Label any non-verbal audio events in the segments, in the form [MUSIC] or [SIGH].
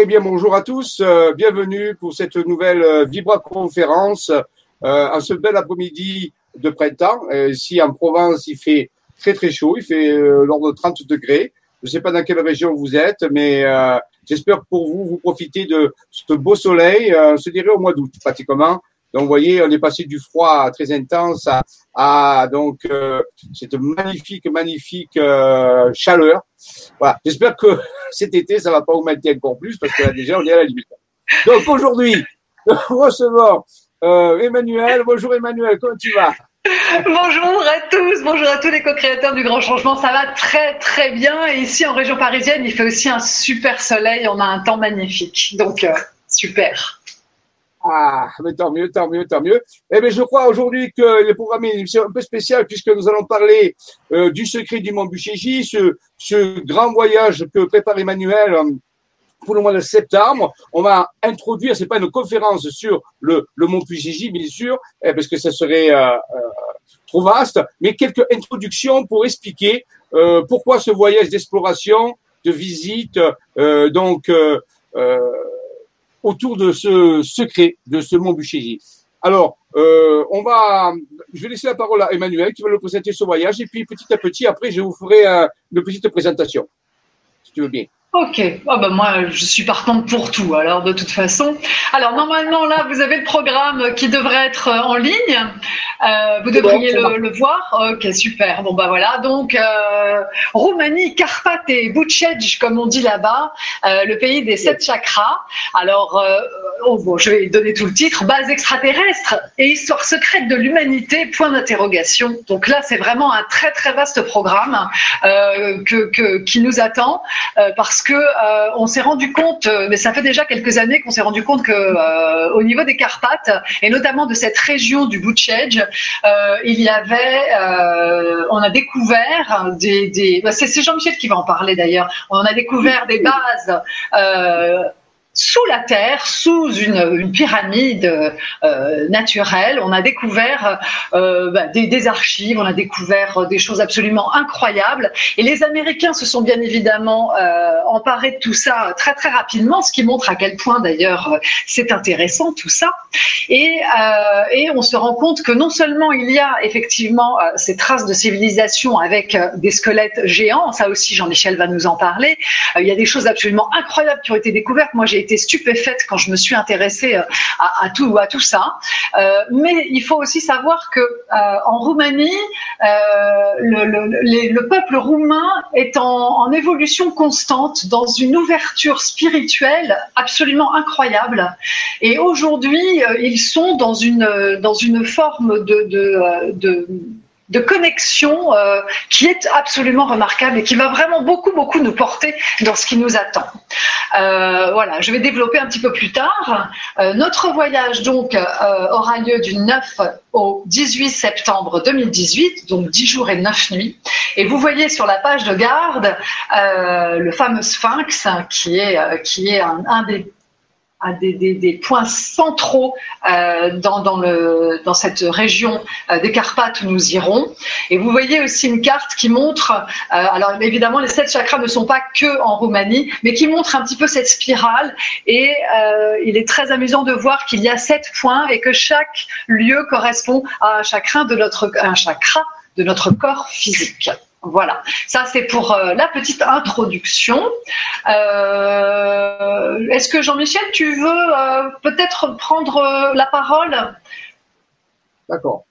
Eh bien, bonjour à tous. Euh, bienvenue pour cette nouvelle euh, Vibra conférence euh, en ce bel après-midi de printemps. Euh, ici en Provence, il fait très très chaud. Il fait euh, l'ordre de 30 degrés. Je ne sais pas dans quelle région vous êtes, mais euh, j'espère pour vous, vous profitez de ce beau soleil. On se dirait au mois d'août pratiquement. Donc, vous voyez, on est passé du froid très intense à, à donc euh, cette magnifique, magnifique euh, chaleur. Voilà. J'espère que [LAUGHS] cet été, ça va pas augmenter encore plus parce que là, déjà, on est à la limite. Donc, aujourd'hui, [LAUGHS] recevons euh, Emmanuel. Bonjour Emmanuel, comment tu vas? Bonjour à tous, bonjour à tous les co-créateurs du Grand Changement. Ça va très très bien. Et ici en région parisienne, il fait aussi un super soleil. On a un temps magnifique. Donc, euh, super. Ah, mais tant mieux, tant mieux, tant mieux. Eh bien, je crois aujourd'hui que le programme est un peu spéciale puisque nous allons parler euh, du secret du Mont Buchéji, ce, ce grand voyage que prépare Emmanuel euh, pour le mois de septembre. On va introduire, c'est pas une conférence sur le, le Mont Buchéji, bien sûr, eh, parce que ça serait euh, euh, trop vaste, mais quelques introductions pour expliquer pourquoi ce voyage d'exploration, de visite, donc autour de ce secret de ce Mont Buchéji. Alors, euh, on va, je vais laisser la parole à Emmanuel qui va nous présenter ce voyage et puis petit à petit, après, je vous ferai euh, une petite présentation, si tu veux bien. Ok, oh bah moi je suis partante pour tout alors de toute façon. Alors normalement là vous avez le programme qui devrait être euh, en ligne, Euh, vous bon, devriez le, le voir. Ok super, bon bah voilà donc euh, Roumanie, Carpath et Bucegi comme on dit là-bas, euh, le pays des sept chakras. Alors oh, bon, je vais donner tout le titre, base extraterrestre et histoire secrète de l'humanité, point d'interrogation. Donc là c'est vraiment un très très vaste programme que, que- qui nous attend euh, parce que euh, on s'est rendu compte, euh, mais ça fait déjà quelques années qu'on s'est rendu compte que euh, au niveau des Carpates et notamment de cette région du Butchedge, euh, il y avait, euh, on a découvert des, des bah, c'est c'est Jean-Michel qui va en parler d'ailleurs. On a découvert des [LAUGHS] bases. Sous la terre, sous une, pyramide euh, naturelle, on a découvert euh, bah, des, archives, on a découvert euh, des choses absolument incroyables. Et les Américains se sont bien évidemment emparés de tout ça très très rapidement, ce qui montre à quel point d'ailleurs c'est intéressant tout ça. Et, et on se rend compte que non seulement il y a effectivement ces traces de civilisation avec des squelettes géants, ça aussi Jean-Michel va nous en parler. Il y a des choses absolument incroyables qui ont été découvertes. Moi j'ai stupéfaite quand je me suis intéressée euh, à, tout à tout ça. Euh, mais il faut aussi savoir que euh, en Roumanie, le, peuple roumain est en, évolution constante, dans une ouverture spirituelle absolument incroyable. Et aujourd'hui, ils sont dans une dans une forme de de connexion euh, qui est absolument remarquable et qui va vraiment beaucoup beaucoup nous porter dans ce qui nous attend. Euh, voilà, je vais développer un petit peu plus tard. Euh, notre voyage donc euh, aura lieu du 9 au 18 septembre 2018, donc 10 jours et 9 nuits. Et vous voyez sur la page de garde euh, le fameux Sphinx hein, qui est euh, qui est un, un des un des, points centraux euh, dans, cette région euh, des Carpates où nous irons. Et vous voyez aussi une carte qui montre, euh, alors évidemment les sept chakras ne sont pas que en Roumanie, mais qui montre un petit peu cette spirale. Et il est très amusant de voir qu'il y a sept points et que chaque lieu correspond à un chakra de notre, un chakra de notre corps physique. Voilà, ça c'est pour euh, la petite introduction. Euh, Est-ce que Jean-Michel, tu veux euh, peut-être prendre la parole? D'accord.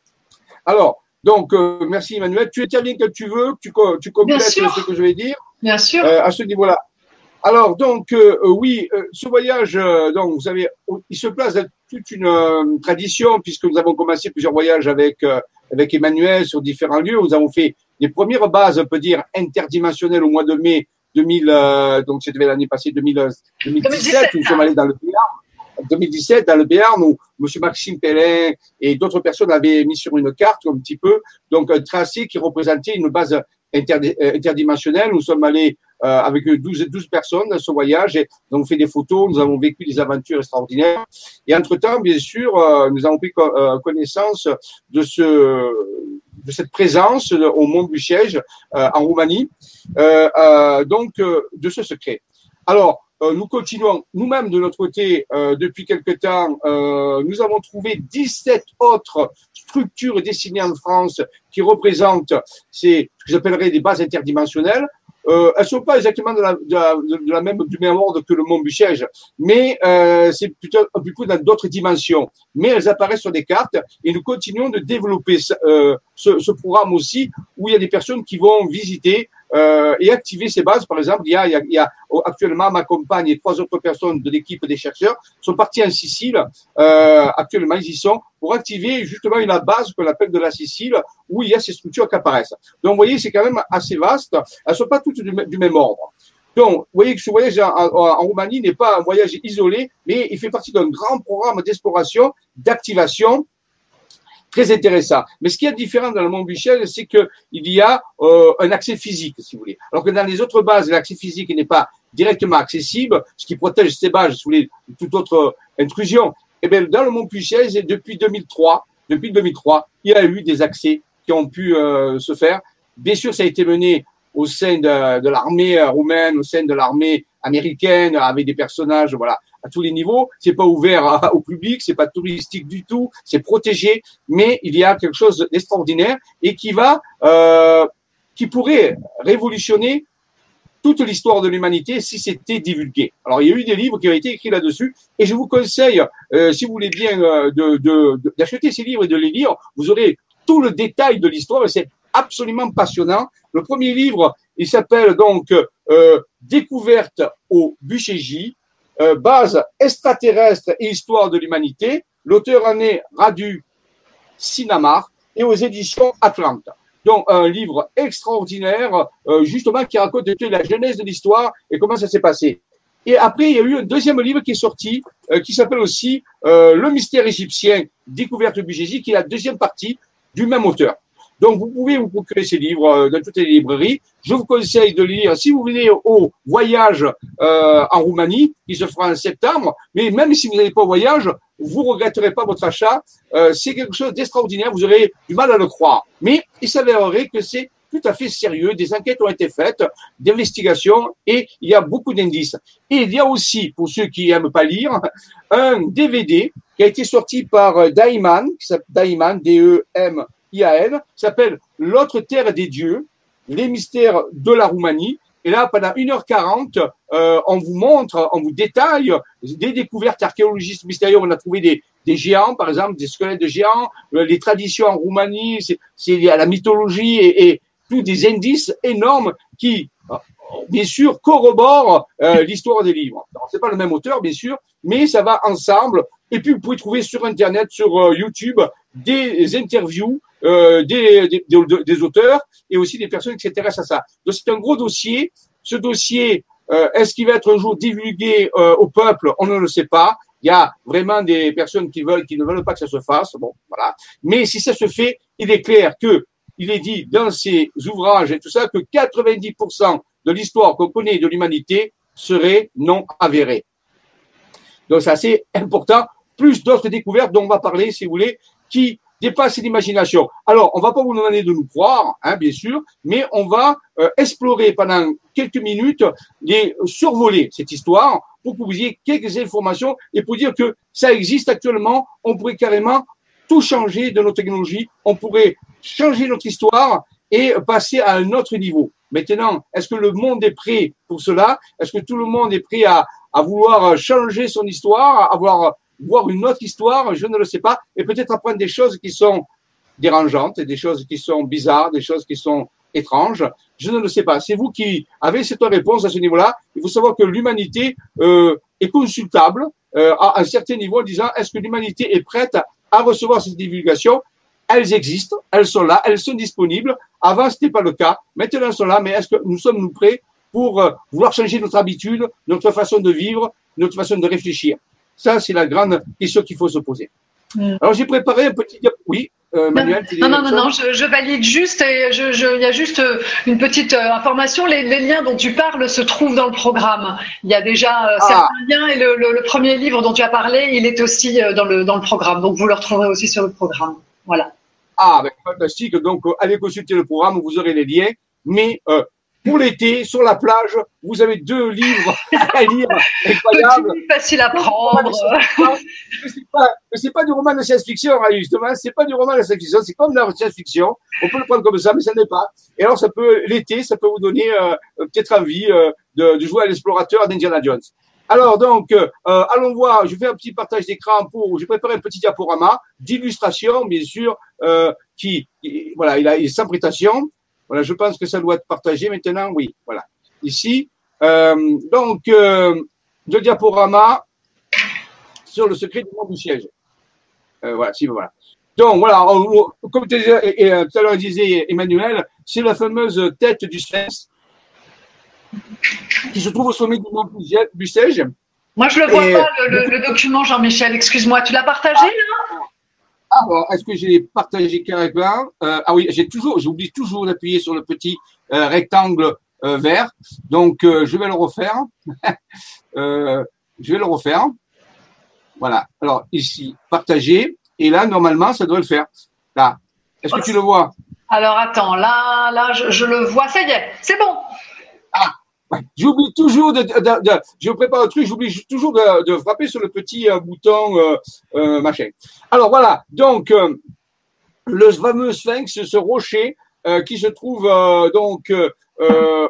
Alors, donc, merci Emmanuel. Tu interviens quand tu veux, tu, tu complètes ce que je vais dire. Bien sûr. à ce niveau-là. Alors donc oui, ce voyage, donc vous savez, il se place dans toute une tradition puisque nous avons commencé plusieurs voyages avec avec Emmanuel sur différents lieux. Nous avons fait les premières bases, on peut dire interdimensionnelles au mois de mai 2000, euh, donc c'était l'année passée 2000, euh, 2017, 2017, où nous sommes allés dans le Béarn. 2017, dans le Béarn, où M. Maxime Pellin et d'autres personnes avaient mis sur une carte un petit peu, donc un tracé qui représentait une base euh, interdimensionnelle. Nous sommes allés euh, avec 12, 12 personnes dans ce voyage et nous avons fait des photos, nous avons vécu des aventures extraordinaires. Et entre-temps, bien sûr, euh, nous avons pris euh, connaissance de ce de cette présence au Mont Buchège euh, en Roumanie, euh, euh, donc euh, de ce secret. Alors, euh, nous continuons nous-mêmes de notre côté euh, depuis quelque temps. Euh, nous avons trouvé 17 autres structures destinées en France qui représentent ces, ce que j'appellerais des bases interdimensionnelles. Euh, elles sont pas exactement de la, de la, de la même du même ordre que le Mont Buchège, mais euh, c'est plutôt un peu dans d'autres dimensions. Mais elles apparaissent sur des cartes et nous continuons de développer euh, ce, ce, programme aussi où il y a des personnes qui vont visiter euh, et activer ces bases. Par exemple, il y a, il y a, actuellement ma compagne et trois autres personnes de l'équipe des chercheurs sont partis en Sicile. Euh, actuellement, ils y sont pour activer justement une base qu'on appelle de la Sicile où il y a ces structures qui apparaissent. Donc, vous voyez, c'est quand même assez vaste. Elles sont pas toutes du, même ordre. Donc, vous voyez que ce voyage en, Roumanie n'est pas un voyage isolé, mais il fait partie d'un grand programme d'exploration, d'activation, très intéressant. Mais ce qui est différent dans le Mont Michel, c'est qu'il y a euh, un accès physique, si vous voulez. Alors que dans les autres bases, l'accès physique n'est pas directement accessible, ce qui protège ces bases, si vous voulez, toute autre intrusion. Eh bien, dans le Mont Puchel, depuis 2003, depuis 2003, il y a eu des accès qui ont pu euh, se faire. Bien sûr, ça a été mené au sein de, de l'armée roumaine, au sein de l'armée américaine, avec des personnages, voilà, tous les niveaux. C'est pas ouvert au public, c'est pas touristique du tout, c'est protégé, mais il y a quelque chose d'extraordinaire et qui va, euh, qui pourrait révolutionner toute l'histoire de l'humanité si c'était divulgué. Alors il y a eu des livres qui ont été écrits là-dessus et je vous conseille, euh, si vous voulez bien, euh, de, d'acheter ces livres et de les lire. Vous aurez tout le détail de l'histoire et c'est absolument passionnant. Le premier livre, il s'appelle donc Découverte au Buchéji, euh, base extraterrestre et histoire de l'humanité. L'auteur en est Radu Sinamar et aux éditions Atlanta. Donc un livre extraordinaire, euh, justement, qui raconte la genèse de l'histoire et comment ça s'est passé. Et après, il y a eu un deuxième livre qui est sorti, euh, qui s'appelle aussi Le mystère égyptien, découverte du Jésus, qui est la deuxième partie du même auteur. Donc, vous pouvez vous procurer ces livres euh, dans toutes les librairies. Je vous conseille de lire, si vous venez au voyage euh, en Roumanie, qui se fera en septembre, mais même si vous n'allez pas au voyage, vous regretterez pas votre achat. Euh, c'est quelque chose d'extraordinaire, vous aurez du mal à le croire. Mais il s'avérerait que c'est tout à fait sérieux, des enquêtes ont été faites, d'investigations, et il y a beaucoup d'indices. Et il y a aussi, pour ceux qui aiment pas lire, un DVD qui a été sorti par Daiman, qui s'appelle Daiman, S'appelle L'autre terre des dieux, les mystères de la Roumanie. Et là, pendant 1h40, euh, on vous montre, on vous détaille des découvertes archéologiques mystérieuses. On a trouvé des, géants, par exemple, des squelettes de géants, euh, les traditions en Roumanie, c'est à la mythologie et, tous des indices énormes qui, bien sûr, corroborent euh, l'histoire des livres. C'est pas le même auteur, bien sûr, mais ça va ensemble. Et puis, vous pouvez trouver sur Internet, sur euh, YouTube, des interviews euh, des, des, des, auteurs et aussi des personnes qui s'intéressent à ça. Donc c'est un gros dossier. Ce dossier, euh, est-ce qu'il va être un jour divulgué euh, au peuple? On ne le sait pas. Il y a vraiment des personnes qui veulent, qui ne veulent pas que ça se fasse. Bon, voilà. Mais si ça se fait, il est clair que il est dit dans ces ouvrages et tout ça que 90% de l'histoire qu'on connaît de l'humanité serait non avérée. Donc c'est assez important. Plus d'autres découvertes dont on va parler, si vous voulez, qui dépasse l'imagination. Alors, on va pas vous demander de nous croire, hein, bien sûr, mais on va euh, explorer pendant quelques minutes, les survoler cette histoire pour que vous ayez quelques informations et pour dire que ça existe actuellement. On pourrait carrément tout changer de nos technologies. On pourrait changer notre histoire et passer à un autre niveau. Maintenant, est-ce que le monde est prêt pour cela? Est-ce que tout le monde est prêt à, à vouloir changer son histoire, à avoir voir une autre histoire, je ne le sais pas, et peut-être apprendre des choses qui sont dérangeantes, des choses qui sont bizarres, des choses qui sont étranges. Je ne le sais pas. C'est vous qui avez cette réponse à ce niveau-là. Il faut savoir que l'humanité euh, est consultable euh, à un certain niveau en disant est-ce que l'humanité est prête à recevoir cette divulgation? Elles existent, elles sont là, elles sont disponibles. Avant, ce n'était pas le cas. Maintenant, elles sont là, mais est-ce que nous sommes prêts pour euh, vouloir changer notre habitude, notre façon de vivre, notre façon de réfléchir? Ça, c'est la grande question qu'il faut se poser. Mm. Alors, j'ai préparé un petit. Oui, euh, Manuel Non, non, non, non, je, je, valide juste et je, je, il y a juste euh, une petite euh, information. Les, les, liens dont tu parles se trouvent dans le programme. Il y a déjà euh, ah. certains liens et le, le, le, premier livre dont tu as parlé, il est aussi dans le, dans le programme. Donc, vous le retrouverez aussi sur le programme. Voilà. Ah, ben, fantastique. Donc, allez consulter le programme, vous aurez les liens. Mais pour l'été, sur la plage, vous avez deux livres [LAUGHS] à lire incroyables. facile à prendre. C'est pas, du roman de science-fiction, hein, justement. C'est pas du roman de science-fiction. C'est comme de la science-fiction. On peut le prendre comme ça, mais ça n'est pas. Et alors, ça peut, l'été, ça peut vous donner euh, peut-être envie euh, de, de, jouer à l'explorateur d'Indiana Jones. Alors donc, euh, allons voir. Je fais un petit partage d'écran pour. J'ai préparé un petit diaporama d'illustration, bien sûr, euh, qui, voilà, il a il sans prétention. Voilà, je pense que ça doit être partagé maintenant. Oui, voilà. Ici, euh, donc euh, le diaporama sur le secret du monde du siège. Euh, voilà, si voilà. Donc voilà, comme tout à l'heure disait Emmanuel, c'est la fameuse tête du Sphinx qui se trouve au sommet du mont siège. Moi, je le vois pas, le, document, Jean-Michel. Excuse-moi, tu l'as partagé là? Ah, est-ce que j'ai partagé carrément euh, Ah oui, j'ai toujours, j'oublie toujours d'appuyer sur le petit euh, rectangle euh, vert. Donc, je vais le refaire. [LAUGHS] Je vais le refaire. Voilà. Alors, ici, partager. Et là, normalement, ça doit le faire. Là. Est-ce que tu le vois? Alors, attends. Là, là, je, je le vois. Ça y est, c'est bon. J'oublie toujours de, de, de, je prépare un truc, j'oublie toujours de, de, frapper sur le petit euh, bouton euh, euh, machin. Alors voilà, donc euh, le fameux sphinx, ce rocher euh, qui se trouve donc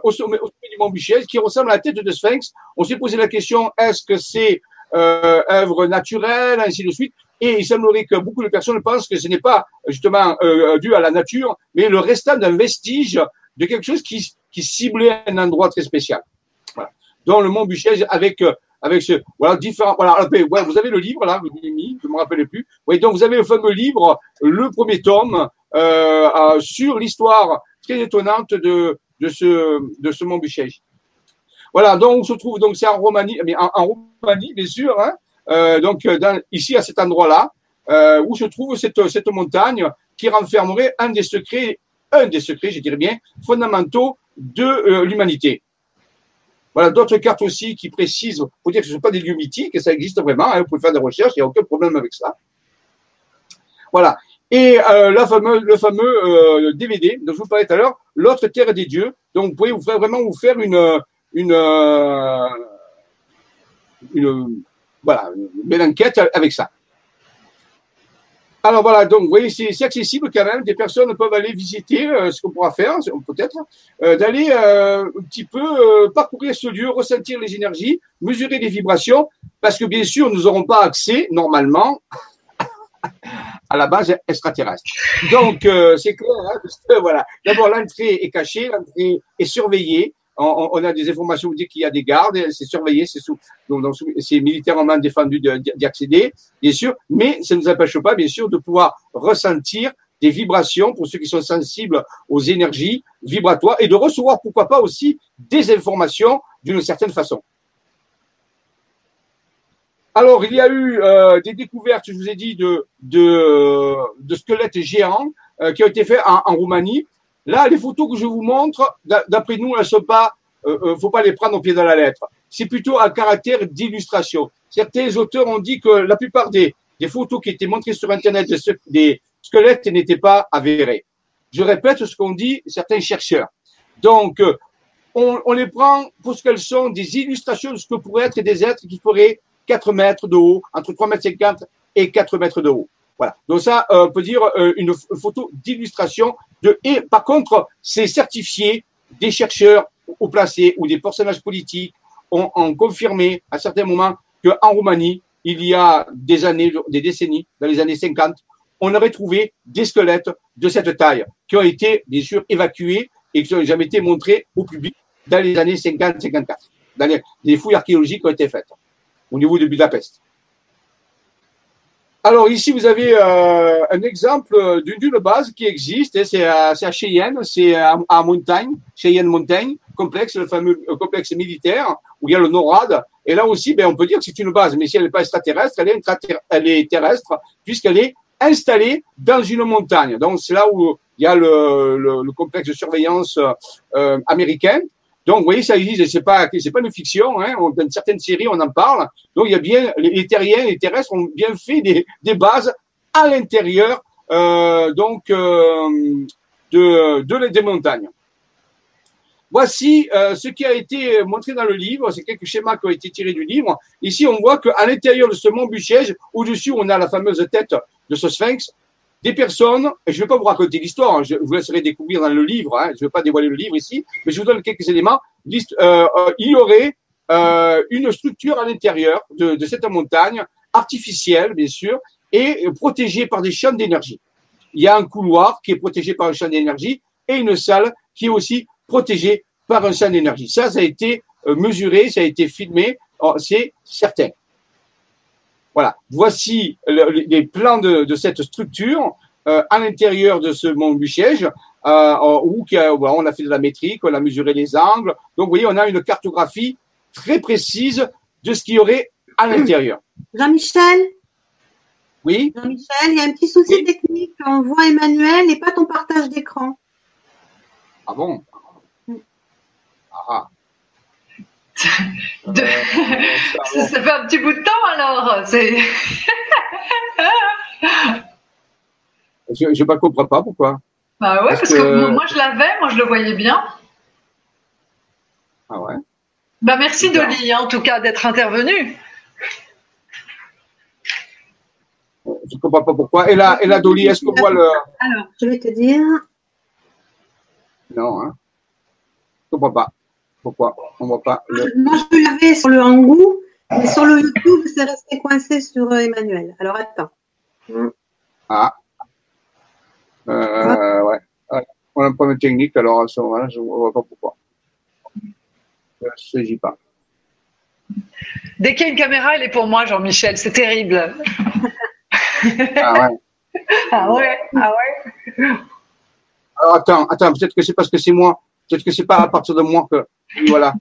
au sommet, au, sommet, du mont Bichet, qui ressemble à la tête de sphinx. On s'est posé la question est-ce que c'est œuvre naturelle, ainsi de suite. Et il semblerait que beaucoup de personnes pensent que ce n'est pas justement dû à la nature, mais le restant d'un vestige de quelque chose qui, qui ciblait un endroit très spécial. Voilà. Dans le Mont Buchez, avec euh, avec ce voilà différents voilà ouais, vous avez le livre là je me rappelle plus oui donc vous avez le fameux livre le premier tome euh, euh, sur l'histoire très étonnante de de ce de ce Mont Buchez. Voilà donc on se trouve donc c'est en Roumanie mais en, Roumanie bien sûr hein, donc ici à cet endroit là où se trouve cette cette montagne qui renfermerait un des secrets un des secrets, je dirais bien, fondamentaux de euh, l'humanité. Voilà, d'autres cartes aussi qui précisent, pour dire que ce ne sont pas des lieux mythiques, ça existe vraiment, hein, vous pouvez faire des recherches, il n'y a aucun problème avec ça. Voilà. Et euh, la fameuse, le fameux euh, DVD dont je vous parlais tout à l'heure, L'autre terre des dieux. Donc vous pouvez vous faire, vraiment vous faire une, euh, une, voilà, une belle enquête avec ça. Alors voilà, donc vous voyez, c'est accessible quand même. Des personnes peuvent aller visiter euh, ce qu'on pourra faire, peut-être, euh, d'aller euh, un petit peu euh, parcourir ce lieu, ressentir les énergies, mesurer les vibrations, parce que bien sûr, nous n'aurons pas accès normalement [LAUGHS] à la base extraterrestre. Donc c'est clair, hein, que, voilà. D'abord, l'entrée est cachée, l'entrée est surveillée on, a des informations qui disent qu'il y a des gardes, c'est surveillé, c'est militairement défendu d'y accéder, bien sûr, mais ça ne nous empêche pas, bien sûr, de pouvoir ressentir des vibrations pour ceux qui sont sensibles aux énergies vibratoires et de recevoir, pourquoi pas aussi, des informations d'une certaine façon. Alors, il y a eu euh, des découvertes, je vous ai dit, de, squelettes géants euh, qui ont été faits en Roumanie. Là, les photos que je vous montre, d'après nous, elles sont pas, euh, euh, faut pas les prendre au pied de la lettre. C'est plutôt un caractère d'illustration. Certains auteurs ont dit que la plupart des, photos qui étaient montrées sur Internet des squelettes n'étaient pas avérées. Je répète ce qu'ont dit certains chercheurs. Donc, euh, on, les prend pour ce qu'elles sont des illustrations de ce que pourraient être des êtres qui feraient 4 mètres de haut, entre 3 mètres 50 et 4 mètres de haut. Voilà. Donc ça, euh, on peut dire une photo d'illustration. De... Et par contre, c'est certifié des chercheurs au placé ou des personnages politiques ont, confirmé à certains moments qu'en Roumanie, il y a des années, des décennies, dans les années 50, on aurait trouvé des squelettes de cette taille qui ont été, bien sûr, évacués et qui n'ont jamais été montrés au public dans les années 50-54, dans les, les fouilles archéologiques ont été faites au niveau de Budapest. Alors ici, vous avez euh, un exemple d'une base qui existe, c'est à, à, Cheyenne, c'est à, à, Montagne, Cheyenne Montagne, complexe, le fameux complexe militaire, où il y a le NORAD. Et là aussi, ben, on peut dire que c'est une base, mais si elle n'est pas extraterrestre, elle est, terrestre, puisqu'elle est installée dans une montagne. Donc c'est là où il y a le complexe de surveillance euh, américain, donc, vous voyez, ça existe, c'est pas, c'est pas une fiction, hein. Dans certaines séries, on en parle. Donc, il y a bien, les, terriens, les terrestres ont bien fait des, bases à l'intérieur, euh, donc, euh, de, de, des montagnes. Voici euh, ce qui a été montré dans le livre. C'est quelques schémas qui ont été tirés du livre. Ici, on voit qu'à l'intérieur de ce mont Buchège, au-dessus, on a la fameuse tête de ce sphinx. Des personnes, et je ne vais pas vous raconter l'histoire, hein, je vous laisserai découvrir dans le livre, hein, je ne vais pas dévoiler le livre ici, mais je vous donne quelques éléments. Euh, euh, il y aurait euh, une structure à l'intérieur de, de cette montagne, artificielle bien sûr, et protégée par des champs d'énergie. Il y a un couloir qui est protégé par un champ d'énergie et une salle qui est aussi protégée par un champ d'énergie. Ça, ça a été mesuré, ça a été filmé, oh, c'est certain. Voilà. Voici les plans de, de cette structure euh, à l'intérieur de ce mont Buchège, euh, où on a fait de la métrique, on a mesuré les angles. Donc, vous voyez, on a une cartographie très précise de ce qu'il y aurait à [CLEARS THROAT] l'intérieur. Jean-Michel? Oui. Jean-Michel, il y a un petit souci technique. On voit Emmanuel et pas ton partage d'écran. Ah bon? Ah. [LAUGHS] De... Ça, fait un petit bout de temps alors. [LAUGHS] Je ne comprends pas pourquoi. Bah ouais, parce, que... moi je l'avais, moi je le voyais bien. Ah ouais. Bah merci Dolly hein, en tout cas d'être intervenue. Je ne comprends pas pourquoi. Et là, et là Dolly, est-ce qu'on voit le. Alors, je vais te dire. Non, hein. Je ne comprends pas. Pourquoi On ne voit pas le... Moi, je l'avais sur le hangou, mais sur le YouTube, c'est resté coincé sur euh, Emmanuel. Alors, attends. Ah. Euh, ouais. On a un problème technique, alors à ce moment-là, je ne vois pas pourquoi. Je ne saisis pas. Dès qu'il y a une caméra, elle est pour moi, Jean-Michel. C'est terrible. ah ouais. [LAUGHS] Ah ouais. Ah ouais. Alors attends, attends, peut-être que c'est parce que c'est moi. Peut-être que c'est pas à partir de moi que. Voilà.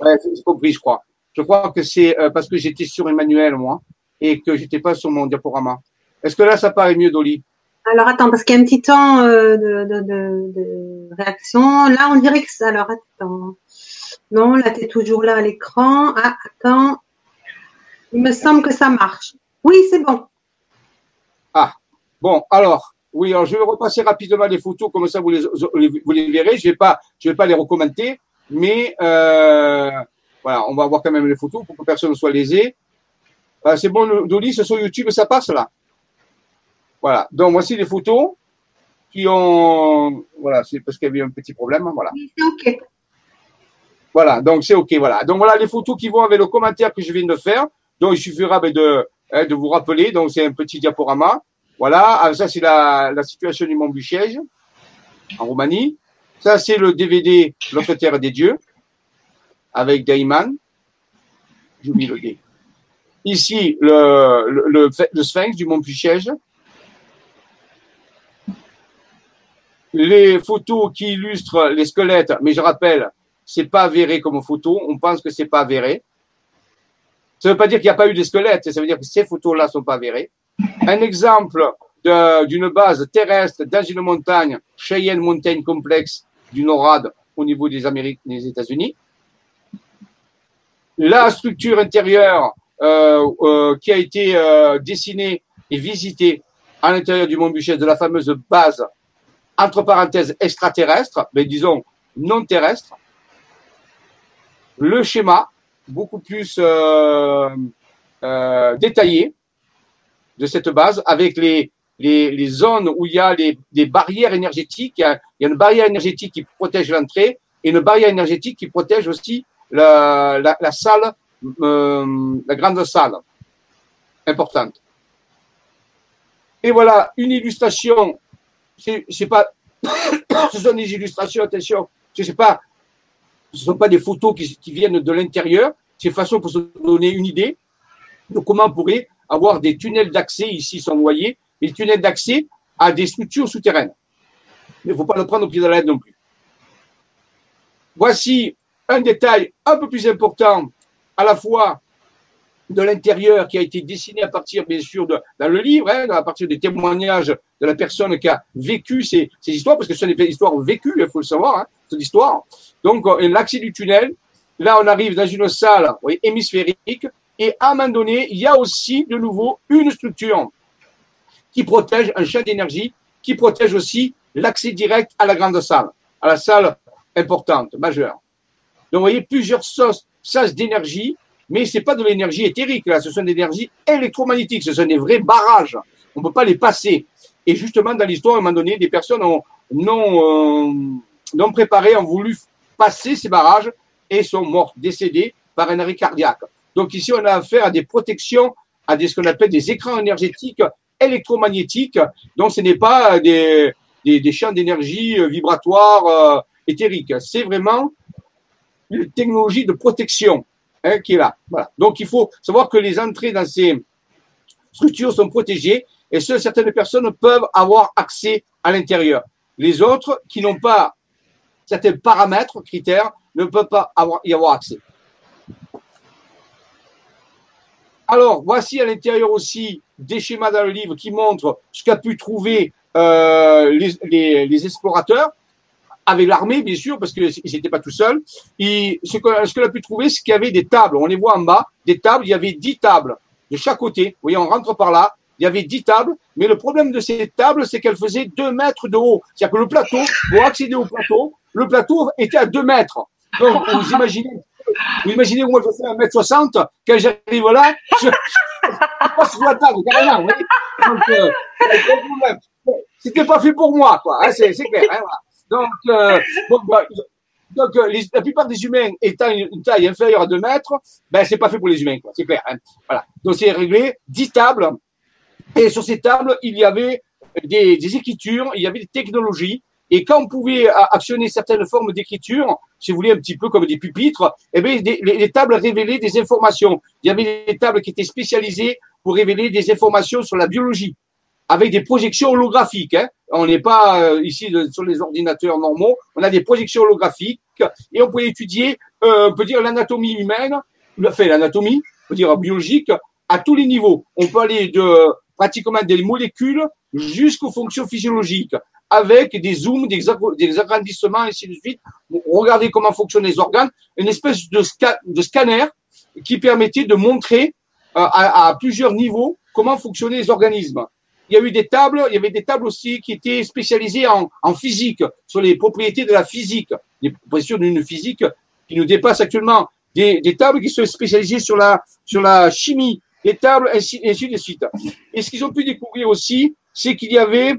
Ouais, c'est compris, je crois. Je crois que c'est euh, parce que j'étais sur Emmanuel, moi, et que j'étais pas sur mon diaporama. Est-ce que là, ça paraît mieux, Dolly? Alors attends, parce qu'il y a un petit temps euh, de, de, de, de, réaction. Là, on dirait que ça. Alors attends. Non, là, tu es toujours là à l'écran. Ah, attends. Il me semble que ça marche. Oui, c'est bon. Ah, bon, alors, oui, alors je vais repasser rapidement les photos, comme ça vous les, vous les verrez. Je vais pas, je vais pas les recommenter, mais euh, voilà, on va voir quand même les photos pour que personne ne soit lésé. Euh, c'est bon, Dolly, c'est sur YouTube, ça passe là? Voilà, donc voici les photos qui ont, voilà, c'est parce qu'il y avait un petit problème, voilà. c'est ok. Voilà, donc c'est ok, voilà. Donc voilà les photos qui vont avec le commentaire que je viens de faire. Donc il suffira ben, de, hein, de vous rappeler. Donc c'est un petit diaporama. Voilà, ah, ça c'est la, situation du Mont Buchège en Roumanie. Ça c'est le DVD L'autre terre des dieux avec Dayman. J'oublie le D. Ici le, sphinx du Mont Buchège. Les photos qui illustrent les squelettes, mais je rappelle, c'est pas avéré comme photo. On pense que c'est pas avéré. Ça veut pas dire qu'il n'y a pas eu de squelettes. Ça veut dire que ces photos-là sont pas avérées. Un exemple d'une base terrestre dans une montagne, Cheyenne Mountain Complex du NORAD au niveau des Amériques, des États-Unis. La structure intérieure euh, euh, qui a été euh, dessinée et visitée à l'intérieur du Mont Buchet de la fameuse base, entre parenthèses, extraterrestre, mais disons non terrestre. Le schéma, beaucoup plus détaillé, de cette base avec les, les, zones où il y a les, des barrières énergétiques. Il y, a, une barrière énergétique qui protège l'entrée et une barrière énergétique qui protège aussi la, la, salle, euh, la grande salle importante. Et voilà une illustration. C'est pas, [COUGHS] ce sont des illustrations. Attention, ce n'est pas, ce sont pas des photos qui, qui viennent de l'intérieur. C'est façon pour se donner une idée de comment on pourrait avoir des tunnels d'accès, ici sont noyés, mais des tunnels d'accès à des structures souterraines. Mais il ne faut pas le prendre au pied de la lettre non plus. Voici un détail un peu plus important, à la fois de l'intérieur qui a été dessiné à partir, bien sûr, dans le livre, hein, à partir des témoignages de la personne qui a vécu ces, histoires, parce que ce sont des histoires vécues, il faut le savoir, hein, c'est l'histoire. Donc, l'accès du tunnel, là, on arrive dans une salle hémisphérique et à un moment donné, il y a aussi de nouveau une structure qui protège un champ d'énergie, qui protège aussi l'accès direct à la grande salle, à la salle importantes, majeures. Donc, vous voyez, plusieurs sources, d'énergie, mais c'est pas de l'énergie éthérique, là, ce sont des énergies électromagnétiques, ce sont des vrais barrages. On ne peut pas les passer. Et justement, dans l'histoire, à un moment donné, des personnes ont, non, euh, non préparées ont voulu passer ces barrages et sont mortes, décédées par un arrêt cardiaque. Donc ici, on a affaire à des protections, à des, ce qu'on appelle des écrans énergétiques électromagnétiques. Donc ce n'est pas des, des, des champs d'énergie euh, vibratoires euh, éthériques. C'est vraiment une technologie de protection hein, qui est là. Donc il faut savoir que les entrées dans ces structures sont protégées et seules certaines personnes peuvent avoir accès à l'intérieur. Les autres qui n'ont pas certains paramètres, critères, ne peuvent pas y avoir accès. Alors, voici à l'intérieur aussi des schémas dans le livre qui montrent ce qu'a pu trouver euh, les, explorateurs, avec l'armée, bien sûr, parce qu'ils n'étaient pas tout seuls. Et ce ce a pu trouver, c'est qu'il y avait des tables. On les voit en bas, des tables. Il y avait dix tables de chaque côté. Vous voyez, on rentre par là. Il y avait dix tables. Mais le problème de ces tables, c'est qu'elles faisaient deux mètres de haut. C'est-à-dire que le plateau, pour accéder au plateau, le plateau était à deux mètres. Donc, vous imaginez vous imaginez, moi, je fais 1m60, quand j'arrive là, je, passe sur la table, carrément, oui. Donc, euh, c'était pas fait pour moi, quoi, hein, c'est, clair, hein. Donc, euh, bah, donc euh, la plupart des humains étant une, taille inférieure à 2 mètres, ben c'est pas fait pour les humains, quoi, c'est clair. Hein, voilà. Donc c'est réglé, 10 tables, et sur ces tables, il y avait des, des écritures, il y avait des technologies, et quand on pouvait actionner certaines formes d'écriture, si vous voulez, un petit peu comme des pupitres, eh bien, les, tables révélaient des informations. Il y avait des tables qui étaient spécialisées pour révéler des informations sur la biologie, avec des projections holographiques. Hein. On n'est pas euh, ici sur les ordinateurs normaux, on a des projections holographiques et on pouvait étudier, euh, on peut dire l'anatomie humaine, fait l'anatomie, on peut dire biologique, à tous les niveaux. On peut aller de pratiquement des molécules jusqu'aux fonctions physiologiques avec des zooms, des, agrandissements, ainsi de suite. Regardez comment fonctionnent les organes. Une espèce de, scanner qui permettait de montrer euh, à, plusieurs niveaux comment fonctionnaient les organismes. Il y a eu des tables, il y avait des tables aussi qui étaient spécialisées en, physique, sur les propriétés de la physique, les propriétés d'une physique qui nous dépasse actuellement. Des, des, tables qui sont spécialisées sur la, sur la chimie, des tables, ainsi, ainsi de suite. Et ce qu'ils ont pu découvrir aussi, c'est qu'il y avait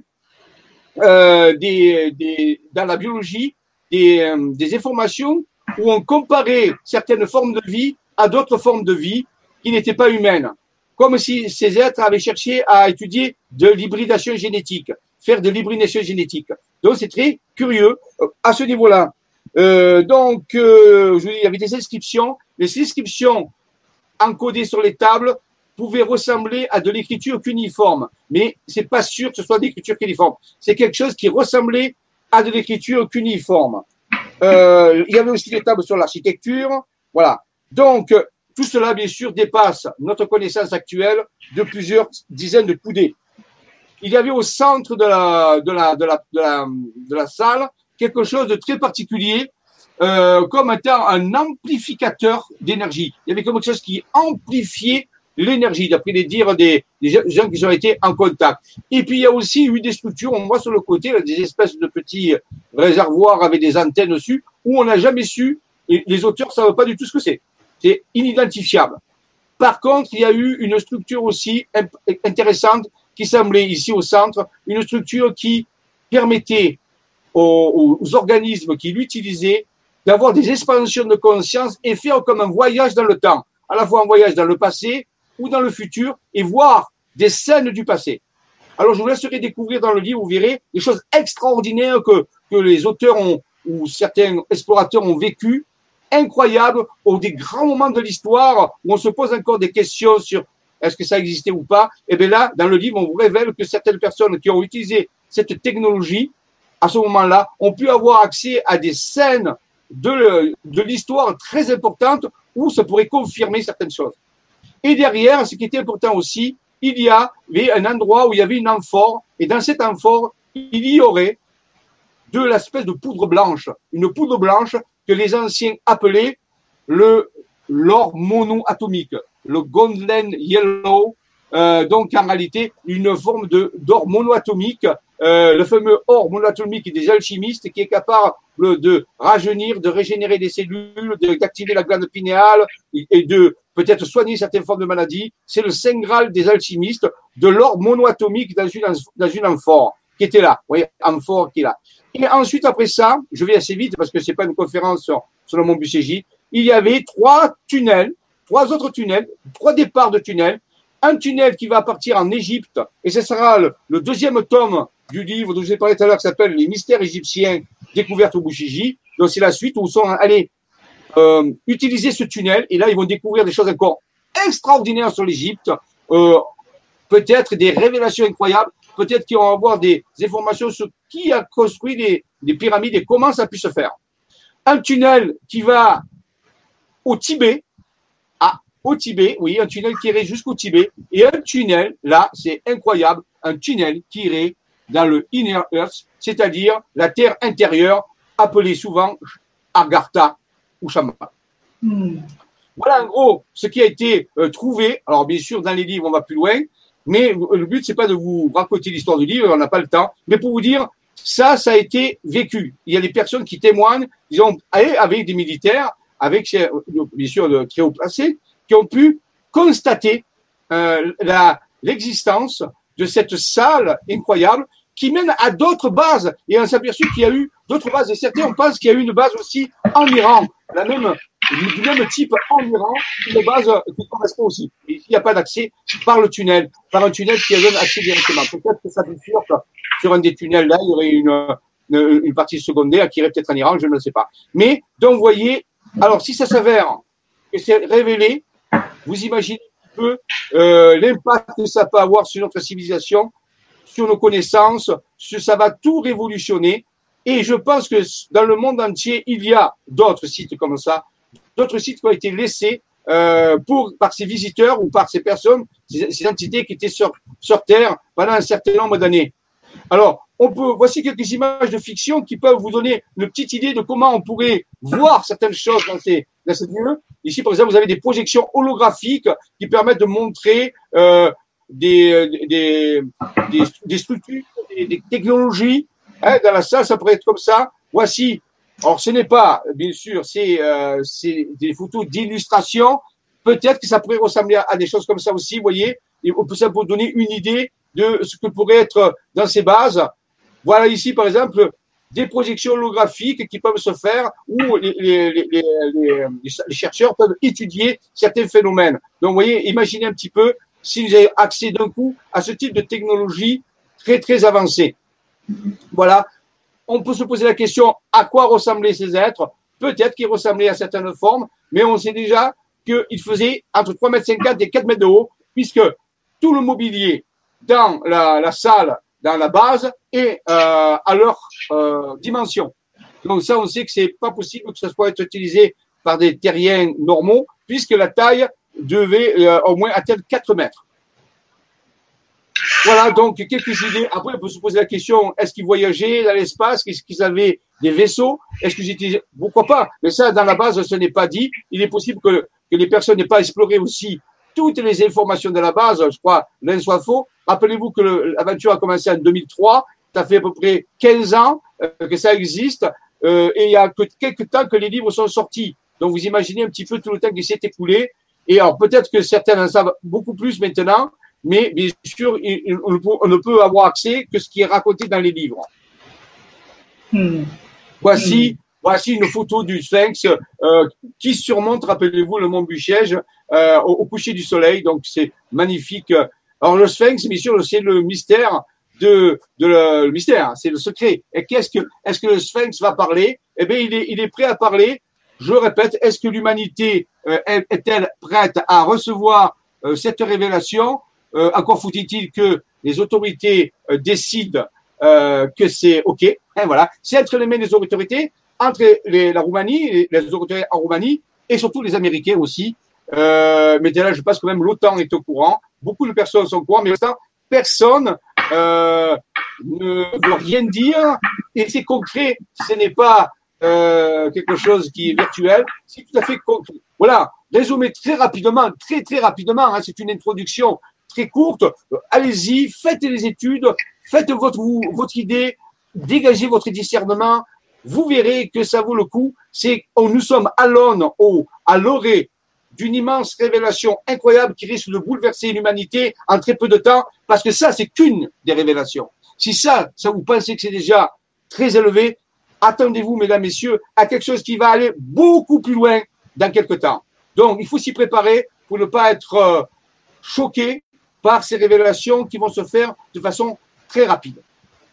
euh, des, des, dans la biologie des, euh, des informations où on comparait certaines formes de vie à d'autres formes de vie qui n'étaient pas humaines. Comme si ces êtres avaient cherché à étudier de l'hybridation génétique, faire de l'hybridation génétique. Donc c'est très curieux euh, à ce niveau-là. Euh, donc, euh, je vous dis, il y avait des inscriptions. Les inscriptions encodées sur les tables pouvait ressembler à de l'écriture cuniforme, mais c'est pas sûr que ce soit de l'écriture cuniforme. C'est quelque chose qui ressemblait à de l'écriture cuniforme. Euh, il y avait aussi des tables sur l'architecture, voilà. Donc tout cela, bien sûr, dépasse notre connaissance actuelle de plusieurs dizaines de coudées. Il y avait au centre de la, de la, de la, de la, de la salle quelque chose de très particulier, euh, comme étant un amplificateur d'énergie. Il y avait quelque chose qui amplifiait l'énergie, d'après les dires des, gens qui ont été en contact. Et puis il y a aussi eu des structures, on voit sur le côté des espèces de petits réservoirs avec des antennes dessus, où on n'a jamais su, et les auteurs ne savent pas du tout ce que c'est. C'est inidentifiable. Par contre, il y a eu une structure aussi intéressante qui semblait ici au centre, une structure qui permettait aux organismes qui l'utilisaient d'avoir des expansions de conscience et faire comme un voyage dans le temps, à la fois un voyage dans le passé ou dans le futur et voir des scènes du passé. Alors, je vous laisserai découvrir dans le livre, vous verrez des choses extraordinaires que, que les auteurs ont, ou certains explorateurs ont vécu, incroyables, au des grands moments de l'histoire où on se pose encore des questions sur est-ce que ça existait ou pas. Et bien là, dans le livre, on vous révèle que certaines personnes qui ont utilisé cette technologie, à ce moment-là, ont pu avoir accès à des scènes de, de l'histoire très importantes où ça pourrait confirmer certaines choses. Et derrière, ce qui était important aussi, il y avait un endroit où il y avait une amphore, et dans cet amphore, il y aurait de l'espèce de poudre blanche, une poudre blanche que les anciens appelaient le l'or monoatomique, le golden yellow, euh, donc en réalité une forme de d'or monoatomique euh, le fameux or monatomique des alchimistes qui est capable de rajeunir, de régénérer des cellules, d'activer la glande pinéale et de peut-être soigner certaines formes de maladies. C'est le saint graal des alchimistes de l'or monoatomique dans une, dans une amphore qui était là. Vous voyez, amphore qui est là. Et ensuite, après ça, je vais assez vite parce que c'est pas une conférence sur, le Mont Bucégy, il y avait trois tunnels, trois autres tunnels, trois départs de tunnels. Un tunnel qui va partir en Égypte, et ce sera le, deuxième tome du livre dont je vous ai parlé tout à l'heure, qui s'appelle Les mystères égyptiens découvertes au Bouchigi. Donc c'est la suite où sont allés euh, utiliser ce tunnel, et là ils vont découvrir des choses encore extraordinaires sur l'Égypte, euh, peut-être des révélations incroyables, peut-être qu'ils vont avoir des informations sur qui a construit des, des pyramides et comment ça a pu se faire. Un tunnel qui va au Tibet. Ah, au Tibet, oui, un tunnel qui irait jusqu'au Tibet. Et un tunnel, là, c'est incroyable, un tunnel qui irait dans le Inner Earth, c'est-à-dire la terre intérieure, appelée souvent Agartha ou. Hmm. Voilà en gros ce qui a été euh, trouvé. Alors bien sûr, dans les livres, on va plus loin, mais le but c'est pas de vous raconter l'histoire du livre, on n'a pas le temps, mais pour vous dire ça, ça a été vécu. Il y a des personnes qui témoignent, ils ont avec des militaires, avec bien sûr de très haut placés, qui ont pu constater euh, l'existence de cette salle incroyable qui mène à d'autres bases. Et on s'est aperçu qu'il y a eu d'autres bases. Et certains, on pense qu'il y a eu une base aussi en Iran, la même, du même type en Iran, une base qui correspond aussi. il n'y a pas d'accès par le tunnel, par un tunnel qui donne accès directement. Peut-être que ça peut sûr sur un des tunnels là, il y aurait une, une, partie secondaire qui irait peut-être en Iran, je ne sais pas. Mais donc, vous voyez, alors si ça s'avère que c'est révélé, vous imaginez un peu euh, l'impact que ça peut avoir sur notre civilisation, sur nos connaissances, ça va tout révolutionner. Et je pense que dans le monde entier, il y a d'autres sites comme ça, d'autres sites qui ont été laissés euh, pour, par ces visiteurs ou par ces personnes, ces, entités qui étaient sur, sur Terre pendant un certain nombre d'années. Alors, on peut, voici quelques images de fiction qui peuvent vous donner une petite idée de comment on pourrait voir certaines choses dans ces, dans ces lieux. Ici, par exemple, vous avez des projections holographiques qui permettent de montrer euh, des, des, des, structures, des technologies. Hein, dans la salle, ça pourrait être comme ça. Voici. Alors, ce n'est pas, bien sûr, c'est euh, des photos d'illustration. Peut-être que ça pourrait ressembler à, des choses comme ça aussi, vous voyez. Et peut ça vous donner une idée de ce que pourrait être dans ces bases. Voilà ici, par exemple, des projections holographiques qui peuvent se faire où les, les, chercheurs peuvent étudier certains phénomènes. Donc, vous voyez, imaginez un petit peu si vous avez accès d'un coup à ce type de technologie très, très avancée. Voilà. On peut se poser la question, à quoi ressemblaient ces êtres? Peut-être qu'ils ressemblaient à certaines formes, mais on sait déjà qu'ils faisaient entre 3,54 m et 4 mètres de haut, puisque tout le mobilier dans la, salle, dans la base et euh, à leur euh, dimension. Donc ça, on sait que c'est pas possible que ça soit utilisé par des terriens normaux, puisque la taille devait euh, au moins atteindre 4 mètres. Voilà, donc quelques idées. Après, on peut se poser la question est-ce qu'ils voyageaient dans l'espace? Est-ce qu'ils avaient des vaisseaux? Est-ce qu'ils étaient pourquoi pas? Mais ça, dans la base, ce n'est pas dit. Il est possible que, que les personnes n'aient pas exploré aussi toutes les informations de la base. Je crois l'un soit faux. Rappelez-vous que l'aventure a commencé en 2003. Ça fait à peu près 15 ans euh, que ça existe. Euh, et il y a que quelques temps que les livres sont sortis. Donc vous imaginez un petit peu tout le temps qui s'est écoulé. Et alors peut-être que certains en savent beaucoup plus maintenant, mais bien sûr, on ne peut avoir accès que ce qui est raconté dans les livres. Hmm. Voici, hmm. voici une photo du Sphinx euh, qui surmonte, rappelez-vous, le mont Buchège euh, au, au, coucher du soleil. Donc c'est magnifique. Alors le Sphinx, bien sûr, c'est le mystère de, de le, mystère, c'est le secret. Et qu'est-ce que, est-ce que le Sphinx va parler? Eh bien, il est, il est prêt à parler. Je répète, est-ce que l'humanité euh, est-elle prête à recevoir cette révélation? Euh, Encore faut-il que les autorités décident que c'est OK? Hein, voilà, c'est entre les mains des autorités, entre les, la Roumanie, les, autorités en Roumanie, et surtout les Américains aussi. mais là, je pense que même l'OTAN est au courant. Beaucoup de personnes sont au courant, mais l'instant, personne euh, ne veut rien dire et c'est concret. Ce n'est pas euh, quelque chose qui est virtuel, c'est tout à fait concret. Voilà, résumé très rapidement, très très rapidement. Hein, c'est une introduction très courte. Allez-y, faites les études, faites votre, idée, dégagez votre discernement. Vous verrez que ça vaut le coup. C'est, oh, nous sommes à l'aune, au, à l'orée d'une immense révélation incroyable qui risque de bouleverser l'humanité en très peu de temps, parce que ça, c'est qu'une des révélations. Si ça, ça vous pensez que c'est déjà très élevé, attendez-vous, mesdames, messieurs, à quelque chose qui va aller beaucoup plus loin dans quelques temps. Donc, il faut s'y préparer pour ne pas être euh, choqué par ces révélations qui vont se faire de façon très rapide.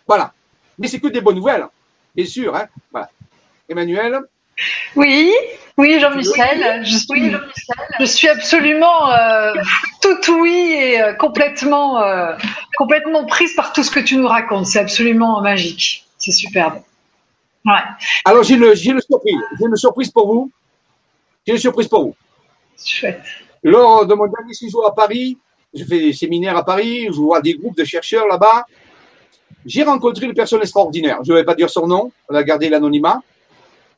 Voilà. Mais c'est que des bonnes nouvelles, bien sûr. Hein. Voilà. Emmanuel Oui, oui, Jean-Michel. Je, suis, je suis absolument euh, tout oui et euh, complètement, euh, complètement prise par tout ce que tu nous racontes. C'est absolument magique. C'est superbe. Ouais. Alors, j'ai une, j'ai une surprise. J'ai une surprise pour vous. J'ai une surprise pour vous. Chouette. Lors de mon dernier séjour à Paris, je fais des séminaires à Paris, je vois des groupes de chercheurs là-bas. J'ai rencontré une personne extraordinaire. Je ne vais pas dire son nom, on va garder l'anonymat.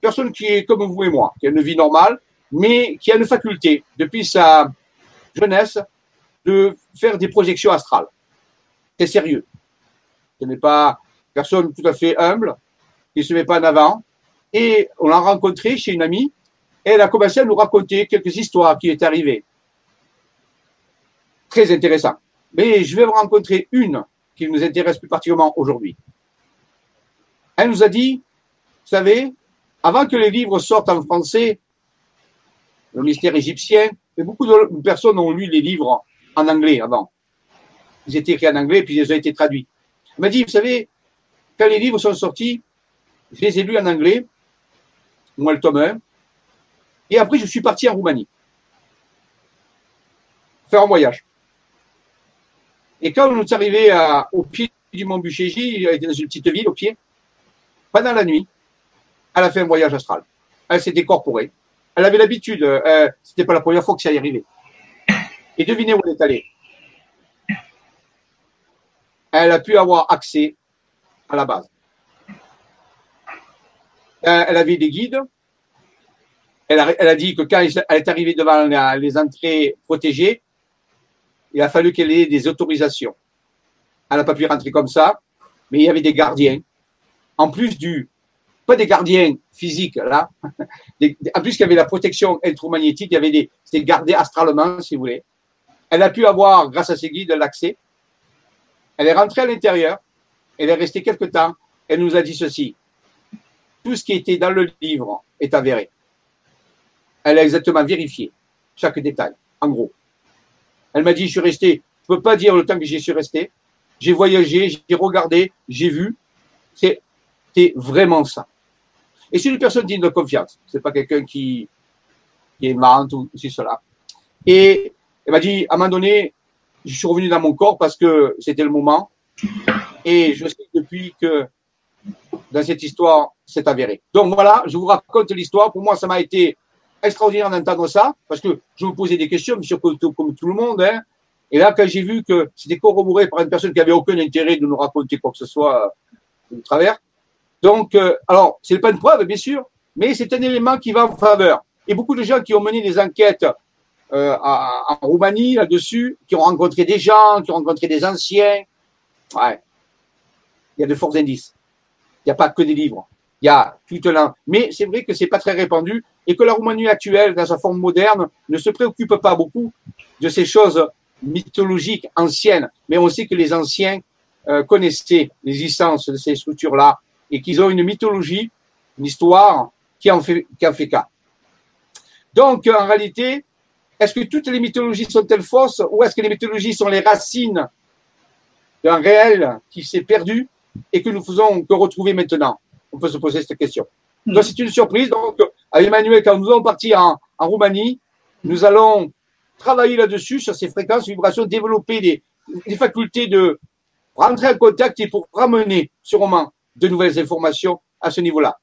Personne qui est comme vous et moi, qui a une vie normale, mais qui a une faculté, depuis sa jeunesse, de faire des projections astrales. C'est sérieux. Ce n'est pas personne tout à fait humble, qui ne se met pas en avant. Et on l'a rencontré chez une amie, et elle a commencé à nous raconter quelques histoires qui est arrivées. Très intéressant. Mais je vais vous rencontrer une qui nous intéresse plus particulièrement aujourd'hui. Elle nous a dit, vous savez, avant que les livres sortent en français, le mystère égyptien, et beaucoup de personnes ont lu les livres en anglais avant. Ils étaient écrits en anglais, puis ils ont été traduits. Elle m'a dit, vous savez, quand les livres sont sortis, je les ai lus en anglais, moi le tome 1, et après je suis parti en Roumanie. Faire un voyage. Et quand on est arrivé au pied du mont Buchéji, était dans une petite ville au pied, pendant la nuit, elle a fait un voyage astral. Elle s'est décorporée. Elle avait l'habitude, euh, c'était pas la première fois que ça y arrivait. Et devinez où elle est allée. Elle a pu avoir accès à la base. Euh, elle avait des guides. Elle a dit que quand elle est arrivée devant les entrées protégées, il a fallu qu'elle ait des autorisations. Elle n'a pas pu rentrer comme ça, mais il y avait des gardiens. En plus du, pas des gardiens physiques, là, [LAUGHS] en plus qu'il y avait la protection électromagnétique, il y avait des, c'était gardé astralement, si vous voulez. Elle a pu avoir, grâce à ses guides, l'accès. Elle est rentrée à l'intérieur, elle est restée quelque temps, elle nous a dit ceci. Tout ce qui était dans le livre est avéré. Elle a exactement vérifié chaque détail, en gros. Elle m'a dit, je suis resté, je peux pas dire le temps que j'y suis resté. J'ai voyagé, j'ai regardé, j'ai vu. C'est, vraiment ça. Et c'est une personne digne de confiance. C'est pas quelqu'un qui, qui est marrant ou c'est cela. Et elle m'a dit, à un moment donné, je suis revenu dans mon corps parce que c'était le moment. Et je sais depuis que dans cette histoire, c'est avéré. Donc voilà, je vous raconte l'histoire. Pour moi, ça m'a été extraordinaire d'entendre ça, parce que je me posais des questions, bien sûr, comme, tout le monde. Hein. Et là, quand j'ai vu que c'était corroboré par une personne qui avait aucun intérêt de nous raconter quoi que ce soit euh, de travers, donc, euh, alors, c'est pas une preuve, bien sûr, mais c'est un élément qui va en faveur. Et beaucoup de gens qui ont mené des enquêtes euh, en Roumanie là-dessus, qui ont rencontré des gens, qui ont rencontré des anciens, ouais, il y a de forts indices. Il n'y a pas que des livres. Il y a tout un. Mais c'est vrai que c'est pas très répandu et que la Roumanie actuelle, dans sa forme moderne, ne se préoccupe pas beaucoup de ces choses mythologiques anciennes. Mais on sait que les anciens euh, connaissaient l'existence de ces structures-là et qu'ils ont une mythologie, une histoire qui en fait, qui en fait cas. Donc, en réalité, est-ce que toutes les mythologies sont-elles fausses ou est-ce que les mythologies sont les racines d'un réel qui s'est perdu et que nous faisons que retrouver maintenant? On peut se poser cette question. Hmm. Donc, c'est une surprise. Donc, avec Emmanuel, quand nous allons partir en, Roumanie, nous allons travailler là-dessus, sur ces fréquences, vibrations, développer des, facultés de rentrer en contact et pour ramener sûrement de nouvelles informations à ce niveau-là.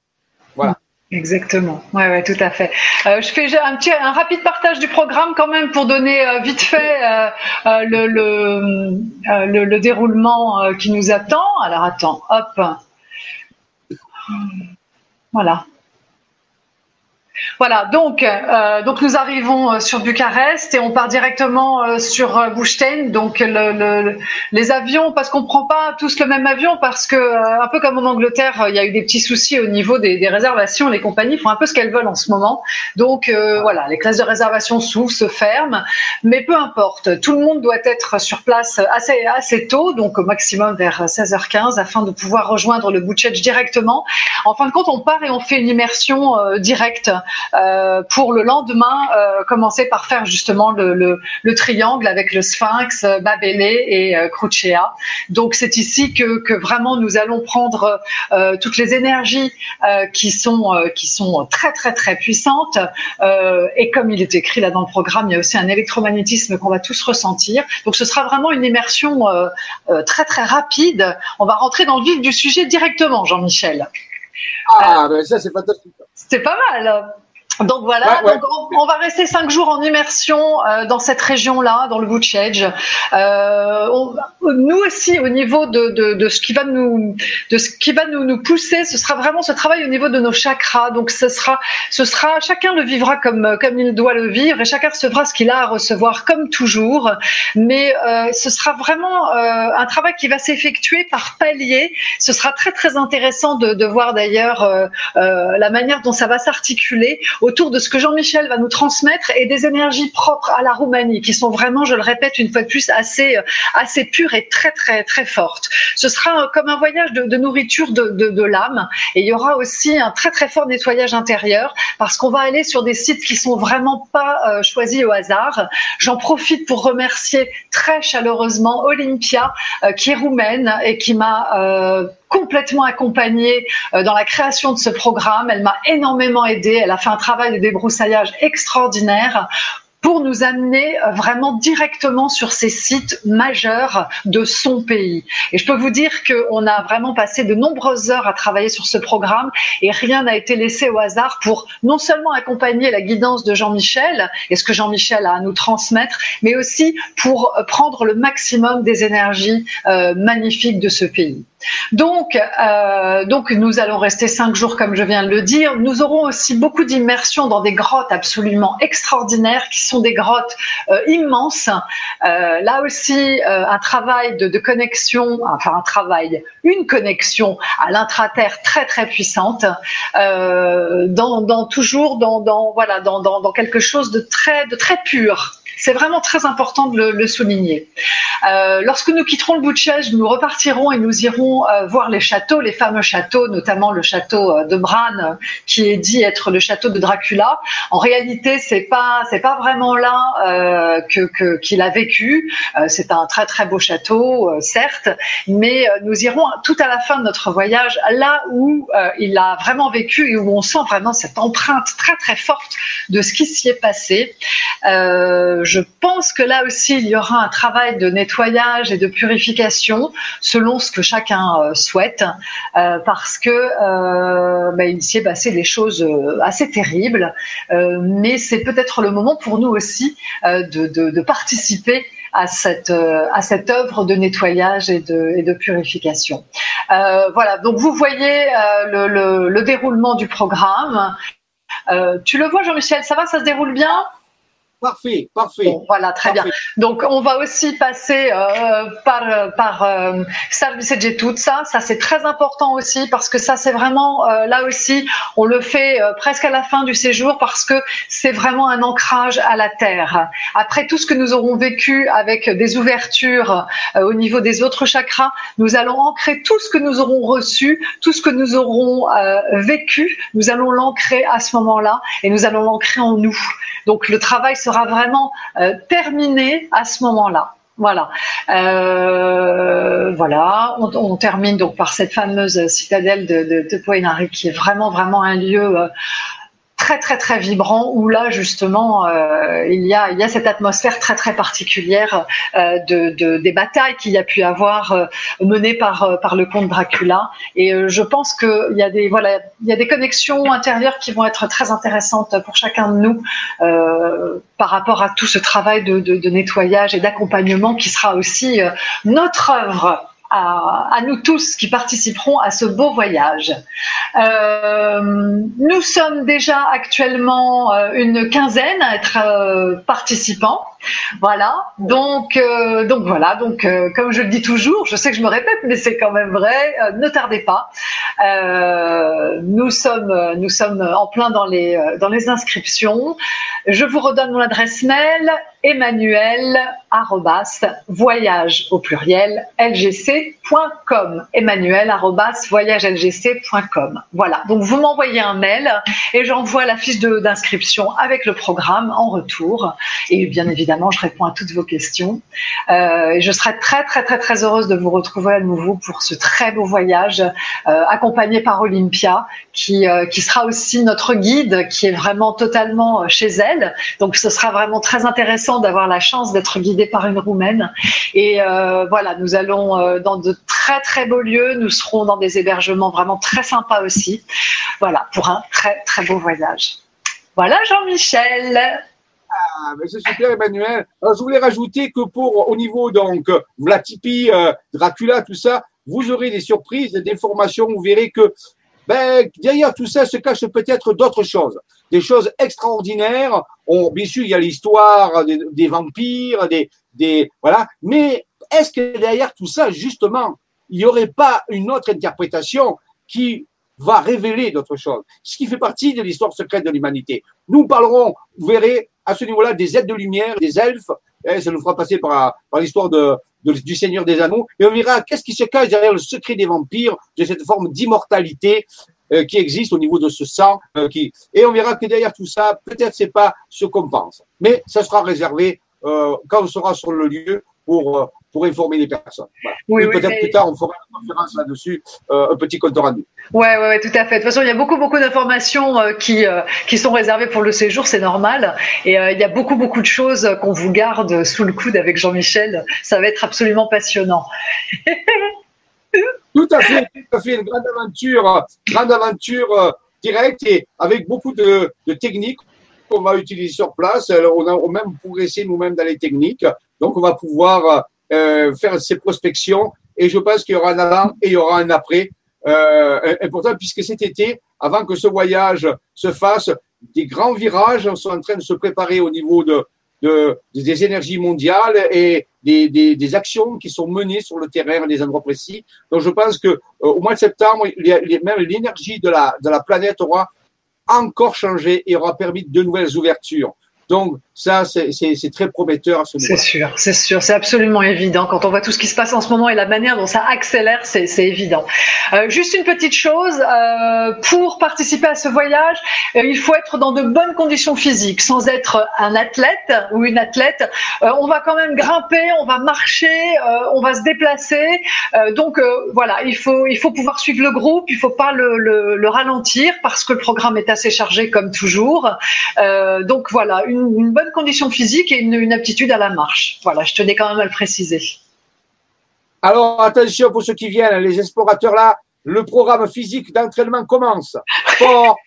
Voilà. Exactement, ouais, ouais, tout à fait. Euh, je fais un petit, un rapide partage du programme quand même pour donner euh, vite fait euh, le, le, le, le, déroulement qui nous attend. Alors attends, hop, voilà. Voilà, donc, euh, donc nous arrivons euh, sur Bucarest et on part directement euh, sur euh, Donc le, le, les avions, parce qu'on prend pas tous le même avion, parce que un peu comme en Angleterre, il y a eu des petits soucis au niveau des, réservations. Les compagnies font un peu ce qu'elles veulent en ce moment. Donc voilà, les classes de réservation s'ouvrent, se ferment, mais peu importe. Tout le monde doit être sur place assez assez tôt, donc au maximum vers 16h15, afin de pouvoir rejoindre le Butchedge directement. En fin de compte, on part et on fait une immersion directe euh, pour le lendemain euh, commencer par faire justement le, le, le, triangle avec le Sphinx, Babélé et euh, Crucea. Donc c'est ici que, vraiment nous allons prendre euh, toutes les énergies euh, qui sont qui sont très très très puissantes et comme il est écrit là dans le programme, il y a aussi un électromagnétisme qu'on va tous ressentir. Donc ce sera vraiment une immersion très très rapide. On va rentrer dans le vif du sujet directement, Jean-Michel. Ah, ben ça c'est fantastique. C'est pas mal. Donc voilà, donc on, va rester cinq jours en immersion euh, dans cette région-là, dans le Butchedge. Euh, nous aussi, au niveau de, de, de, ce qui va nous, de ce qui va nous, nous pousser, ce sera vraiment ce travail au niveau de nos chakras. Donc ce sera, ce sera, chacun le vivra comme comme il doit le vivre et chacun recevra ce qu'il a à recevoir comme toujours. Mais euh, ce sera vraiment euh, un travail qui va s'effectuer par paliers. Ce sera très très intéressant de, de voir d'ailleurs la manière dont ça va s'articuler autour de ce que Jean-Michel va nous transmettre et des énergies propres à la Roumanie qui sont vraiment, je le répète une fois de plus, assez, euh, assez pures et très, très, très fortes. Ce sera euh, comme un voyage de, de nourriture de, de, de l'âme et il y aura aussi un très, très fort nettoyage intérieur parce qu'on va aller sur des sites qui sont vraiment pas euh, choisis au hasard. J'en profite pour remercier très chaleureusement Olympia, euh, qui est roumaine et qui m'a euh, complètement accompagnée euh, dans la création de ce programme. Elle m'a énormément aidée. Elle a fait un travail de débroussaillage extraordinaire pour nous amener euh, vraiment directement sur ces sites majeurs de son pays. Et je peux vous dire qu'on a vraiment passé de nombreuses heures à travailler sur ce programme et rien n'a été laissé au hasard pour non seulement accompagner la guidance de Jean-Michel et ce que Jean-Michel a à nous transmettre, mais aussi pour euh, prendre le maximum des énergies euh, magnifiques de ce pays. Donc, euh, donc nous allons rester cinq jours, comme je viens de le dire. Nous aurons aussi beaucoup d'immersion dans des grottes absolument extraordinaires, qui sont des grottes euh, immenses. Euh, là aussi, euh, un travail de, de, connexion, enfin un travail, une connexion à l'intraterre très très puissante, euh, dans, dans, toujours dans, dans voilà dans, dans, dans quelque chose de très de très pur. C'est vraiment très important de le, souligner. Euh, lorsque nous quitterons le Butchage, nous repartirons et nous irons euh, voir les châteaux, les fameux châteaux, notamment le château euh, de Bran, qui est dit être le château de Dracula. En réalité, c'est pas pas vraiment là qu'il a vécu. C'est un très très beau château, certes, mais nous irons tout à la fin de notre voyage là où il a vraiment vécu et où on sent vraiment cette empreinte très très forte de ce qui s'y est passé. Je pense que là aussi, il y aura un travail de nettoyage et de purification selon ce que chacun euh, souhaite, euh, parce que euh, bah, il s'y est passé des choses euh, assez terribles, euh, mais c'est peut-être le moment pour nous aussi de, de, de, participer à cette à cette œuvre de nettoyage et de, et de purification. voilà, donc vous voyez le, le, le, déroulement du programme. tu le vois, Jean-Michel, ça va, ça se déroule bien? Parfait, parfait. Bon, voilà, très parfait. bien. Donc, on va aussi passer euh, par par euh, service et tout ça. Ça, c'est très important aussi parce que ça, c'est vraiment euh, là aussi, on le fait euh, presque à la fin du séjour parce que c'est vraiment un ancrage à la terre. Après tout ce que nous aurons vécu avec des ouvertures euh, au niveau des autres chakras, nous allons ancrer tout ce que nous aurons reçu, tout ce que nous aurons euh, vécu. Nous allons l'ancrer à ce moment-là et nous allons l'ancrer en nous. Donc, le travail sera vraiment euh, terminé à ce moment-là. Voilà, euh, voilà. On, termine donc par cette fameuse citadelle de, de, qui est vraiment vraiment un lieu euh, très très très vibrant où là justement euh, il y a il y a cette atmosphère très très particulière euh, de, de, des batailles qu'il y a pu avoir euh, menées par euh, par le comte Dracula. Et euh, je pense que il y a des voilà il y a des connexions intérieures qui vont être très intéressantes pour chacun de nous euh, par rapport à tout ce travail de, de, de nettoyage et d'accompagnement qui sera aussi notre œuvre à, nous tous qui participeront à ce beau voyage. Euh, nous sommes déjà actuellement euh, une quinzaine à être euh, participants. Voilà. Donc, donc voilà. Donc, comme je le dis toujours, je sais que je me répète, mais c'est quand même vrai. ne tardez pas. nous sommes, nous sommes en plein dans les dans les inscriptions. Je vous redonne mon adresse mail emmanuel voyage au pluriel lgc.com emmanuel voyagelgc.com voilà. Donc vous m'envoyez un mail et j'envoie la fiche d'inscription avec le programme en retour. Et bien évidemment je réponds à toutes vos questions. Euh, je serai très très très très heureuse de vous retrouver à nouveau pour ce très beau voyage euh, accompagné par Olympia qui, euh, qui sera aussi notre guide qui est vraiment totalement chez elle. Donc ce sera vraiment très intéressant d'avoir la chance d'être guidé par une roumaine. Et euh, voilà, nous allons euh, dans de très très beaux lieux. Nous serons dans des hébergements vraiment très sympas aussi. Voilà, pour un très très beau voyage. Voilà Jean-Michel. Ah, c'est super Emmanuel. Je voulais rajouter que pour au niveau donc Vlatipi, euh, Dracula, tout ça, vous aurez des surprises, des informations. Vous verrez que ben, derrière tout ça se cachent peut-être d'autres choses, des choses extraordinaires. Bien sûr, il y a l'histoire des, vampires, des, voilà. Mais est-ce que derrière tout ça, justement, il n'y aurait pas une autre interprétation qui va révéler d'autres choses, ce qui fait partie de l'histoire secrète de l'humanité. Nous parlerons, vous verrez, à ce niveau-là, des aides de lumière, des elfes, et ça nous fera passer par, l'histoire du Seigneur des Anneaux, et on verra qu'est-ce qui se cache derrière le secret des vampires, de cette forme d'immortalité euh, qui existe au niveau de ce sang. Euh. Et on verra que derrière tout ça, peut-être c'est pas ce qu'on pense, mais ça sera réservé euh, quand on sera sur le lieu pour pour informer les personnes. Oui, peut-être plus tard, on fera une conférence là-dessus, un petit compte rendu. Ouais, ouais, ouais, tout à fait. De toute façon, il y a beaucoup, beaucoup d'informations qui qui sont réservées pour le séjour, c'est normal. Et il y a beaucoup, beaucoup de choses qu'on vous garde sous le coude avec Jean-Michel. Ça va être absolument passionnant. [LAUGHS] Tout à fait, tout à fait, une grande aventure, grande aventure euh, directe et avec beaucoup de, de techniques qu'on va utiliser sur place. on a même progressé nous-mêmes dans les techniques, donc on va pouvoir euh, faire ces prospections et je pense qu'il y aura un avant et il y aura un après euh, important puisque cet été, avant que ce voyage se fasse, des grands virages sont en train de se préparer au niveau de, de, des énergies mondiales et des, des, des, actions qui sont menées sur le terrain à des endroits précis. Donc je pense que euh, au mois de septembre, même l'énergie de la, de la planète aura encore changé et aura permis de nouvelles ouvertures. Donc ça, c'est très prometteur à ce niveau. C'est sûr, c'est sûr, c'est absolument évident. Quand on voit tout ce qui se passe en ce moment et la manière dont ça accélère, c'est évident. Euh, juste une petite chose, euh, pour participer à ce voyage, euh, il faut être dans de bonnes conditions physiques, sans être un athlète ou une athlète. On va quand même grimper, on va marcher, on va se déplacer. donc voilà, il faut il faut pouvoir suivre le groupe, il faut pas le, le, le ralentir parce que le programme est assez chargé comme toujours. donc voilà, une, bonne condition physique et une, aptitude à la marche. Voilà, je tenais quand même à le préciser. Alors attention pour ceux qui viennent, les explorateurs là, le programme physique d'entraînement commence. Sport,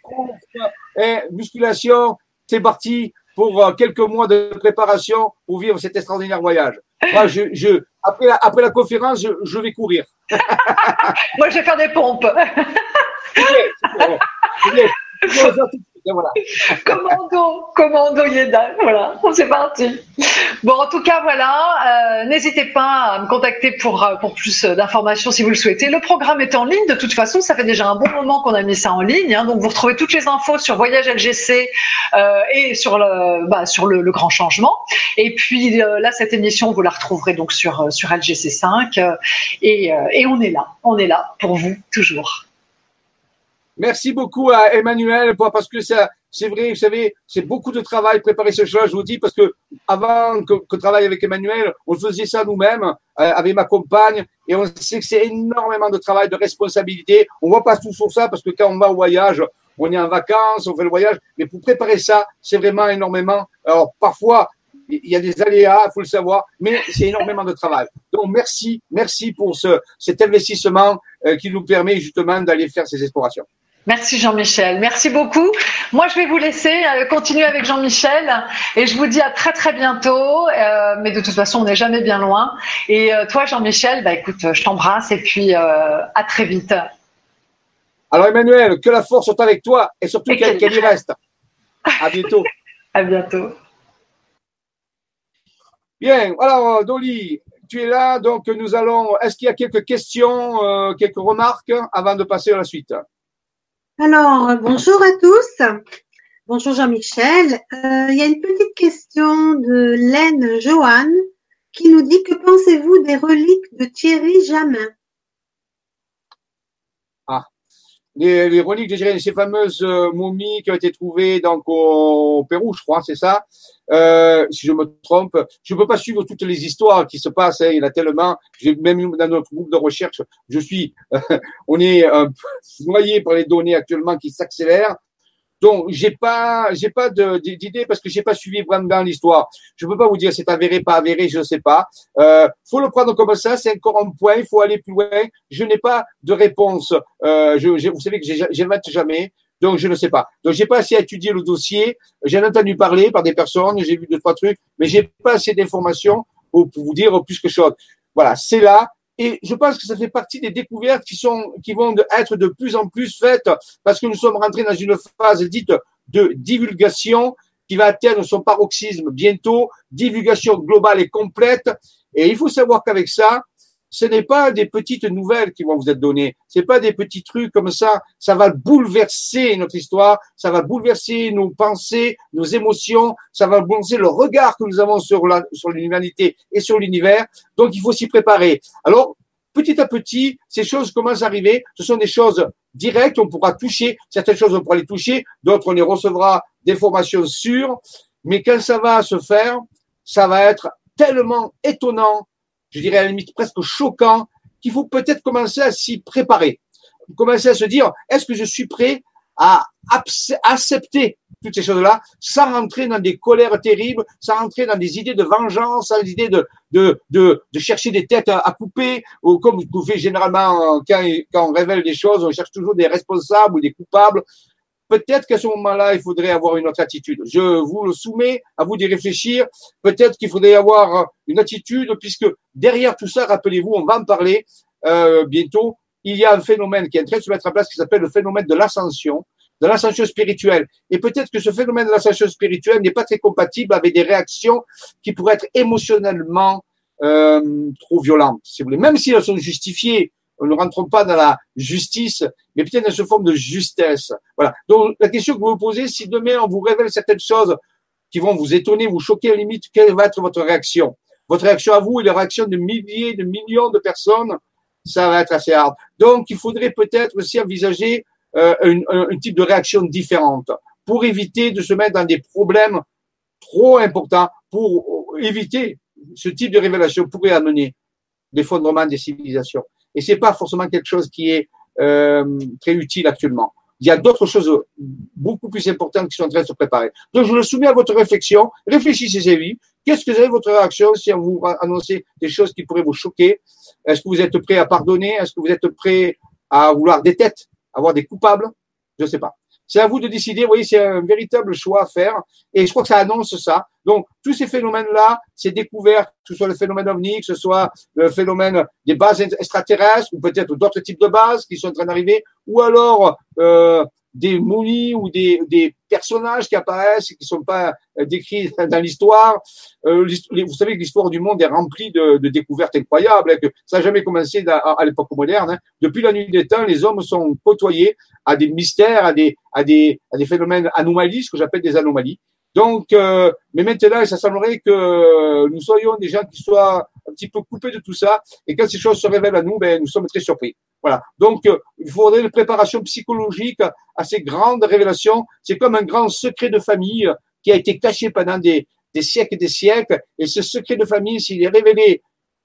[LAUGHS] et musculation, c'est parti pour euh, quelques mois de préparation pour vivre cet extraordinaire voyage. Moi, je, après, la, après la conférence, je, vais courir. [LAUGHS] Moi, je vais faire des pompes. [LAUGHS] Commando, commando Yeda, voilà, c'est parti. Bon, en tout cas, voilà, euh, n'hésitez pas à me contacter pour, euh, pour plus d'informations si vous le souhaitez. Le programme est en ligne, de toute façon, ça fait déjà un bon moment qu'on a mis ça en ligne, hein, donc vous retrouvez toutes les infos sur Voyage LGC euh, et sur, le, bah, sur le, grand changement. Et puis là, cette émission, vous la retrouverez donc sur, sur LGC5 et, et on est là, on est là pour vous toujours. Merci beaucoup à Emmanuel parce que ça, c'est vrai, vous savez, c'est beaucoup de travail préparer ce choix. Je vous dis parce que avant que, que travaille avec Emmanuel, on faisait ça nous-mêmes euh, avec ma compagne et on sait que c'est énormément de travail, de responsabilité. On voit pas tout sur ça parce que quand on va au voyage, on est en vacances, on fait le voyage, mais pour préparer ça, c'est vraiment énormément. Alors parfois, il y a des aléas, il faut le savoir, mais c'est énormément de travail. Donc merci, merci pour ce, cet investissement euh, qui nous permet justement d'aller faire ces explorations. Merci Jean-Michel. Merci beaucoup. Moi, je vais vous laisser euh, continuer avec Jean-Michel et je vous dis à très très bientôt. Euh, mais de toute façon, on n'est jamais bien loin. Et euh, toi, Jean-Michel, bah écoute, je t'embrasse et puis à très vite. Alors Emmanuel, que la force soit avec toi et surtout qu'elle y reste. À bientôt. [LAUGHS] à bientôt. Bien, alors Dolly, tu es là, donc nous allons. Est-ce qu'il y a quelques questions, quelques remarques avant de passer à la suite? Alors, bonjour à tous. Bonjour Jean-Michel. Euh, il y a une petite question de Laine Joanne qui nous dit que pensez-vous des reliques de Thierry Jamin? Les, reliques de ces fameuses euh, momies qui ont été trouvées donc au, Pérou, je crois, c'est ça. Euh, si je me trompe, je peux pas suivre toutes les histoires qui se passent. Hein, il y en a tellement. Même dans notre groupe de recherche, je suis, [LAUGHS] on est peu noyé par les données actuellement qui s'accélèrent. Donc, j'ai pas, j'ai pas d'idée parce que j'ai pas suivi vraiment l'histoire. Je peux pas vous dire c'est avéré, pas avéré, je ne sais pas. Euh, faut le prendre comme ça, c'est encore un point, il faut aller plus loin. Je n'ai pas de réponse. Euh, je, vous savez que j'invente jamais. Donc, je ne sais pas. Donc, j'ai pas assez étudié le dossier. J'ai entendu parler par des personnes, j'ai vu deux, trois trucs, mais j'ai pas assez d'informations pour vous dire plus que chose. Voilà, c'est là. Et je pense que ça fait partie des découvertes qui sont, qui vont être de plus en plus faites parce que nous sommes rentrés dans une phase dite de divulgation qui va atteindre son paroxysme bientôt, divulgation globale et complète. Et il faut savoir qu'avec ça, ce n'est pas des petites nouvelles qui vont vous être données. C'est pas des petits trucs comme ça. Ça va bouleverser notre histoire. Ça va bouleverser nos pensées, nos émotions. Ça va bouleverser le regard que nous avons sur la, sur l'humanité et sur l'univers. Donc, il faut s'y préparer. Alors, petit à petit, ces choses commencent à arriver. Ce sont des choses directes. On pourra toucher. Certaines choses, on pourra les toucher. D'autres, on les recevra des formations sûres. Mais quand ça va se faire, ça va être tellement étonnant je dirais à la limite presque choquant, qu'il faut peut-être commencer à s'y préparer. Commencer à se dire, est-ce que je suis prêt à accepter toutes ces choses-là sans rentrer dans des colères terribles, sans rentrer dans des idées de vengeance, sans l'idée de, chercher des têtes à, couper, ou comme vous faites généralement quand, quand on révèle des choses, on cherche toujours des responsables ou des coupables. Peut-être qu'à ce moment-là, il faudrait avoir une autre attitude. Je vous le soumets, à vous d'y réfléchir. Peut-être qu'il faudrait avoir une attitude, puisque derrière tout ça, rappelez-vous, on va en parler euh, bientôt, il y a un phénomène qui est en train de se mettre en place qui s'appelle le phénomène de l'ascension, de l'ascension spirituelle. Et peut-être que ce phénomène de l'ascension spirituelle n'est pas très compatible avec des réactions qui pourraient être émotionnellement euh, trop violentes, si vous voulez. Même si elles sont justifiées, ne rentrons pas dans la justice, mais peut-être dans ce forme de justesse. Voilà. Donc, la question que vous vous posez, si demain on vous révèle certaines choses qui vont vous étonner, vous choquer à la limite, quelle va être votre réaction? Votre réaction à vous et la réaction de milliers, de millions de personnes, ça va être assez hard. Donc, il faudrait peut-être aussi envisager euh, un, type de réaction différente pour éviter de se mettre dans des problèmes trop importants, pour éviter ce type de révélation pourrait amener l'effondrement des civilisations et c'est pas forcément quelque chose qui est euh, très utile actuellement. Il y a d'autres choses beaucoup plus importantes qui sont en train de se préparer. Donc, je le soumets à votre réflexion. Réfléchissez y Qu'est-ce que vous avez votre réaction si on vous annonce des choses qui pourraient vous choquer? Est-ce que vous êtes prêt à pardonner? Est-ce que vous êtes prêt à vouloir des têtes, avoir des coupables? Je ne sais pas. C'est à vous de décider. Vous voyez, c'est un véritable choix à faire. Et je crois que ça annonce ça. Donc, tous ces phénomènes-là, ces découvertes, que ce soit le phénomène ovni, que ce soit le phénomène des bases extraterrestres, ou peut-être d'autres types de bases qui sont en train d'arriver, ou alors euh, des momies ou des, des, personnages qui apparaissent et qui sont pas euh, décrits [LAUGHS] dans l'histoire. Euh, vous savez que l'histoire du monde est remplie de, de découvertes incroyables, hein, que ça n'a jamais commencé à, l'époque moderne. Hein. Depuis la nuit des temps, les hommes sont côtoyés à des mystères, à des, à des, à des phénomènes anomalies, ce que j'appelle des anomalies. Donc, euh, mais maintenant, ça semblerait que nous soyons des gens qui soient un petit peu coupés de tout ça, et quand ces choses se révèlent à nous, ben, nous sommes très surpris. Voilà. Donc, euh, il faudrait une préparation psychologique à ces grandes révélations. C'est comme un grand secret de famille qui a été caché pendant des, des siècles et des siècles, et ce secret de famille, s'il est révélé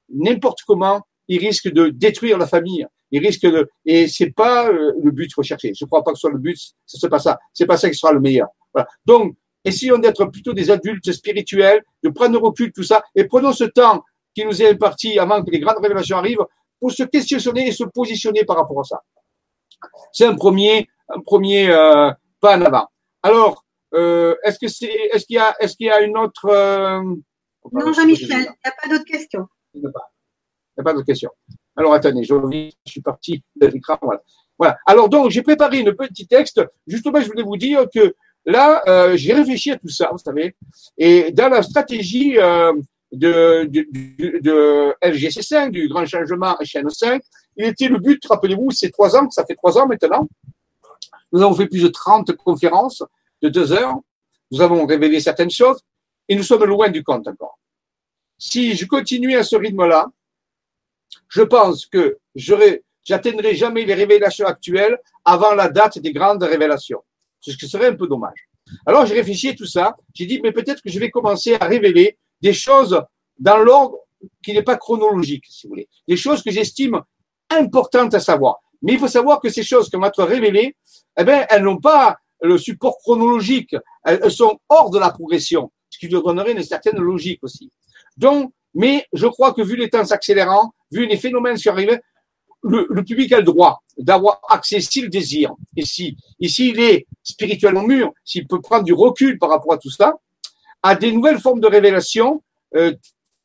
n'importe comment, il risque de détruire la famille. Il risque de, et c'est pas euh, le but recherché. Je crois pas que ce soit le but. C'est pas ça. C'est pas ça qui sera le meilleur. Voilà. Donc, essayons d'être plutôt des adultes spirituels, de prendre recul tout ça, et prenons ce temps qui nous est imparti avant que les grandes révélations arrivent pour se questionner et se positionner par rapport à ça. C'est un premier un premier euh, pas en avant. Alors, euh, est-ce que c'est, est-ce qu'il y a, est-ce qu'il y a une autre euh, Non, Jean-Michel, il n'y a pas d'autres questions. Il n'y a pas, d'autres questions. Alors attendez, je suis parti de l'écran. Voilà. voilà. Alors donc, j'ai préparé une petit texte. Justement, je voulais vous dire que là, euh, j'ai réfléchi à tout ça, vous savez, et dans la stratégie euh, de, de LGC5, du grand changement chaîne 5, il était le but, rappelez-vous, c'est trois ans, ça fait trois ans maintenant. Nous avons fait plus de 30 conférences de deux heures. Nous avons révélé certaines choses et nous sommes loin du compte encore. Si je continuais à ce rythme-là, je pense que j'atteindrai jamais les révélations actuelles avant la date des grandes révélations. Ce qui serait un peu dommage. Alors j'ai réfléchi à tout ça. J'ai dit, mais peut-être que je vais commencer à révéler des choses dans l'ordre qui n'est pas chronologique, si vous voulez. Des choses que j'estime importantes à savoir. Mais il faut savoir que ces choses qu'on va être révélées, eh bien, elles n'ont pas le support chronologique. Elles sont hors de la progression, ce qui donnerait une certaine logique aussi. Donc, mais je crois que vu les temps s'accélérant, vu les phénomènes qui arrivent, le, le, public a le droit d'avoir accès s'il désire. Et si, et s'il est spirituellement mûr, s'il peut prendre du recul par rapport à tout ça, à des nouvelles formes de révélation euh,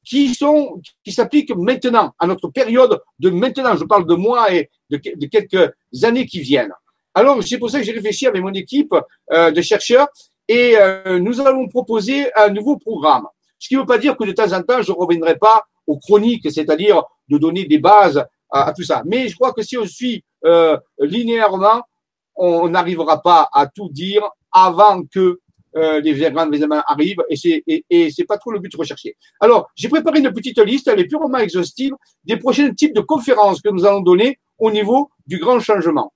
qui sont, qui s'appliquent maintenant, à notre période de maintenant. Je parle de moi et de, quelques années qui viennent. Alors, c'est pour ça que j'ai réfléchi avec mon équipe euh, de chercheurs et euh, nous allons proposer un nouveau programme. Ce qui ne veut pas dire que de temps en temps, je ne reviendrai pas aux chroniques, c'est-à-dire de donner des bases à, à, tout ça. Mais je crois que si on suit euh, linéairement, on n'arrivera pas à tout dire avant que euh, les grands événements arrivent et c'est et, et c'est pas trop le but recherché. Alors, j'ai préparé une petite liste, elle est purement exhaustive des prochains types de conférences que nous allons donner au niveau du grand changement.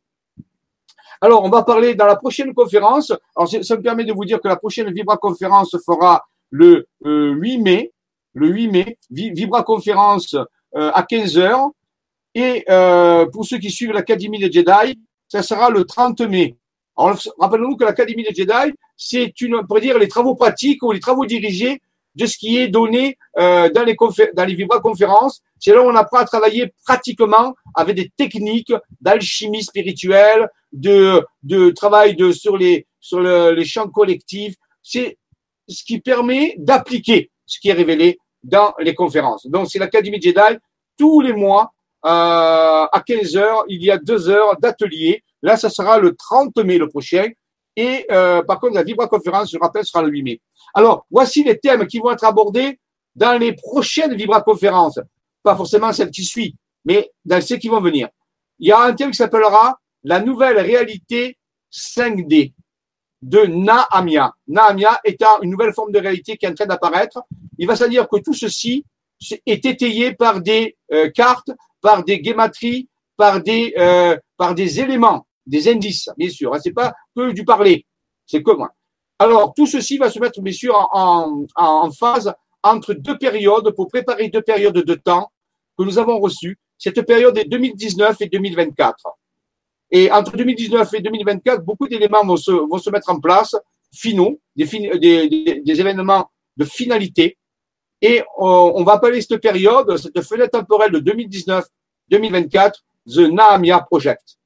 Alors, on va parler dans la prochaine conférence. Alors, ça me permet de vous dire que la prochaine Vibra conférence se fera le euh, 8 mai. Le 8 mai, Vibra conférence euh, à 15 heures. Et euh, pour ceux qui suivent l'Académie des Jedi, ça sera le 30 mai. Rappelons-nous que l'Académie des Jedi, c'est une, on dire, les travaux pratiques ou les travaux dirigés de ce qui est donné euh, dans les dans les Vibra conférences. C'est là où on apprend à travailler pratiquement avec des techniques d'alchimie spirituelle, de, de travail de, sur les, sur le, les champs collectifs. C'est ce qui permet d'appliquer ce qui est révélé dans les conférences. Donc, c'est l'Académie Jedi. Tous les mois, à 15 heures, il y a deux heures d'atelier. Là, ça sera le 30 mai le prochain. Et euh, par contre, la Vibra conférence, je rappelle, sera le 8 mai. Alors, voici les thèmes qui vont être abordés dans les prochaines Vibra conférences. Pas forcément celles qui suivent, mais dans celles qui vont venir. Il y a un thème qui s'appellera la nouvelle réalité 5D de Naamia. Naamia étant une nouvelle forme de réalité qui est en train d'apparaître. Il va se dire que tout ceci est étayé par des euh, cartes, par des guématries, par des, euh, par des éléments, des indices, bien sûr. Hein, c'est pas que du parler, c'est que moi. Alors, tout ceci va se mettre, bien sûr, en, phase entre deux périodes pour préparer deux périodes de temps que nous avons reçues. Cette période est 2019 et 2024. Et entre 2019 et 2024, beaucoup d'éléments vont se, vont se mettre en place, finaux, des événements de finalité. Et on, on, va appeler cette période, cette fenêtre temporelle de 2019-2024, The Naamia Project.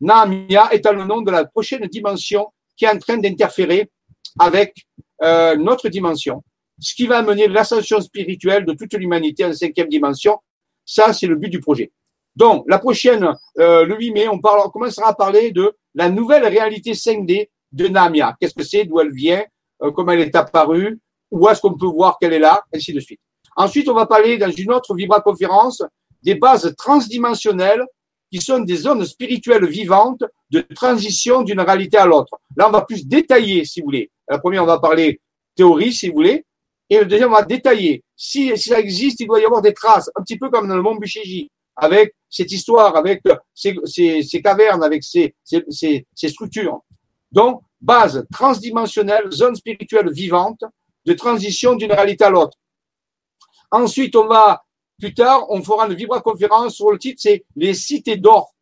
Naamia étant le nom de la prochaine dimension qui est en train d'interférer avec euh, notre dimension, ce qui va amener l'ascension spirituelle de toute l'humanité en cinquième dimension. Ça, c'est le but du projet. Donc, la prochaine, euh, le 8 mai, on, on commencera à parler de la nouvelle réalité 5D de Namia. Qu'est-ce que c'est, d'où elle vient, euh, comment elle est apparue, où est-ce qu'on peut voir qu'elle est là, ainsi de suite. Ensuite, on va parler dans une autre Vibra conférence des bases transdimensionnelles qui sont des zones spirituelles vivantes de transition d'une réalité à l'autre. Là, on va plus détailler, si vous voulez. La première, on va parler théorie, si vous voulez. Et le deuxième, on va détailler. Si, si ça existe, il doit y avoir des traces, un petit peu comme dans le monde Buchéji, avec cette histoire, avec ces, ces, ces cavernes, avec ces, ces, structures. Donc, base transdimensionnelle, zone spirituelle vivante, de transition d'une réalité à l'autre. Ensuite, on va, plus tard, on fera une vibra-conférence sur le titre, c'est les cités d'or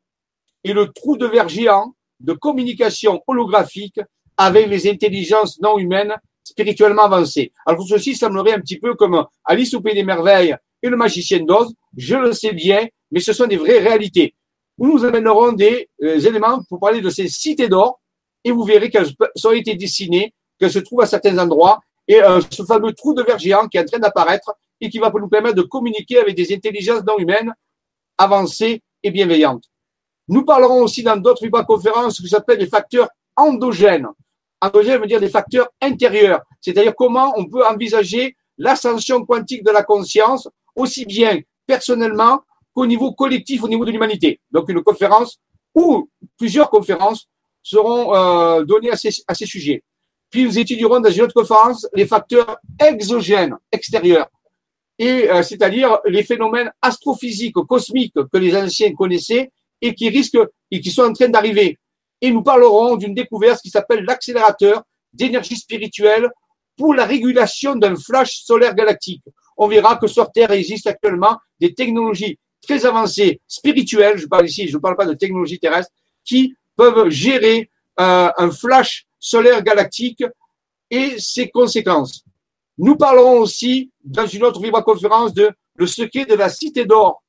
et le trou de verre géant de communication holographique avec les intelligences non humaines spirituellement avancées. Alors, ceci semblerait un petit peu comme Alice au Pays des Merveilles et le magicien d'Oz. Je le sais bien, mais ce sont des vraies réalités. où nous amènerons des euh, éléments pour parler de ces cités d'or et vous verrez qu'elles ont été dessinées, qu'elles se trouvent à certains endroits et euh, ce fameux trou de verre géant qui est en train d'apparaître et qui va nous permettre de communiquer avec des intelligences non humaines avancées et bienveillantes. Nous parlerons aussi dans d'autres conférences ce que s'appelle les facteurs endogènes. Endogènes veut dire des facteurs intérieurs, c'est-à-dire comment on peut envisager l'ascension quantique de la conscience, aussi bien personnellement qu'au niveau collectif, au niveau de l'humanité. Donc une conférence ou plusieurs conférences seront euh, données à ces, à ces sujets. Puis nous étudierons dans une autre conférence les facteurs exogènes, extérieurs, et euh, c'est-à-dire les phénomènes astrophysiques, cosmiques que les anciens connaissaient et qui risquent et qui sont en train d'arriver. Et nous parlerons d'une découverte qui s'appelle l'accélérateur d'énergie spirituelle pour la régulation d'un flash solaire galactique. On verra que sur Terre existe actuellement des technologies très avancées spirituelles, je parle ici, je ne parle pas de technologie terrestre, qui peuvent gérer euh, un flash solaire galactique et ses conséquences. Nous parlerons aussi dans une autre vibra-conférence de le secret de la cité d'or,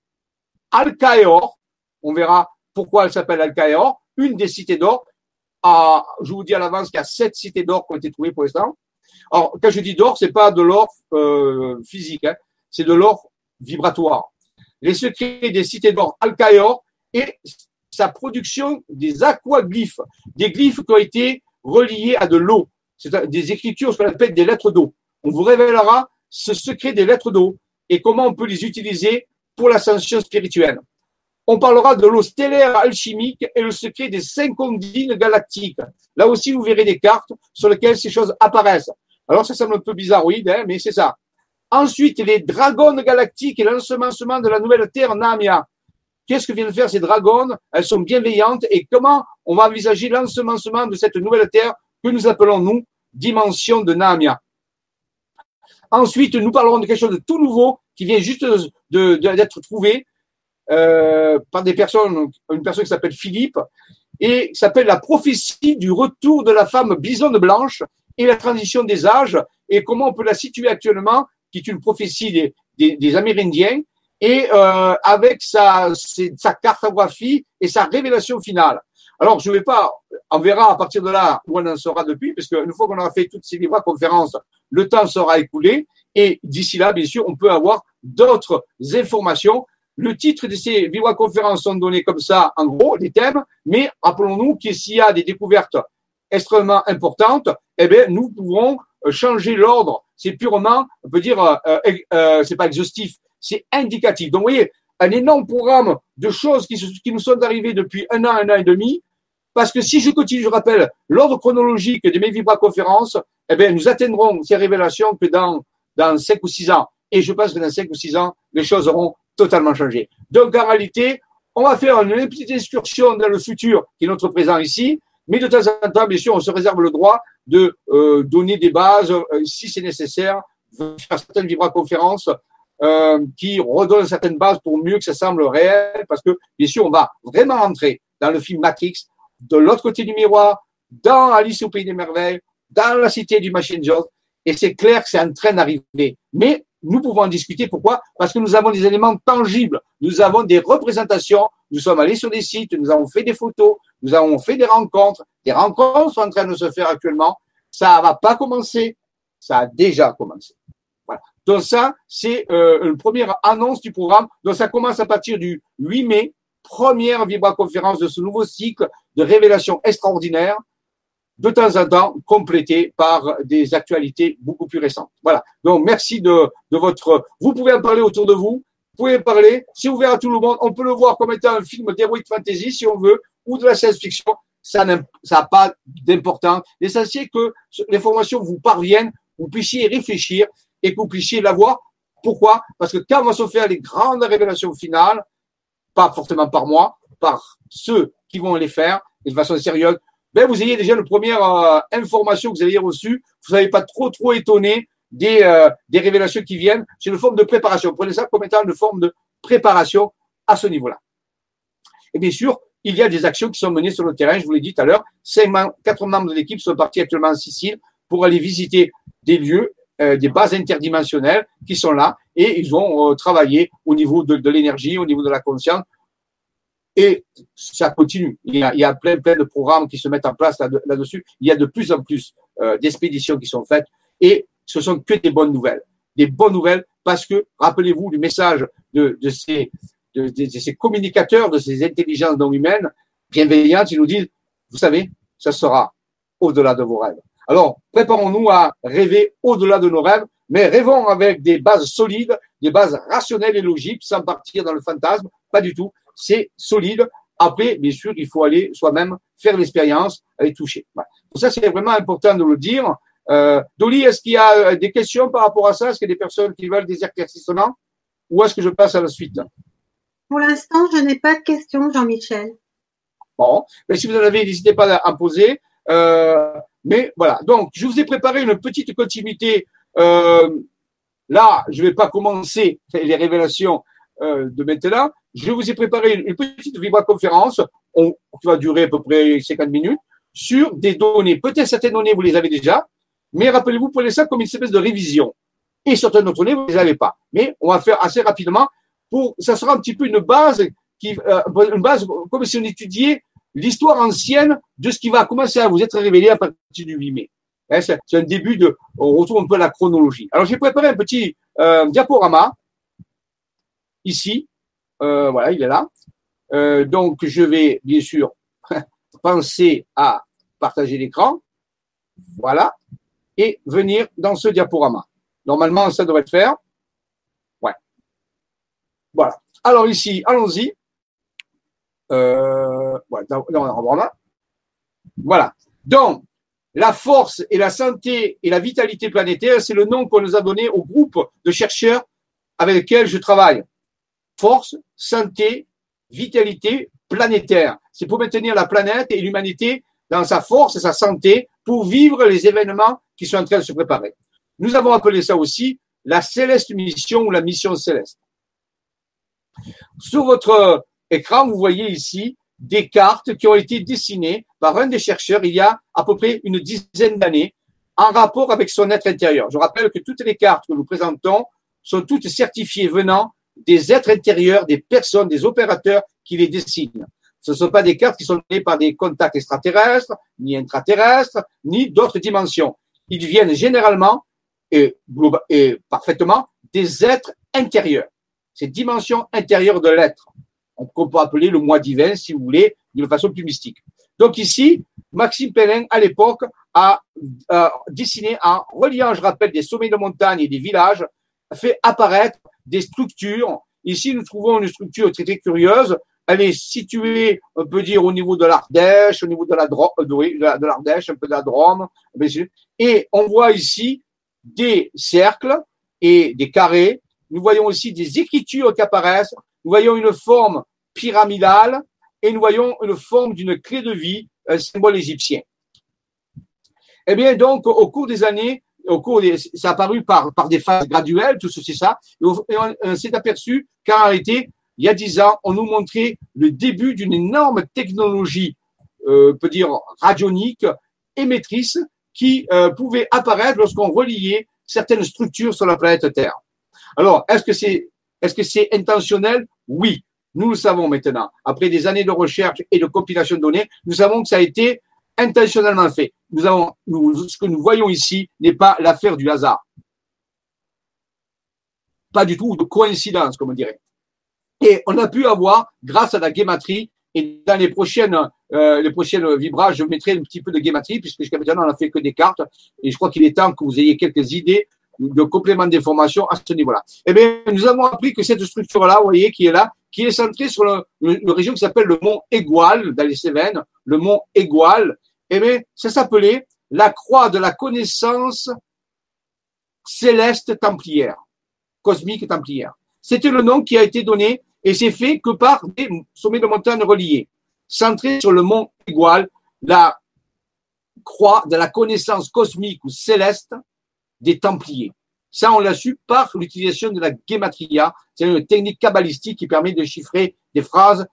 Al-Kaor. On verra pourquoi elle s'appelle Al-Kaor, une des cités d'or. Je vous dis à l'avance qu'il y a sept cités d'or qui ont été trouvées pour l'instant. Alors, quand je dis d'or, c'est pas de l'or euh, physique, hein, c'est de l'or vibratoire. Les secrets des cités d'or Al-Kaor et sa production des aquaglyphes, des glyphes qui ont été reliés à de l'eau. C'est des écritures, ce qu'on appelle des lettres d'eau. On vous révélera ce secret des lettres d'eau et comment on peut les utiliser pour l'ascension spirituelle. On parlera de l'eau stellaire alchimique et le secret des cinq ondines galactiques. Là aussi, vous verrez des cartes sur lesquelles ces choses apparaissent. Alors, ça semble un peu bizarroïde, hein, mais c'est ça. Ensuite, les dragons galactiques et l'ensemencement de la nouvelle Terre Namia. Qu'est-ce que viennent faire ces dragons Elles sont bienveillantes et comment on va envisager l'ensemencement de cette nouvelle Terre que nous appelons, nous, dimension de Namia. Ensuite, nous parlerons de quelque chose de tout nouveau qui vient juste d'être trouvé euh, par des personnes, une personne qui s'appelle Philippe, et qui s'appelle la prophétie du retour de la femme bisonne blanche et la transition des âges, et comment on peut la situer actuellement, qui est une prophétie des, Amérindiens, et euh, avec sa cartographie et sa révélation finale. Alors, je ne vais pas, on verra à partir de là où on en sera depuis, parce qu'une fois qu'on aura fait toutes ces livres conférences, le temps sera écoulé, et d'ici là, bien sûr, on peut avoir d'autres informations. Le titre de ces conférences sont donnés comme ça, en gros, les thèmes, mais rappelons-nous que s'il y a des découvertes extrêmement importantes, eh bien, nous pouvons changer l'ordre. C'est purement, on peut dire, euh, euh, euh c'est pas exhaustif, c'est indicatif. Donc, vous voyez, un énorme programme de choses qui nous sont arrivées depuis un an, un an et demi, parce que si je continue, je rappelle, l'ordre chronologique de mes vibra-conférences, eh bien, nous atteindrons ces révélations que dans, dans cinq ou six ans. Et je pense que dans cinq ou six ans, les choses auront totalement changé. Donc, en réalité, on va faire une petite excursion dans le futur qui est notre présent ici, mais de temps en temps, bien sûr, on se réserve le droit de euh, donner des bases, euh, si c'est nécessaire, faire certaines vibra-conférences euh, qui redonne certaines bases pour mieux que ça semble réel, parce que bien sûr, on va vraiment entrer dans le film Matrix, de l'autre côté du miroir, dans Alice au pays des merveilles, dans la cité du Machine Job, et c'est clair que c'est en train d'arriver. Mais nous pouvons en discuter. Pourquoi? Parce que nous avons des éléments tangibles. Nous avons des représentations. Nous sommes allés sur des sites. Nous avons fait des photos. Nous avons fait des rencontres. Des rencontres sont en train de se faire actuellement. Ça va pas commencer. Ça a déjà commencé. Donc ça, c'est euh, une première annonce du programme. Donc ça commence à partir du 8 mai, première vibra-conférence de ce nouveau cycle de révélation extraordinaire, de temps en temps complété par des actualités beaucoup plus récentes. Voilà. Donc merci de, de votre... Vous pouvez en parler autour de vous. Vous pouvez parler. Si vous à tout le monde, on peut le voir comme étant un film d'heroic fantasy, si on veut, ou de la science-fiction. Ça n'a pas d'importance. L'essentiel que l'information vous parvienne, vous puissiez réfléchir et que vous puissiez l'avoir. Pourquoi? Parce que quand on va se faire les grandes révélations finales, pas forcément par moi, par ceux qui vont les faire, et de façon sérieuse, ben vous ayez déjà une première euh, information que vous avez reçue, vous n'avez pas trop trop étonné des, euh, des révélations qui viennent. C'est une forme de préparation. Prenez ça comme étant une forme de préparation à ce niveau-là. Et bien sûr, il y a des actions qui sont menées sur le terrain. Je vous l'ai dit tout à l'heure, quatre membres de l'équipe sont partis actuellement en Sicile pour aller visiter des lieux euh, des bases interdimensionnelles qui sont là et ils vont euh, travailler au niveau de, l'énergie, au niveau de la conscience, Et ça continue. Il y, a, plein, plein de programmes qui se mettent en place là-dessus. il y a de plus en plus euh, d'expéditions qui sont faites et ce sont que des bonnes nouvelles. Des bonnes nouvelles parce que, rappelez-vous du message de, de, ces, de, ces communicateurs, de ces intelligences non humaines bienveillantes, ils nous disent, vous savez, ça sera au-delà de vos rêves. Alors, préparons-nous à rêver au-delà de nos rêves, mais rêvons avec des bases solides, des bases rationnelles et logiques, sans partir dans le fantasme, pas du tout. C'est solide. Après, bien sûr, il faut aller soi-même faire l'expérience, aller toucher. Voilà. ça, c'est vraiment important de le dire. Euh, Dolly, est-ce qu'il y a euh, des questions par rapport à ça? Est-ce qu'il y a des personnes qui veulent des éclaircissements? Ou est-ce que je passe à la suite? Pour l'instant, je n'ai pas de questions, Jean-Michel. Bon, mais si vous en avez, n'hésitez pas à en poser. Euh, mais voilà, donc je vous ai préparé une petite continuité. Euh, là, je ne vais pas commencer [LAUGHS] les révélations euh, de maintenant. Je vous ai préparé une, petite vibra-conférence qui va durer à peu près 50 minutes sur des données. Peut-être certaines données, vous les avez déjà, mais rappelez-vous, prenez ça comme une espèce de révision. Et certaines autres données, vous ne les avez pas. Mais on va faire assez rapidement pour, ça sera un petit peu une base qui, euh, une base comme si on étudiait l'histoire ancienne de ce qui va commencer à vous être révélé à partir du 8 mai. Hein, c'est un début de, on retrouve un peu la chronologie. Alors j'ai préparé un petit euh, diaporama ici. Euh, voilà, il est là. Euh, donc je vais bien sûr [LAUGHS] penser à partager l'écran. Voilà. Et venir dans ce diaporama. Normalement, ça devrait le faire. Ouais. Voilà. Alors ici, allons-y. Euh, voilà. Donc, la force et la santé et la vitalité planétaire, c'est le nom qu'on nous a donné au groupe de chercheurs avec lesquels je travaille. Force, santé, vitalité planétaire. C'est pour maintenir la planète et l'humanité dans sa force et sa santé pour vivre les événements qui sont en train de se préparer. Nous avons appelé ça aussi la céleste mission ou la mission céleste. Sur votre écran, vous voyez ici des cartes qui ont été dessinées par un des chercheurs il y a à peu près une dizaine d'années en rapport avec son être intérieur. Je rappelle que toutes les cartes que nous présentons sont toutes certifiées venant des êtres intérieurs, des personnes, des opérateurs qui les dessinent. Ce ne sont pas des cartes qui sont données par des contacts extraterrestres, ni intraterrestres, ni d'autres dimensions. Ils viennent généralement et, et parfaitement des êtres intérieurs. Ces dimensions intérieures de l'être qu'on peut appeler le mois divin, si vous voulez, d'une façon plus mystique. Donc ici, Maxime Pellin, à l'époque, a dessiné en reliant, je rappelle, des sommets de montagne et des villages, fait apparaître des structures. Ici, nous trouvons une structure très, très curieuse. Elle est située, on peut dire, au niveau de l'Ardèche, au niveau de la euh, de l'Ardèche, un peu de la Drôme. Et on voit ici des cercles et des carrés. Nous voyons aussi des écritures qui apparaissent. Nous voyons une forme pyramidale et nous voyons une forme d'une clé de vie, un symbole égyptien. Eh bien, donc, au cours des années, au cours des, ça a apparu par, des phases graduelles, tout ceci, ça, et on, s'est aperçu qu'en réalité, il y a dix ans, on nous montrait le début d'une énorme technologie, euh, peut dire radionique, émettrice, qui euh, pouvait apparaître lorsqu'on reliait certaines structures sur la planète Terre. Alors, c'est est-ce que c'est intentionnel? Oui. Nous le savons maintenant. Après des années de recherche et de compilation de données, nous savons que ça a été intentionnellement fait. Nous avons, ce que nous voyons ici n'est pas l'affaire du hasard. Pas du tout de coïncidence, comme on dirait. Et on a pu avoir, grâce à la guématrie, et dans les prochaines, euh, les prochaines vibrages, je mettrai un petit peu de guématrie, puisque jusqu'à maintenant, on n'a fait que des cartes. Et je crois qu'il est temps que vous ayez quelques idées de complément d'information à ce niveau-là. Eh bien, nous avons appris que cette structure-là, vous voyez, qui est là, qui est centrée sur le, le, région qui s'appelle le mont Égual, dans les Cévennes, le mont Égual, eh bien, ça s'appelait la croix de la connaissance céleste templière, cosmique templière. C'était le nom qui a été donné et c'est fait que par des sommets de montagne reliés. Centré sur le mont Égual, la croix de la connaissance cosmique ou céleste des Templiers. Ça, on l'a su par l'utilisation de la gematria, c'est une technique kabbalistique qui permet de chiffrer des phrases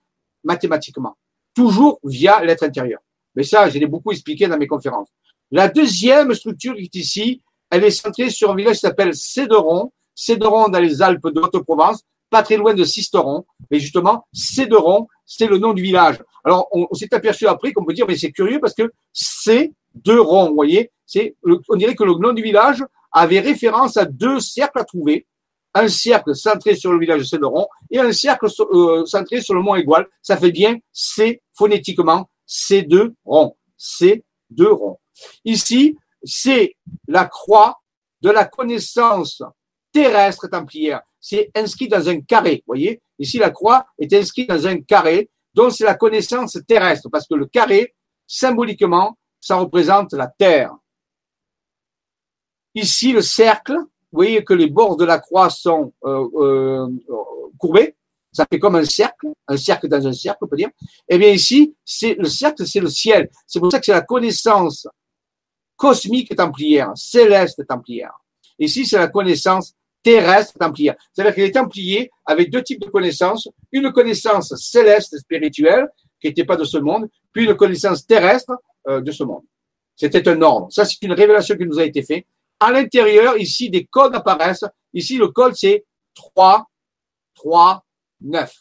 mathématiquement, toujours via l'être intérieur. Mais ça, je l'ai beaucoup expliqué dans mes conférences. La deuxième structure qui est ici, elle est centrée sur un village qui s'appelle Céderon, Céderon dans les Alpes de Haute-Provence. pas très loin de Sisteron. Mais justement, Céderon, c'est le nom du village. Alors, on, s'est aperçu après qu'on peut dire, mais c'est curieux parce que c'est vous voyez. C'est, on dirait que le nom du village avait référence à deux cercles à trouver. Un cercle centré sur le village de Céderon et un cercle euh, centré sur le mont Égual. Ça fait bien c'est phonétiquement ces deux ronds. C'est deux ronds. Ici, c'est la croix de la connaissance terrestre templière. C'est inscrit dans un carré, voyez. Ici, la croix est inscrite dans un carré, donc c'est la connaissance terrestre, parce que le carré, symboliquement, ça représente la terre. Ici, le cercle, vous voyez que les bords de la croix sont euh, euh, courbés, ça fait comme un cercle, un cercle dans un cercle, on peut dire. Eh bien ici, c'est le cercle, c'est le ciel. C'est pour ça que c'est la connaissance cosmique templière, céleste templière. Ici, c'est la connaissance terrestre templière. C'est-à-dire que les Templiers avaient deux types de connaissances. Une connaissance céleste spirituelle, qui n'était pas de ce monde, puis une connaissance terrestre euh, de ce monde. C'était un ordre. Ça, c'est une révélation qui nous a été faite. À l'intérieur, ici, des codes apparaissent. Ici, le code, c'est 3, 3, 9.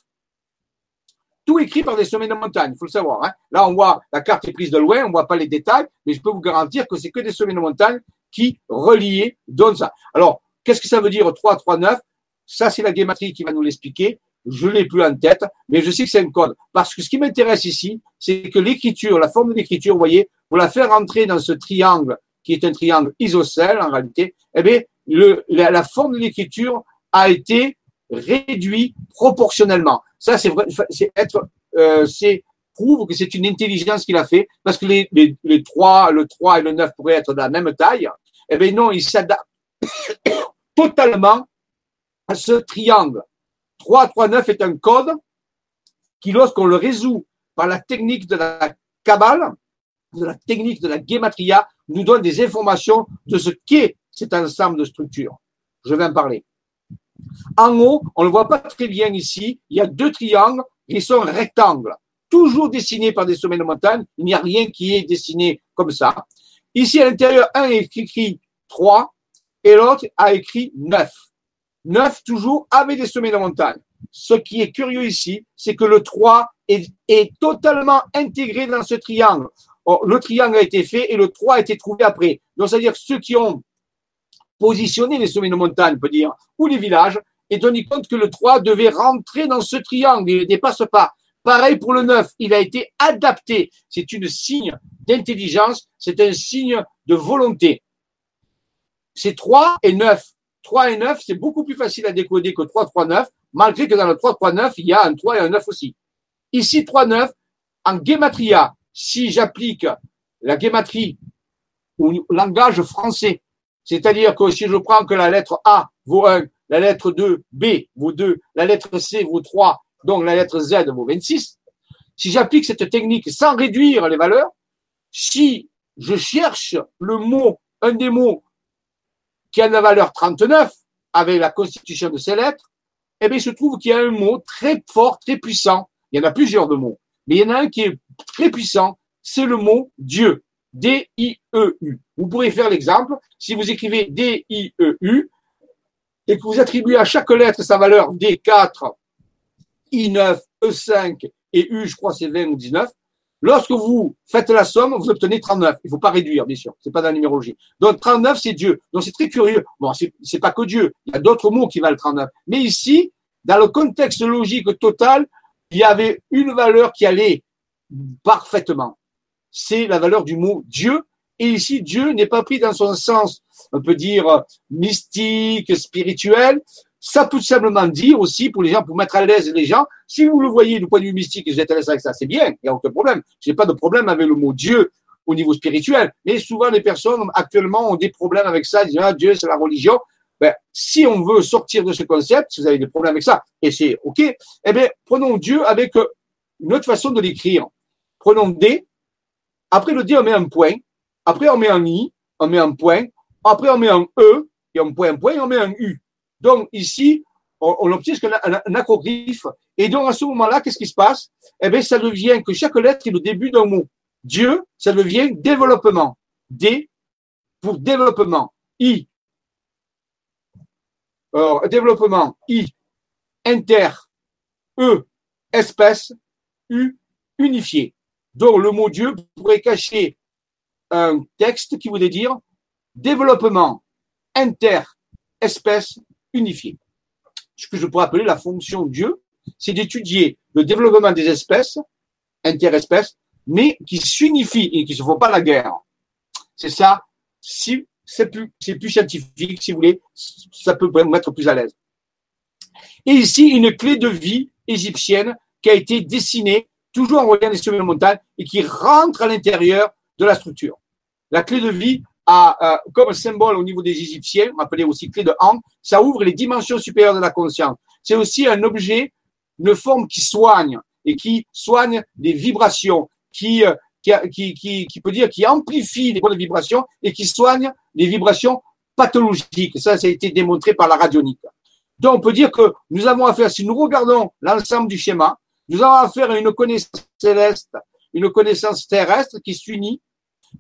Tout écrit par des sommets de montagne, il faut le savoir. Hein. Là, on voit, la carte est prise de loin, on voit pas les détails, mais je peux vous garantir que c'est que des sommets de montagne qui, reliés, donnent ça. Alors, qu'est-ce que ça veut dire 3, 3, 9 Ça, c'est la guématrie qui va nous l'expliquer. Je l'ai plus en tête, mais je sais que c'est un code. Parce que ce qui m'intéresse ici, c'est que l'écriture, la forme de l'écriture, vous voyez, pour la faire rentrer dans ce triangle, qui est un triangle isocèle en réalité, eh bien, la forme de l'écriture a été réduit proportionnellement. Ça, c'est vrai, euh, c'est prouve que c'est une intelligence qu'il a fait, parce que les, les, les 3, le 3 et le 9 pourraient être de la même taille. Eh bien non, il s'adapte [COUGHS] totalement à ce triangle. 3, 3, 9 est un code qui, lorsqu'on le résout par la technique de la Kabbale, de la technique de la Gematria, nous donne des informations de ce qu'est cet ensemble de structures. Je vais en parler. En haut, on ne le voit pas très bien ici, il y a deux triangles qui sont rectangles, toujours dessinés par des sommets de montagne. Il n'y a rien qui est dessiné comme ça. Ici, à l'intérieur, un est écrit 3 et l'autre a écrit 9. 9 toujours avec des sommets de montagne. Ce qui est curieux ici, c'est que le 3 est, est, totalement intégré dans ce triangle. Le triangle a été fait et le 3 a été trouvé après. Donc, c'est-à-dire ceux qui ont positionner les sommets de montagne, on peut dire, ou les villages, et tenu compte que le 3 devait rentrer dans ce triangle, il ne dépasse pas. Pareil pour le 9, il a été adapté. C'est une signe d'intelligence, c'est un signe de volonté. C'est 3 et 9. 3 et 9, c'est beaucoup plus facile à décoder que 3, 3, 9, malgré que dans le 3, 3, 9, il y a un 3 et un 9 aussi. Ici, 3, 9, en gematria, si j'applique la gematrie ou langage français, c'est-à-dire que si je prends que la lettre A vaut 1, la lettre 2, B vaut 2, la lettre C vaut 3, donc la lettre Z vaut 26, si j'applique cette technique sans réduire les valeurs, si je cherche le mot, un des mots qui a la valeur 39 avec la constitution de ces lettres, eh bien, il se trouve qu'il y a un mot très fort, très puissant. Il y en a plusieurs de mots, mais il y en a un qui est très puissant, c'est le mot Dieu. D-I-E-U. Vous pourrez faire l'exemple. Si vous écrivez D-I-E-U et que vous attribuez à chaque lettre sa valeur D4, I9, E5 et U, je crois c'est 20 ou 19, lorsque vous faites la somme, vous obtenez 39. Il ne faut pas réduire, bien sûr. C'est pas dans la numérologie. Donc 39, c'est Dieu. Donc c'est très curieux. Bon, c'est pas que Dieu. Il y a d'autres mots qui valent 39. Mais ici, dans le contexte logique total, il y avait une valeur qui allait parfaitement c'est la valeur du mot Dieu. Et ici, Dieu n'est pas pris dans son sens, on peut dire, mystique, spirituel. Ça peut simplement dire aussi, pour les gens, pour mettre à l'aise les gens, si vous le voyez du point de vue mystique et vous êtes à l'aise avec ça, c'est bien, il n'y a aucun problème. Je n'ai pas de problème avec le mot Dieu au niveau spirituel. Mais souvent, les personnes, actuellement, ont des problèmes avec ça, ils disent, ah, Dieu, c'est la religion. Ben, si on veut sortir de ce concept, si vous avez des problèmes avec ça, et c'est OK, eh bien, prenons Dieu avec une autre façon de l'écrire. Prenons D, après le D, on met un point. Après, on met un I, on met un point. Après, on met un E, et un point, un point, et on met un U. Donc, ici, on, on obtient un, un, acrogriffe. Et donc, à ce moment-là, qu'est-ce qui se passe? Eh bien, ça devient que chaque lettre est le début d'un mot. Dieu, ça devient développement. D pour développement. I. Alors, développement. I. inter, E, espèce, U, unifié. Donc le mot Dieu pourrait cacher un texte qui voudrait dire développement inter, espèce, unifié. Ce que je pourrais appeler la fonction Dieu, c'est d'étudier le développement des espèces, interespèces, mais qui s'unifient et qui ne se font pas la guerre. C'est ça, c'est plus, c'est plus scientifique, si vous voulez, ça peut vous mettre plus à l'aise. Et ici, une clé de vie égyptienne qui a été dessinée, toujours en reliant des sommets montagne, et qui rentre à l'intérieur de la structure. La clé de vie a euh, comme symbole au niveau des Égyptiens, appelé aussi clé de Han, ça ouvre les dimensions supérieures de la conscience. C'est aussi un objet, une forme qui soigne et qui soigne les vibrations, qui, euh, qui, qui, qui, peut dire qui amplifie les bonnes vibrations et qui soigne les vibrations pathologiques. Ça, ça a été démontré par la radionique. Donc, on peut dire que nous avons affaire, si nous regardons l'ensemble du schéma, nous avons affaire à une connaissance céleste, une connaissance terrestre qui s'unit,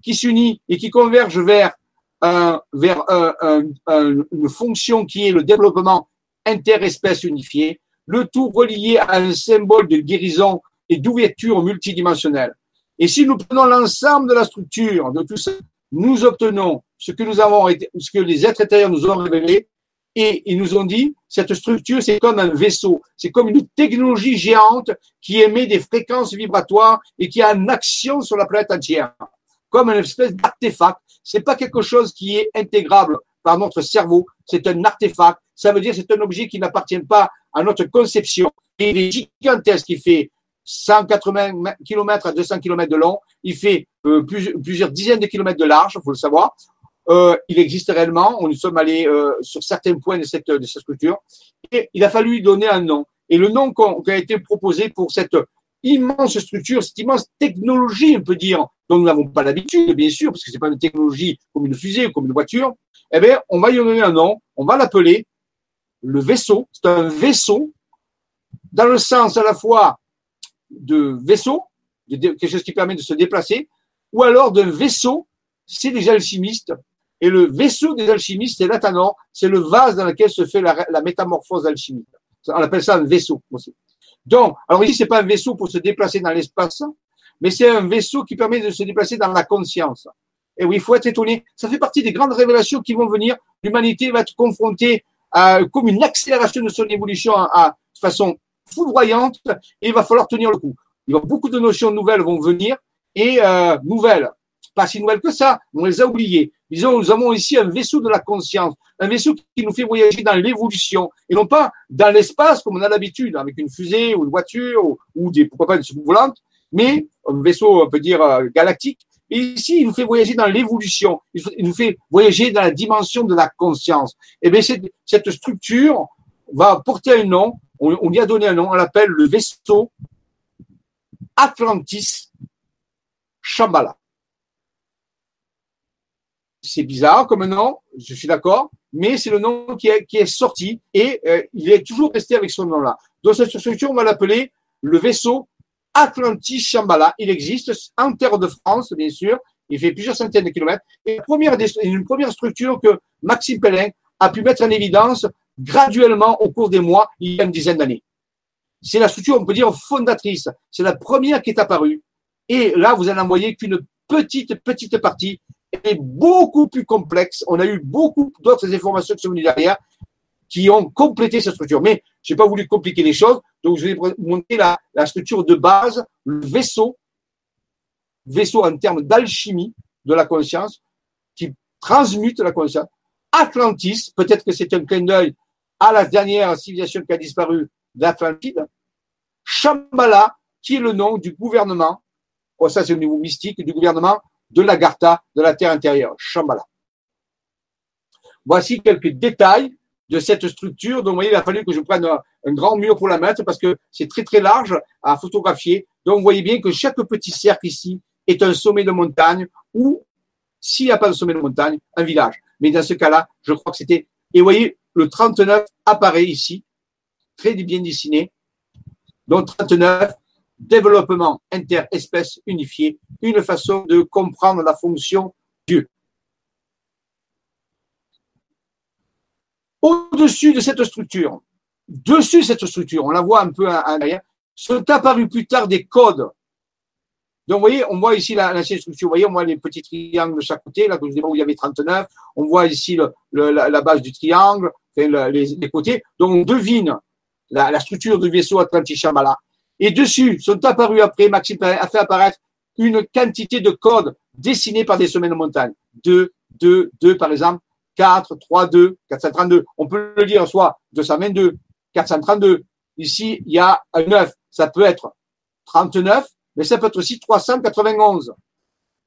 qui s'unit et qui converge vers, un, vers un, une fonction qui est le développement interespèce unifié, le tout relié à un symbole de guérison et d'ouverture multidimensionnelle. Et si nous prenons l'ensemble de la structure de tout ça, nous obtenons ce que nous avons, ce que les êtres intérieurs nous ont révélé, et ils nous ont dit, cette structure, c'est comme un vaisseau, c'est comme une technologie géante qui émet des fréquences vibratoires et qui a une action sur la planète entière, comme une espèce d'artefact. C'est pas quelque chose qui est intégrable par notre cerveau, c'est un artefact. Ça veut dire c'est un objet qui n'appartient pas à notre conception. Il est gigantesque, il fait 180 km à 200 km de long, il fait euh, plusieurs dizaines de kilomètres de large, il faut le savoir. Euh, il existe réellement. On nous sommes allés euh, sur certains points de cette, de structure. Et il a fallu lui donner un nom. Et le nom qui a été proposé pour cette immense structure, cette immense technologie, on peut dire, dont nous n'avons pas l'habitude, bien sûr, parce que c'est pas une technologie comme une fusée ou comme une voiture. Eh bien, on va lui donner un nom. On va l'appeler le vaisseau. C'est un vaisseau dans le sens à la fois de vaisseau, de quelque chose qui permet de se déplacer, ou alors d'un vaisseau, c'est des alchimistes et le vaisseau des alchimistes, c'est l'athanor, c'est le vase dans lequel se fait la, métamorphose alchimique. On appelle ça un vaisseau aussi. Donc, alors ici, c'est pas un vaisseau pour se déplacer dans l'espace, mais c'est un vaisseau qui permet de se déplacer dans la conscience. Et oui, il faut être étonné. Ça fait partie des grandes révélations qui vont venir. L'humanité va être confrontée à, comme une accélération de son évolution à, de façon foudroyante et il va falloir tenir le coup. Il va, beaucoup de notions nouvelles vont venir et euh, nouvelles, pas si nouvelles que ça, on les a oubliées. Disons, nous avons ici un vaisseau de la conscience, un vaisseau qui nous fait voyager dans l'évolution et non pas dans l'espace comme on a l'habitude avec une fusée ou une voiture ou, des, pourquoi pas une soucoupe volante, mais un vaisseau, on peut dire, euh, galactique. Et ici, il nous fait voyager dans l'évolution. Il nous fait voyager dans la dimension de la conscience. Et eh bien, cette, structure va porter un nom. On, on lui a donné un nom. On l'appelle le vaisseau Atlantis Shambhala c'est bizarre comme nom, je suis d'accord, mais c'est le nom qui est, sorti et euh, il est toujours resté avec ce nom-là. Dans cette structure, on va l'appeler le vaisseau Atlantis Shambhala. Il existe en terre de France, bien sûr. Il fait plusieurs centaines de kilomètres. Et une première structure que Maxime Pellin a pu mettre en évidence graduellement au cours des mois, il y a une dizaine d'années. C'est la structure, on peut dire, fondatrice. C'est la première qui est apparue. Et là, vous n'en voyez qu'une petite, petite partie est beaucoup plus complexe. On a eu beaucoup d'autres informations qui sont venues derrière qui ont complété cette structure. Mais je n'ai pas voulu compliquer les choses, donc je vais vous montrer la, la structure de base, le vaisseau, vaisseau en termes d'alchimie de la conscience, qui transmute la conscience. Atlantis, peut-être que c'est un clin d'œil à la dernière civilisation qui a disparu d'Atlantide. Shambhala, qui est le nom du gouvernement, oh, ça c'est au niveau mystique, du gouvernement de l'Agartha, de la terre intérieure, Shambhala. Voici quelques détails de cette structure. Donc, vous voyez, il a fallu que je prenne un, grand mur pour la mettre parce que c'est très, très large à photographier. Donc, vous voyez bien que chaque petit cercle ici est un sommet de montagne ou, s'il n'y a pas de sommet de montagne, un village. Mais dans ce cas-là, je crois que c'était, et vous voyez, le 39 apparaît ici, très bien dessiné. Donc, 39, développement interespèce unifié, une façon de comprendre la fonction Dieu. Au-dessus de cette structure, dessus cette structure, on la voit un peu en arrière, sont apparus plus tard des codes. Donc, vous voyez, on voit ici l'ancienne structure. Vous voyez, on voit les petits triangles de chaque côté, là, où il y avait 39. On voit ici la, base du triangle, les, côtés. Donc, on devine la, la structure du vaisseau Atlantis Shambhala. Et dessus sont apparus après, Maxime a fait apparaître une quantité de codes dessinés par des de montagne. 2, 2, 2 par exemple, 4, 3, 2, 432. On peut le dire soit 222, 432. Ici, il y a un 9. Ça peut être 39, mais ça peut être aussi 391.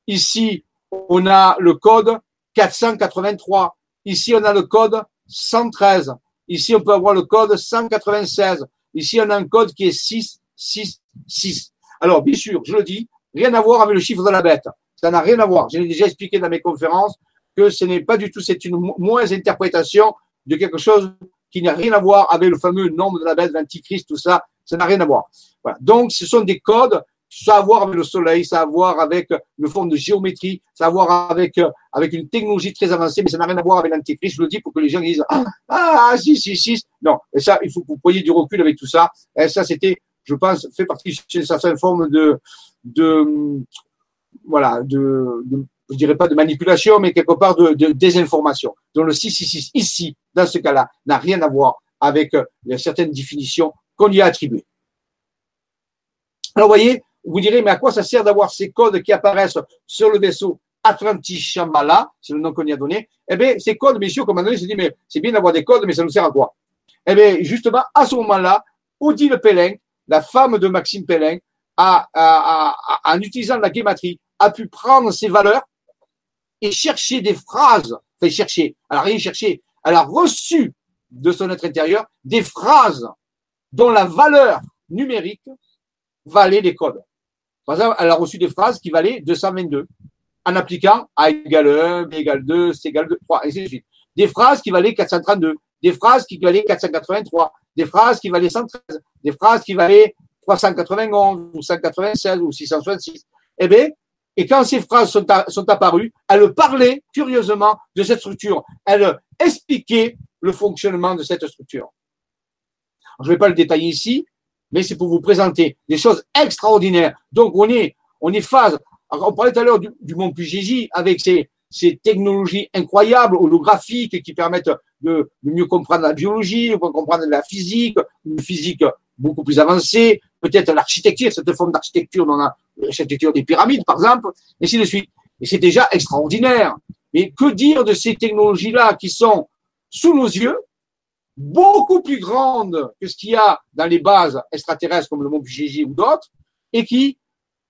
Ici, on a le code 483. Ici, on a le code 113. Ici, on peut avoir le code 196. Ici, on a un code qui est 6, 6, 6. Alors, bien sûr, je le dis, rien à voir avec le chiffre de la bête. Ça n'a rien à voir. J'ai déjà expliqué dans mes conférences que ce n'est pas du tout, c'est une mauvaise interprétation de quelque chose qui n'a rien à voir avec le fameux nombre de la bête, l'antichrist, tout ça. Ça n'a rien à voir. Donc, ce sont des codes ça a à voir avec le soleil, ça a à voir avec une forme de géométrie, ça a à voir avec, avec une technologie très avancée, mais ça n'a rien à voir avec l'antéchrist. Je le dis pour que les gens disent, ah, ah, si, si, si. Non. Et ça, il faut que vous preniez du recul avec tout ça. Et ça, c'était, je pense, fait partie d'une certaine forme de, de, voilà, de, je dirais pas de manipulation, mais quelque part de, désinformation. Donc le 666 ici, dans ce cas-là, n'a rien à voir avec certaines définitions qu'on y a attribuées. Alors, vous voyez, vous direz, mais à quoi ça sert d'avoir ces codes qui apparaissent sur le vaisseau Atlantis Shambhala, c'est le nom qu'on y a donné? Eh bien, ces codes, messieurs, comme on a dit, dit, mais c'est bien d'avoir des codes, mais ça nous sert à quoi? Eh bien, justement, à ce moment-là, Odile Pellin, la femme de Maxime Pellin, a, en utilisant la guématrie, a pu prendre ces valeurs et chercher des phrases, enfin chercher, elle n'a rien cherché, elle a reçu de son être intérieur des phrases dont la valeur numérique valait les codes. Par exemple, elle a reçu des phrases qui valaient 222 en appliquant A égale 1, B égale 2, C égale 2, 3, et ainsi de suite. Des phrases qui valaient 432, des phrases qui valaient 483, des phrases qui valaient 113, des phrases qui valaient 391 ou 196 ou 666. Eh bien, et quand ces phrases sont, apparues, elle parlait curieusement de cette structure. Elle expliquait le fonctionnement de cette structure. je ne vais pas le détailler ici, mais c'est pour vous présenter des choses extraordinaires. Donc, on est, on est phase. on parlait tout à l'heure du, Mont Puget avec ces, ces technologies incroyables, holographiques, qui permettent de, mieux comprendre la biologie, de comprendre la physique, une physique beaucoup plus avancée, peut-être l'architecture, cette forme d'architecture, on a l'architecture des pyramides, par exemple, et ainsi de suite. Et c'est déjà extraordinaire. Mais que dire de ces technologies-là qui sont sous nos yeux, beaucoup plus grande que ce qu'il y a dans les bases extraterrestres comme le mont Gigi ou d'autres, et qui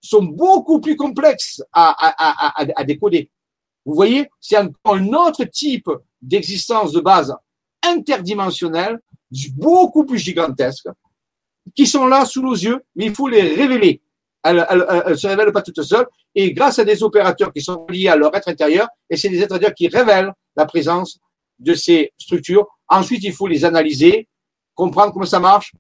sont beaucoup plus complexes à, à, à, à décoder. Vous voyez, c'est un, un autre type d'existence de base interdimensionnelle, beaucoup plus gigantesque, qui sont là sous nos yeux, mais il faut les révéler. Elles ne se révèlent pas toutes seules, et grâce à des opérateurs qui sont liés à leur être intérieur, et c'est des êtres intérieurs qui révèlent la présence de ces structures. Ensuite, il faut les analyser, comprendre comment ça marche,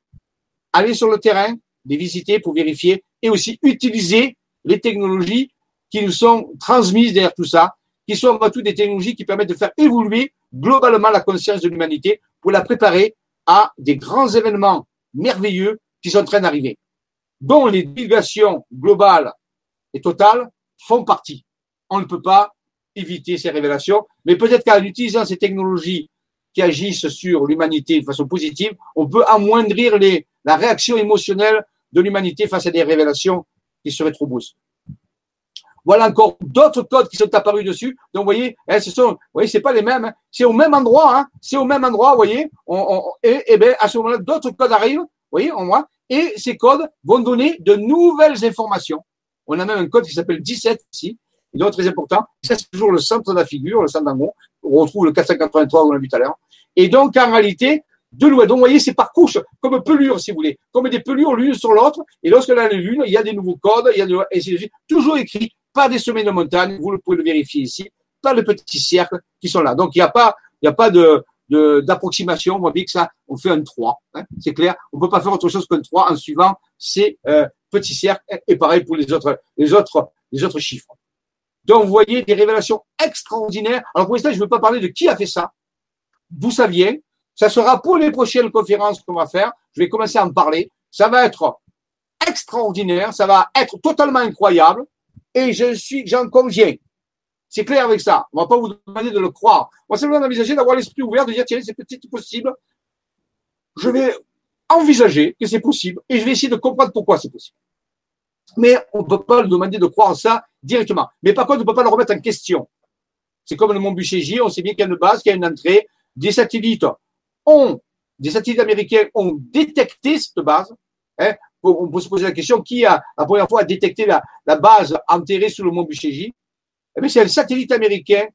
aller sur le terrain, les visiter pour vérifier et aussi utiliser les technologies qui nous sont transmises derrière tout ça, qui sont avant tout des technologies qui permettent de faire évoluer globalement la conscience de l'humanité pour la préparer à des grands événements merveilleux qui sont en train d'arriver, dont les divulgations globales et totales font partie. On ne peut pas éviter ces révélations, mais peut-être qu'en utilisant ces technologies qui agissent sur l'humanité de façon positive, on peut amoindrir la réaction émotionnelle de l'humanité face à des révélations qui seraient trop. Voilà encore d'autres codes qui sont apparus dessus. Donc, vous voyez, hein, ce sont, c'est pas les mêmes. Hein. C'est au même endroit, hein. C'est au même endroit, vous voyez. Et, et ben, à ce moment-là, d'autres codes arrivent, vous voyez, on voit. Et ces codes vont donner de nouvelles informations. On a même un code qui s'appelle 17 ici, donc très important. Ça, c'est toujours le centre de la figure, le centre d'en On retrouve le 483 qu'on a vu tout à l'heure. Et donc, en réalité, de loin. Donc, vous voyez, c'est par couche, comme pelure, si vous voulez, comme des pelures l'une sur l'autre. Et lorsque a les lunes, il y a des nouveaux codes, il y a de, et toujours écrit, pas des sommets de montagne, vous pouvez le vérifier ici, pas de petits cercles qui sont là. Donc, il n'y a pas, il a pas de, d'approximation. On voit que ça, on fait un 3. Hein, c'est clair. On peut pas faire autre chose qu'un 3 en suivant ces euh, petits cercles. Et pareil pour les autres, les autres, les autres chiffres. Donc, vous voyez des révélations extraordinaires. Alors, pour l'instant, je ne veux pas parler de qui a fait ça, d'où ça vient. Ça sera pour les prochaines conférences qu'on va faire. Je vais commencer à en parler. Ça va être extraordinaire, ça va être totalement incroyable et je suis, j'en conviens. C'est clair avec ça. On va pas vous demander de le croire. On va simplement envisager d'avoir l'esprit ouvert, de dire, tiens, c'est peut-être possible. Je vais envisager que c'est possible et je vais essayer de comprendre pourquoi c'est possible. Mais on ne peut pas le demander de croire ça directement. Mais par contre, on ne peut pas le remettre en question. C'est comme le Mont J, on sait bien qu'il y a une base, qu'il y a une entrée. Des satellites ont, des satellites américains ont détecté cette base. Hein. On peut se poser la question, qui a, la première fois, détecté la, base enterrée sous le Mont J eh c'est un satellite américain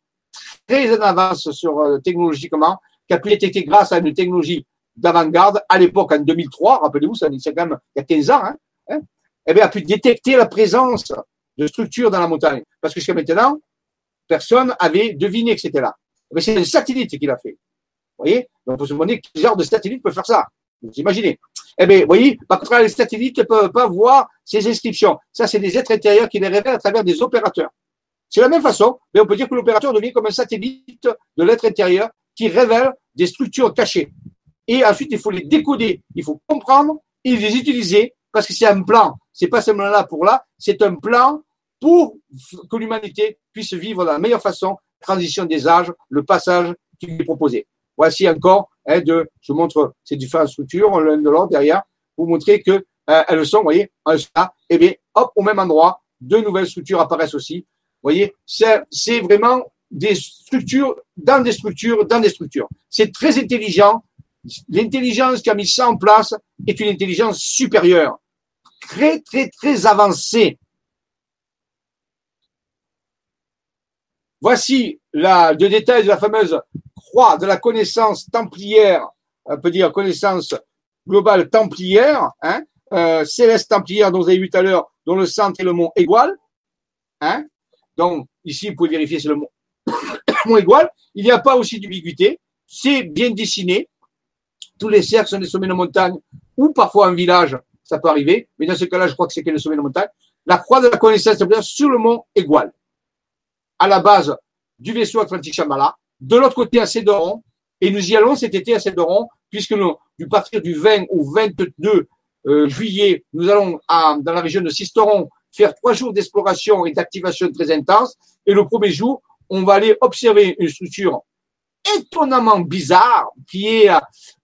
très en avance sur euh, technologiquement, qui a pu détecter grâce à une technologie d'avant-garde à l'époque en 2003, rappelez-vous, ça c'est quand même il y a 15 ans, hein, hein, eh bien, a pu détecter la présence de structures dans la montagne. Parce que jusqu'à maintenant, personne avait deviné que c'était là. Mais c'est un satellite qui l'a fait. Vous voyez? Donc, on peut se demander quel genre de satellite peut faire ça. Vous imaginez Eh bien, vous voyez, par contre, les satellites ne peuvent pas voir ces inscriptions. Ça, c'est des êtres intérieurs qui les révèlent à travers des opérateurs. C'est la même façon, mais on peut dire que l'opérateur devient comme un satellite de l'être intérieur qui révèle des structures cachées. Et ensuite, il faut les décoder, il faut comprendre et les utiliser parce que c'est un plan. C'est pas seulement là pour là, c'est un plan pour que l'humanité puisse vivre de la meilleure façon, transition des âges, le passage qui lui est proposé. Voici encore, hein, de, je montre ces différentes structures l'un de l'autre derrière, pour montrer que euh, elles sont, vous voyez, ça, et bien, hop, au même endroit, deux nouvelles structures apparaissent aussi voyez, c'est vraiment des structures dans des structures dans des structures. C'est très intelligent. L'intelligence qui a mis ça en place est une intelligence supérieure, très très très avancée. Voici la, le détail de la fameuse croix de la connaissance templière, on peut dire connaissance globale templière, hein, euh, céleste templière dont vous avez vu tout à l'heure, dont le centre et le mont égal, hein, donc, ici, vous pouvez vérifier, c'est le mot égal. [COUGHS] Il n'y a pas aussi d'ubiguïté. C'est bien dessiné. Tous les cercles sont des sommets de montagne ou parfois un village, ça peut arriver. Mais dans ce cas-là, je crois que c'est le sommet de montagne. La croix de la connaissance sur le mont égal. À la base du vaisseau Atlantique Shambhala. De l'autre côté, à Cédoron. Et nous y allons cet été à Cédoron, puisque nous, du partir du 20 au 22 euh, juillet, nous allons à, dans la région de Sisteron faire trois jours d'exploration et d'activation très intense. Et le premier jour, on va aller observer une structure étonnamment bizarre qui est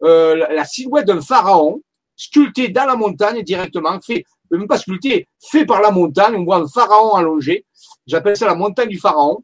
euh, la silhouette d'un pharaon sculpté dans la montagne directement, fait même pas sculpté, fait par la montagne. On voit un pharaon allongé. J'appelle ça la montagne du pharaon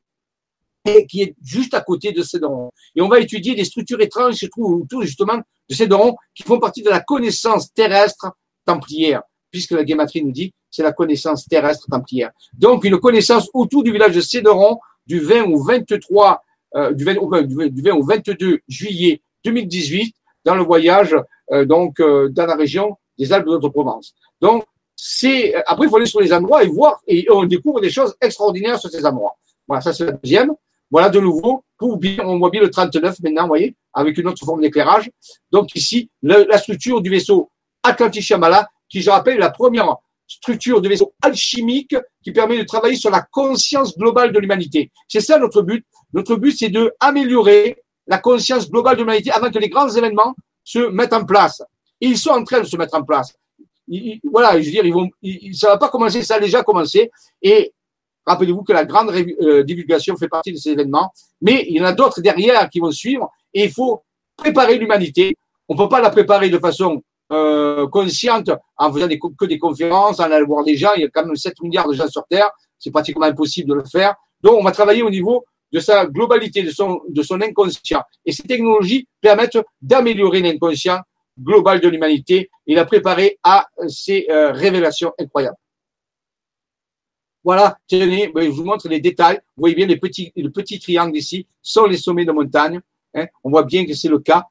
qui est juste à côté de Cédron. Et on va étudier des structures étranges qui se trouvent autour justement de Cédron qui font partie de la connaissance terrestre templière, puisque la guématrie nous dit c'est la connaissance terrestre templière. Donc, une connaissance autour du village de Céderon du 20 au 23, euh, du, 20, du 20 au 22 juillet 2018 dans le voyage euh, donc euh, dans la région des Alpes de Provence. Donc, c'est après il faut aller sur les endroits et voir et on découvre des choses extraordinaires sur ces endroits. Voilà, ça c'est la deuxième. Voilà de nouveau pour bien, on voit bien le 39 maintenant, vous voyez, avec une autre forme d'éclairage. Donc ici, la structure du vaisseau Atlantic Chamala, qui je rappelle la première structure de vaisseau alchimique qui permet de travailler sur la conscience globale de l'humanité. C'est ça notre but. Notre but, c'est de améliorer la conscience globale de l'humanité avant que les grands événements se mettent en place. Ils sont en train de se mettre en place. voilà, je veux dire, ils vont, ça va pas commencer, ça a déjà commencé. Et rappelez-vous que la grande euh, divulgation fait partie de ces événements, mais il y en a d'autres derrière qui vont suivre. Et il faut préparer l'humanité. On peut pas la préparer de façon euh, consciente en faisant des, que des conférences, en allant voir des gens. Il y a quand même 7 milliards de gens sur Terre. C'est pratiquement impossible de le faire. Donc, on va travailler au niveau de sa globalité, de son, de son inconscient. Et ces technologies permettent d'améliorer l'inconscient global de l'humanité et la préparer à ces euh, révélations incroyables. Voilà, ben, je vous montre les détails. Vous voyez bien les petits, le petit triangle ici sont les sommets de montagne. Hein. On voit bien que c'est le cas.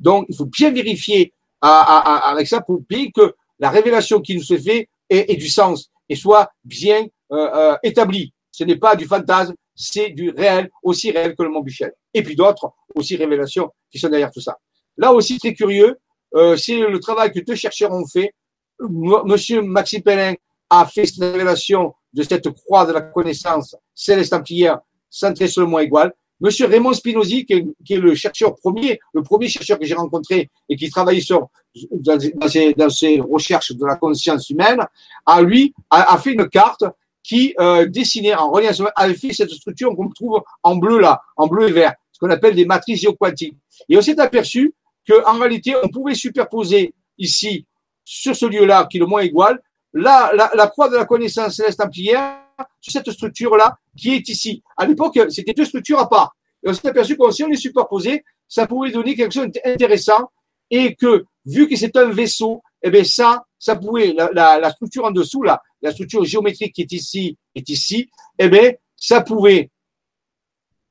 Donc, il faut bien vérifier avec ça pour bien que la révélation qui nous est faite ait, du sens et soit bien euh, euh, établie. Ce n'est pas du fantasme, c'est du réel, aussi réel que le Mont Buchel. Et puis d'autres aussi révélations qui sont derrière tout ça. Là aussi, très curieux, euh, c'est le travail que deux chercheurs ont fait. Monsieur Maxime Pellin a fait cette révélation de cette croix de la connaissance céleste templière centrée sur le mont égal. Monsieur Raymond Spinozzi, qui est, le chercheur premier, le premier chercheur que j'ai rencontré et qui travaille sur dans ses, recherches de la conscience humaine, a lui a, fait une carte qui euh, dessinait en relation avait fait cette structure qu'on trouve en bleu là, en bleu et vert, ce qu'on appelle des matrices géoquantiques. Et on s'est aperçu qu'en réalité, on pouvait superposer ici, sur ce lieu-là, qui est le moins égal, la, la, la croix de la connaissance céleste templière sur cette structure-là qui est ici. À l'époque, c'était deux structures à part. Et on s'est aperçu que si on les superposait, ça pouvait donner quelque chose d'intéressant et que, vu que c'est un vaisseau, eh bien, ça, ça pouvait, la, la, la, structure en dessous, là, la structure géométrique qui est ici, est ici, eh bien, ça pouvait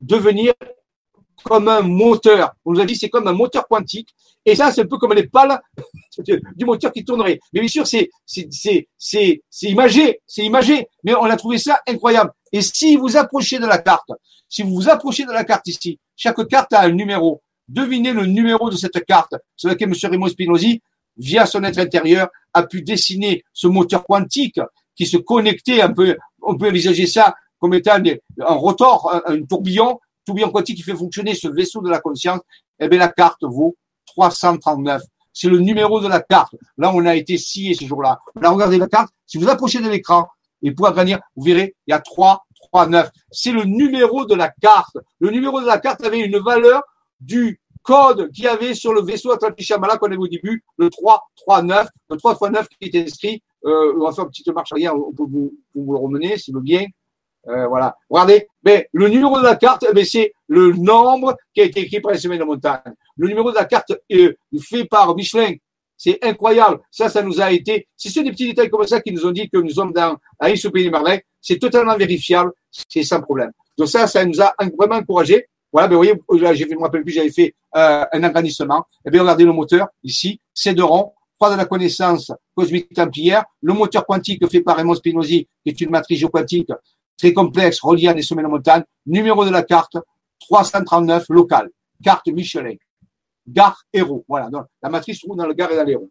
devenir comme un moteur. On nous a dit c'est comme un moteur quantique. Et ça, c'est un peu comme les pales [LAUGHS] du moteur qui tournerait. Mais bien sûr, c'est, c'est, c'est, c'est, c'est imagé, c'est imagé. Mais on a trouvé ça incroyable. Et si vous approchez de la carte, si vous vous approchez de la carte ici, chaque carte a un numéro. Devinez le numéro de cette carte sur laquelle M. Raymond Spinozzi, via son être intérieur, a pu dessiner ce moteur quantique qui se connectait un peu, on peut envisager ça comme étant un rotor, un, tourbillon tourbillon quantique qui fait fonctionner ce vaisseau de la conscience, eh bien, la carte vaut 339. C'est le numéro de la carte. Là, on a été scié ce jour-là. On a regardé la carte. Si vous approchez de l'écran et pour grandir, vous verrez, il y a 3, 3, 9. C'est le numéro de la carte. Le numéro de la carte avait une valeur du code qu'il y avait sur le vaisseau Atlantis Shamala qu'on avait au début, le 339, le 339 qui était inscrit, euh, on va faire une petite marche arrière, on peut vous, vous le remener, s'il veut bien. Voilà. Regardez, mais le numéro de la carte, mais c'est le nombre qui a été écrit par les semaines de montagne. Le numéro de la carte est fait par Michelin. C'est incroyable. Ça, ça nous a été. C'est des petits détails comme ça qui nous ont dit que nous sommes dans un au pays des. C'est totalement vérifiable. C'est sans problème. Donc ça, ça nous a vraiment encouragé. Voilà, ben vous voyez, là, j'ai fait, je me rappelle plus, j'avais fait euh, un agrandissement. Eh bien, regardez le moteur ici, c'est de rond, croix de la connaissance cosmique templière, le moteur quantique fait par Raymond Spinozzi, qui est une matrice géoquantique très complexe, relié à des sommets de montagne. Numéro de la carte, 339, local. Carte Michelin. Gare Héros. Voilà. Donc, la matrice se trouve dans le gare et dans l'Héros.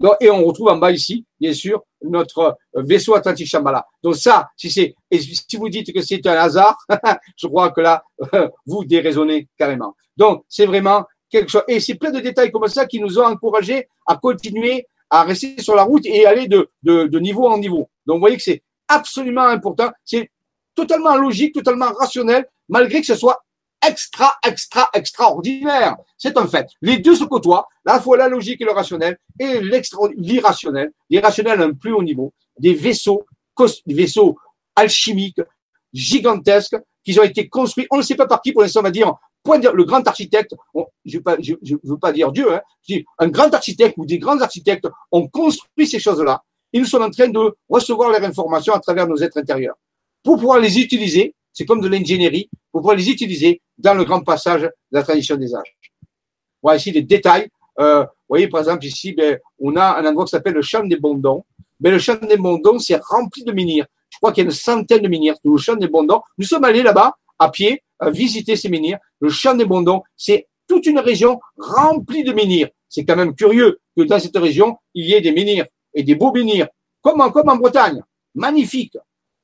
Donc, et on retrouve en bas ici, bien sûr, notre vaisseau Atlantique Shambhala. Donc ça, si c'est, si vous dites que c'est un hasard, [LAUGHS] je crois que là, [LAUGHS] vous déraisonnez carrément. Donc, c'est vraiment quelque chose. Et c'est plein de détails comme ça qui nous ont encouragés à continuer à rester sur la route et aller de, de, de niveau en niveau. Donc, vous voyez que c'est absolument important. C'est totalement logique, totalement rationnel, malgré que ce soit extra, extra, extraordinaire. C'est un fait. Les deux se côtoient, la fois la logique et le rationnel, et l'irrationnel. L'irrationnel à un plus haut niveau. Des vaisseaux, des vaisseaux alchimiques, gigantesques, qui ont été construits, on ne sait pas par qui, pour l'instant, on va dire, point dire, le grand architecte, je ne veux, pas dire Dieu, hein, un grand architecte ou des grands architectes ont construit ces choses-là ils nous sont en train de recevoir leurs informations à travers nos êtres intérieurs. Pour pouvoir les utiliser, c'est comme de l'ingénierie, pour pouvoir les utiliser dans le grand passage de la tradition des âges. Voilà ici des détails. Euh, vous voyez, par exemple, ici, ben, on a un endroit qui s'appelle le champ des bondons. Ben, le champ des bondons, c'est rempli de menhirs. Je crois qu'il y a une centaine de menhirs. Le champ des bondons. Nous sommes allés là-bas, à pied, à visiter ces menhirs. Le champ des bondons, c'est toute une région remplie de menhirs. C'est quand même curieux que dans cette région, il y ait des menhirs et des beaux menhirs, comme comme en Bretagne. Magnifique.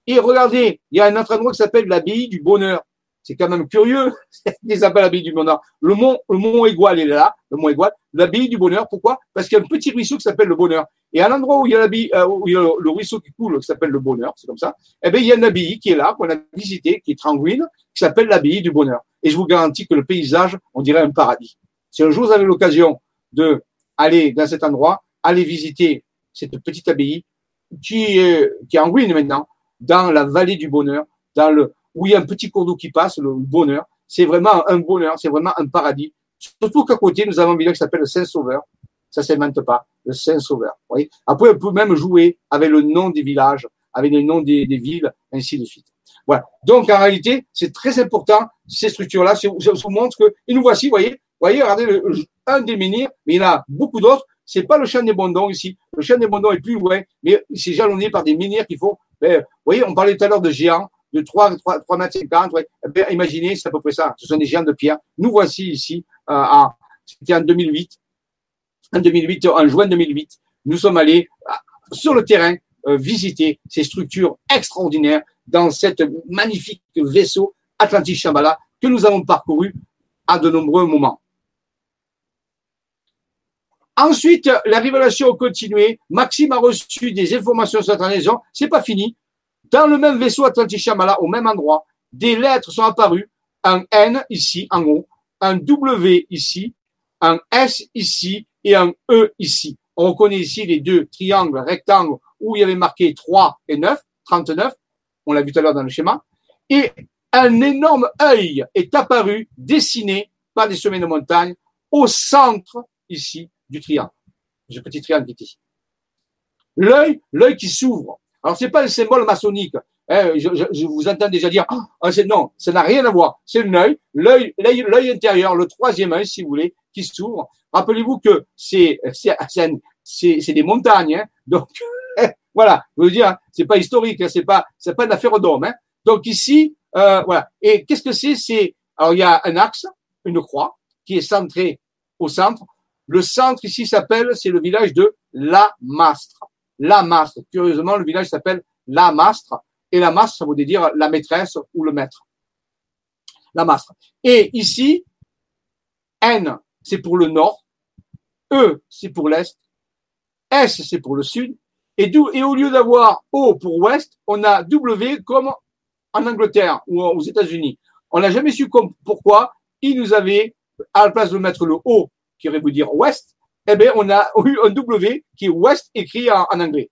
Et regardez, il y a un autre endroit qui s'appelle l'abbaye du bonheur. C'est quand même curieux. [LAUGHS] Ils appellent l'abbaye du bonheur. Le mont, le mont est là, le mont Égual. L'abbaye du bonheur. Pourquoi? Parce qu'il y a un petit ruisseau qui s'appelle le bonheur. Et à l'endroit où il y a euh, où il y a le ruisseau qui coule, qui s'appelle le bonheur, c'est comme ça. Eh bien, il y a une abbaye qui est là, qu'on a visité, qui est ruine, qui s'appelle l'abbaye du bonheur. Et je vous garantis que le paysage, on dirait un paradis. Si un jour vous avez l'occasion de aller dans cet endroit, aller visiter cette petite abbaye qui est, qui est en ruine maintenant, dans la vallée du bonheur, dans le, où il y a un petit cours d'eau qui passe, le bonheur. C'est vraiment un bonheur, c'est vraiment un paradis. Surtout qu'à côté, nous avons un village qui s'appelle le Saint-Sauveur. Ça s'invente pas, le Saint-Sauveur. Après, on peut même jouer avec le nom des villages, avec les noms des, villes, ainsi de suite. Voilà. Donc, en réalité, c'est très important, ces structures-là. Je vous montre que, et nous voici, vous voyez, vous voyez, regardez, un des menhirs, mais il y en a beaucoup d'autres c'est pas le champ des Bondons ici. Le champ des Bondons est plus loin, mais c'est jalonné par des menhirs qui font, ben, vous voyez, on parlait tout à l'heure de géants, de 3, 3, 3 mètres 50, ouais. Ben, imaginez, c'est à peu près ça. Ce sont des géants de pierre. Nous voici ici, euh, c'était en 2008. En 2008, en juin 2008, nous sommes allés euh, sur le terrain euh, visiter ces structures extraordinaires dans cette magnifique vaisseau Atlantis Shambhala que nous avons parcouru à de nombreux moments. Ensuite, la révélation a continué. Maxime a reçu des informations sur la Ce C'est pas fini. Dans le même vaisseau Atlantis Shambhala, au même endroit, des lettres sont apparues. Un N ici, en haut, un W ici, un S ici et un E ici. On reconnaît ici les deux triangles rectangles où il y avait marqué 3 et 9, 39. On l'a vu tout à l'heure dans le schéma. Et un énorme œil est apparu, dessiné par des sommets de montagne, au centre, ici, du triangle. Ce petit triangle qui est ici. L'œil, l'œil qui s'ouvre. Alors, c'est pas le symbole maçonnique. Hein, je, vous entends déjà dire, ah, non, ça n'a rien à voir. C'est l'œil, l'œil, l'œil intérieur, le troisième œil, si vous voulez, qui s'ouvre. Rappelez-vous que c'est, c'est, c'est, des montagnes, hein. donc [LAUGHS] voilà. Je veux dire, c'est pas historique, hein, c'est pas, c'est pas une affaire d'homme. Hein. Donc ici, euh, voilà. Et qu'est-ce que c'est? C'est alors il y a un axe, une croix qui est centrée au centre. Le centre ici s'appelle, c'est le village de La Mastre. La Mastre. Curieusement, le village s'appelle La Mastre. Et la Mastre, ça veut dire la maîtresse ou le maître. La Mastre. Et ici, N, c'est pour le nord. E, c'est pour l'est. S, c'est pour le sud. Et, et au lieu d'avoir O pour ouest, on a W comme en Angleterre ou aux États-Unis. On n'a jamais su pourquoi ils nous avaient, à la place de mettre le O, qui aurait voulu dire ouest, eh bien, on a eu un W qui est ouest écrit en, anglais.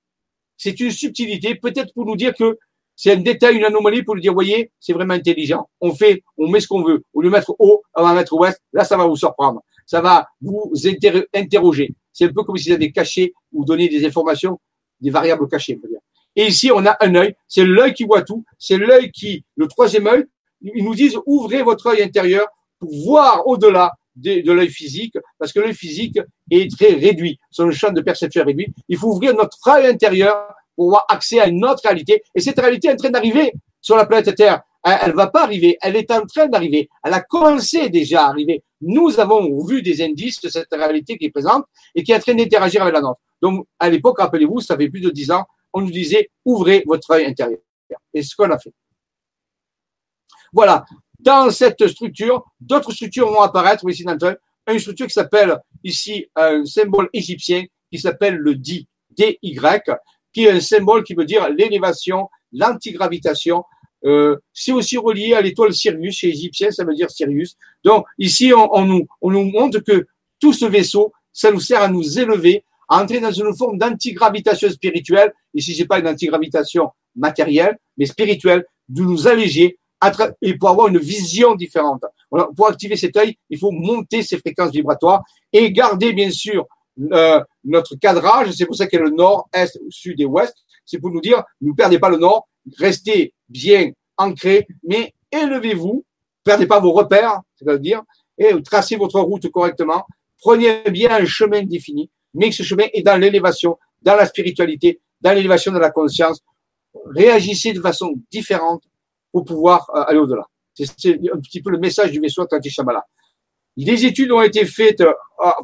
C'est une subtilité, peut-être pour nous dire que c'est un détail, une anomalie pour nous dire, voyez, c'est vraiment intelligent. On fait, on met ce qu'on veut. Au lieu de mettre O, on va mettre ouest. Là, ça va vous surprendre. Ça va vous interroger. C'est un peu comme si vous avaient caché ou donné des informations, des variables cachées, dire. Et ici, on a un œil. C'est l'œil qui voit tout. C'est l'œil qui, le troisième œil, ils nous disent ouvrez votre œil intérieur pour voir au-delà de, de l'œil physique, parce que l'œil physique est très réduit. Son champ de perception est réduit. Il faut ouvrir notre œil intérieur pour avoir accès à une autre réalité. Et cette réalité est en train d'arriver sur la planète Terre. Elle, ne va pas arriver. Elle est en train d'arriver. Elle a commencé déjà à arriver. Nous avons vu des indices de cette réalité qui est présente et qui est en train d'interagir avec la nôtre. Donc, à l'époque, rappelez-vous, ça fait plus de dix ans, on nous disait ouvrez votre œil intérieur. Et ce qu'on a fait. Voilà. Dans cette structure, d'autres structures vont apparaître dans le Une structure qui s'appelle ici un symbole égyptien qui s'appelle le DY, DY, qui est un symbole qui veut dire l'élévation, l'antigravitation. Euh, c'est aussi relié à l'étoile Sirius, chez Égyptien, ça veut dire Sirius. Donc ici, on, nous, on nous montre que tout ce vaisseau, ça nous sert à nous élever, entrer dans une forme d'antigravitation spirituelle, ici c'est pas une antigravitation matérielle, mais spirituelle, de nous alléger et pour avoir une vision différente. Pour activer cet œil, il faut monter ses fréquences vibratoires et garder bien sûr euh, notre cadrage. C'est pour ça qu'il y a le nord, est, sud et ouest. C'est pour nous dire, ne perdez pas le nord, restez bien ancré, mais élevez-vous, perdez pas vos repères, c'est-à-dire, et tracez votre route correctement. Prenez bien un chemin défini mais ce chemin est dans l'élévation, dans la spiritualité, dans l'élévation de la conscience. Réagissez de façon différente pour pouvoir euh, aller au-delà. C'est un petit peu le message du vaisseau Atlantis Shambhala. Des études ont été faites euh,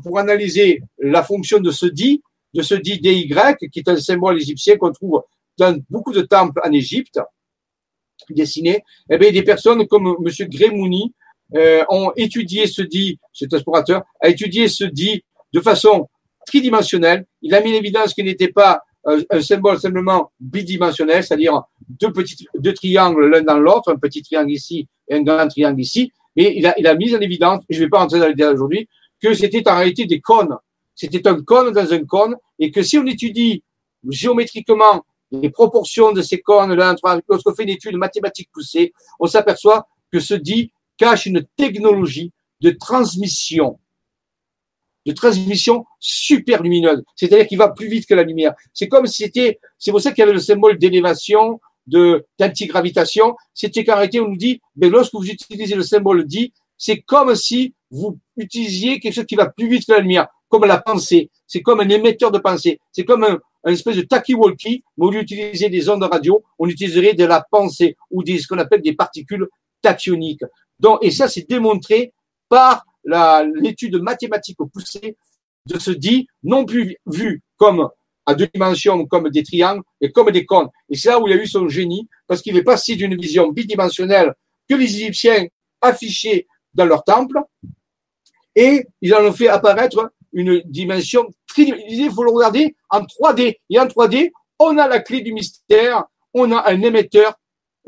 pour analyser la fonction de ce dit, de ce dit DY, qui est un symbole égyptien qu'on trouve dans beaucoup de temples en Égypte, dessiné. Eh bien, des personnes comme M. Grémouni euh, ont étudié ce dit, cet explorateur, a étudié ce dit de façon tridimensionnel. Il a mis l'évidence qu'il n'était pas un, symbole simplement bidimensionnel, c'est-à-dire deux petits, deux triangles l'un dans l'autre, un petit triangle ici et un grand triangle ici. Mais il a, il a mis en évidence, je ne vais pas entrer dans les détails aujourd'hui, que c'était en réalité des cônes. C'était un cône dans un cône, et que si on étudie géométriquement les proportions de ces cônes, lorsqu'on fait une étude mathématique poussée, on s'aperçoit que ce dit cache une technologie de transmission de transmission super lumineuse. C'est-à-dire qu'il va plus vite que la lumière. C'est comme si c'était, c'est pour ça qu'il y avait le symbole d'élévation, de, d'antigravitation. C'était qu'en réalité, on nous dit, mais lorsque vous utilisez le symbole dit, c'est comme si vous utilisiez quelque chose qui va plus vite que la lumière, comme la pensée. C'est comme un émetteur de pensée. C'est comme un, espèce de talkie-walkie, mais au lieu d'utiliser des ondes radio, on utiliserait de la pensée ou des, ce qu'on appelle des particules tachyoniques. Donc, et ça, c'est démontré par l'étude mathématique poussée de ce dit, non plus vu comme à deux dimensions, comme des triangles, et comme des cônes. Et c'est là où il a eu son génie, parce qu'il est passé d'une vision bidimensionnelle que les Égyptiens affichaient dans leur temple, et ils en ont fait apparaître une dimension tridimensionnelle. Il faut le regarder en 3D. Et en 3D, on a la clé du mystère, on a un émetteur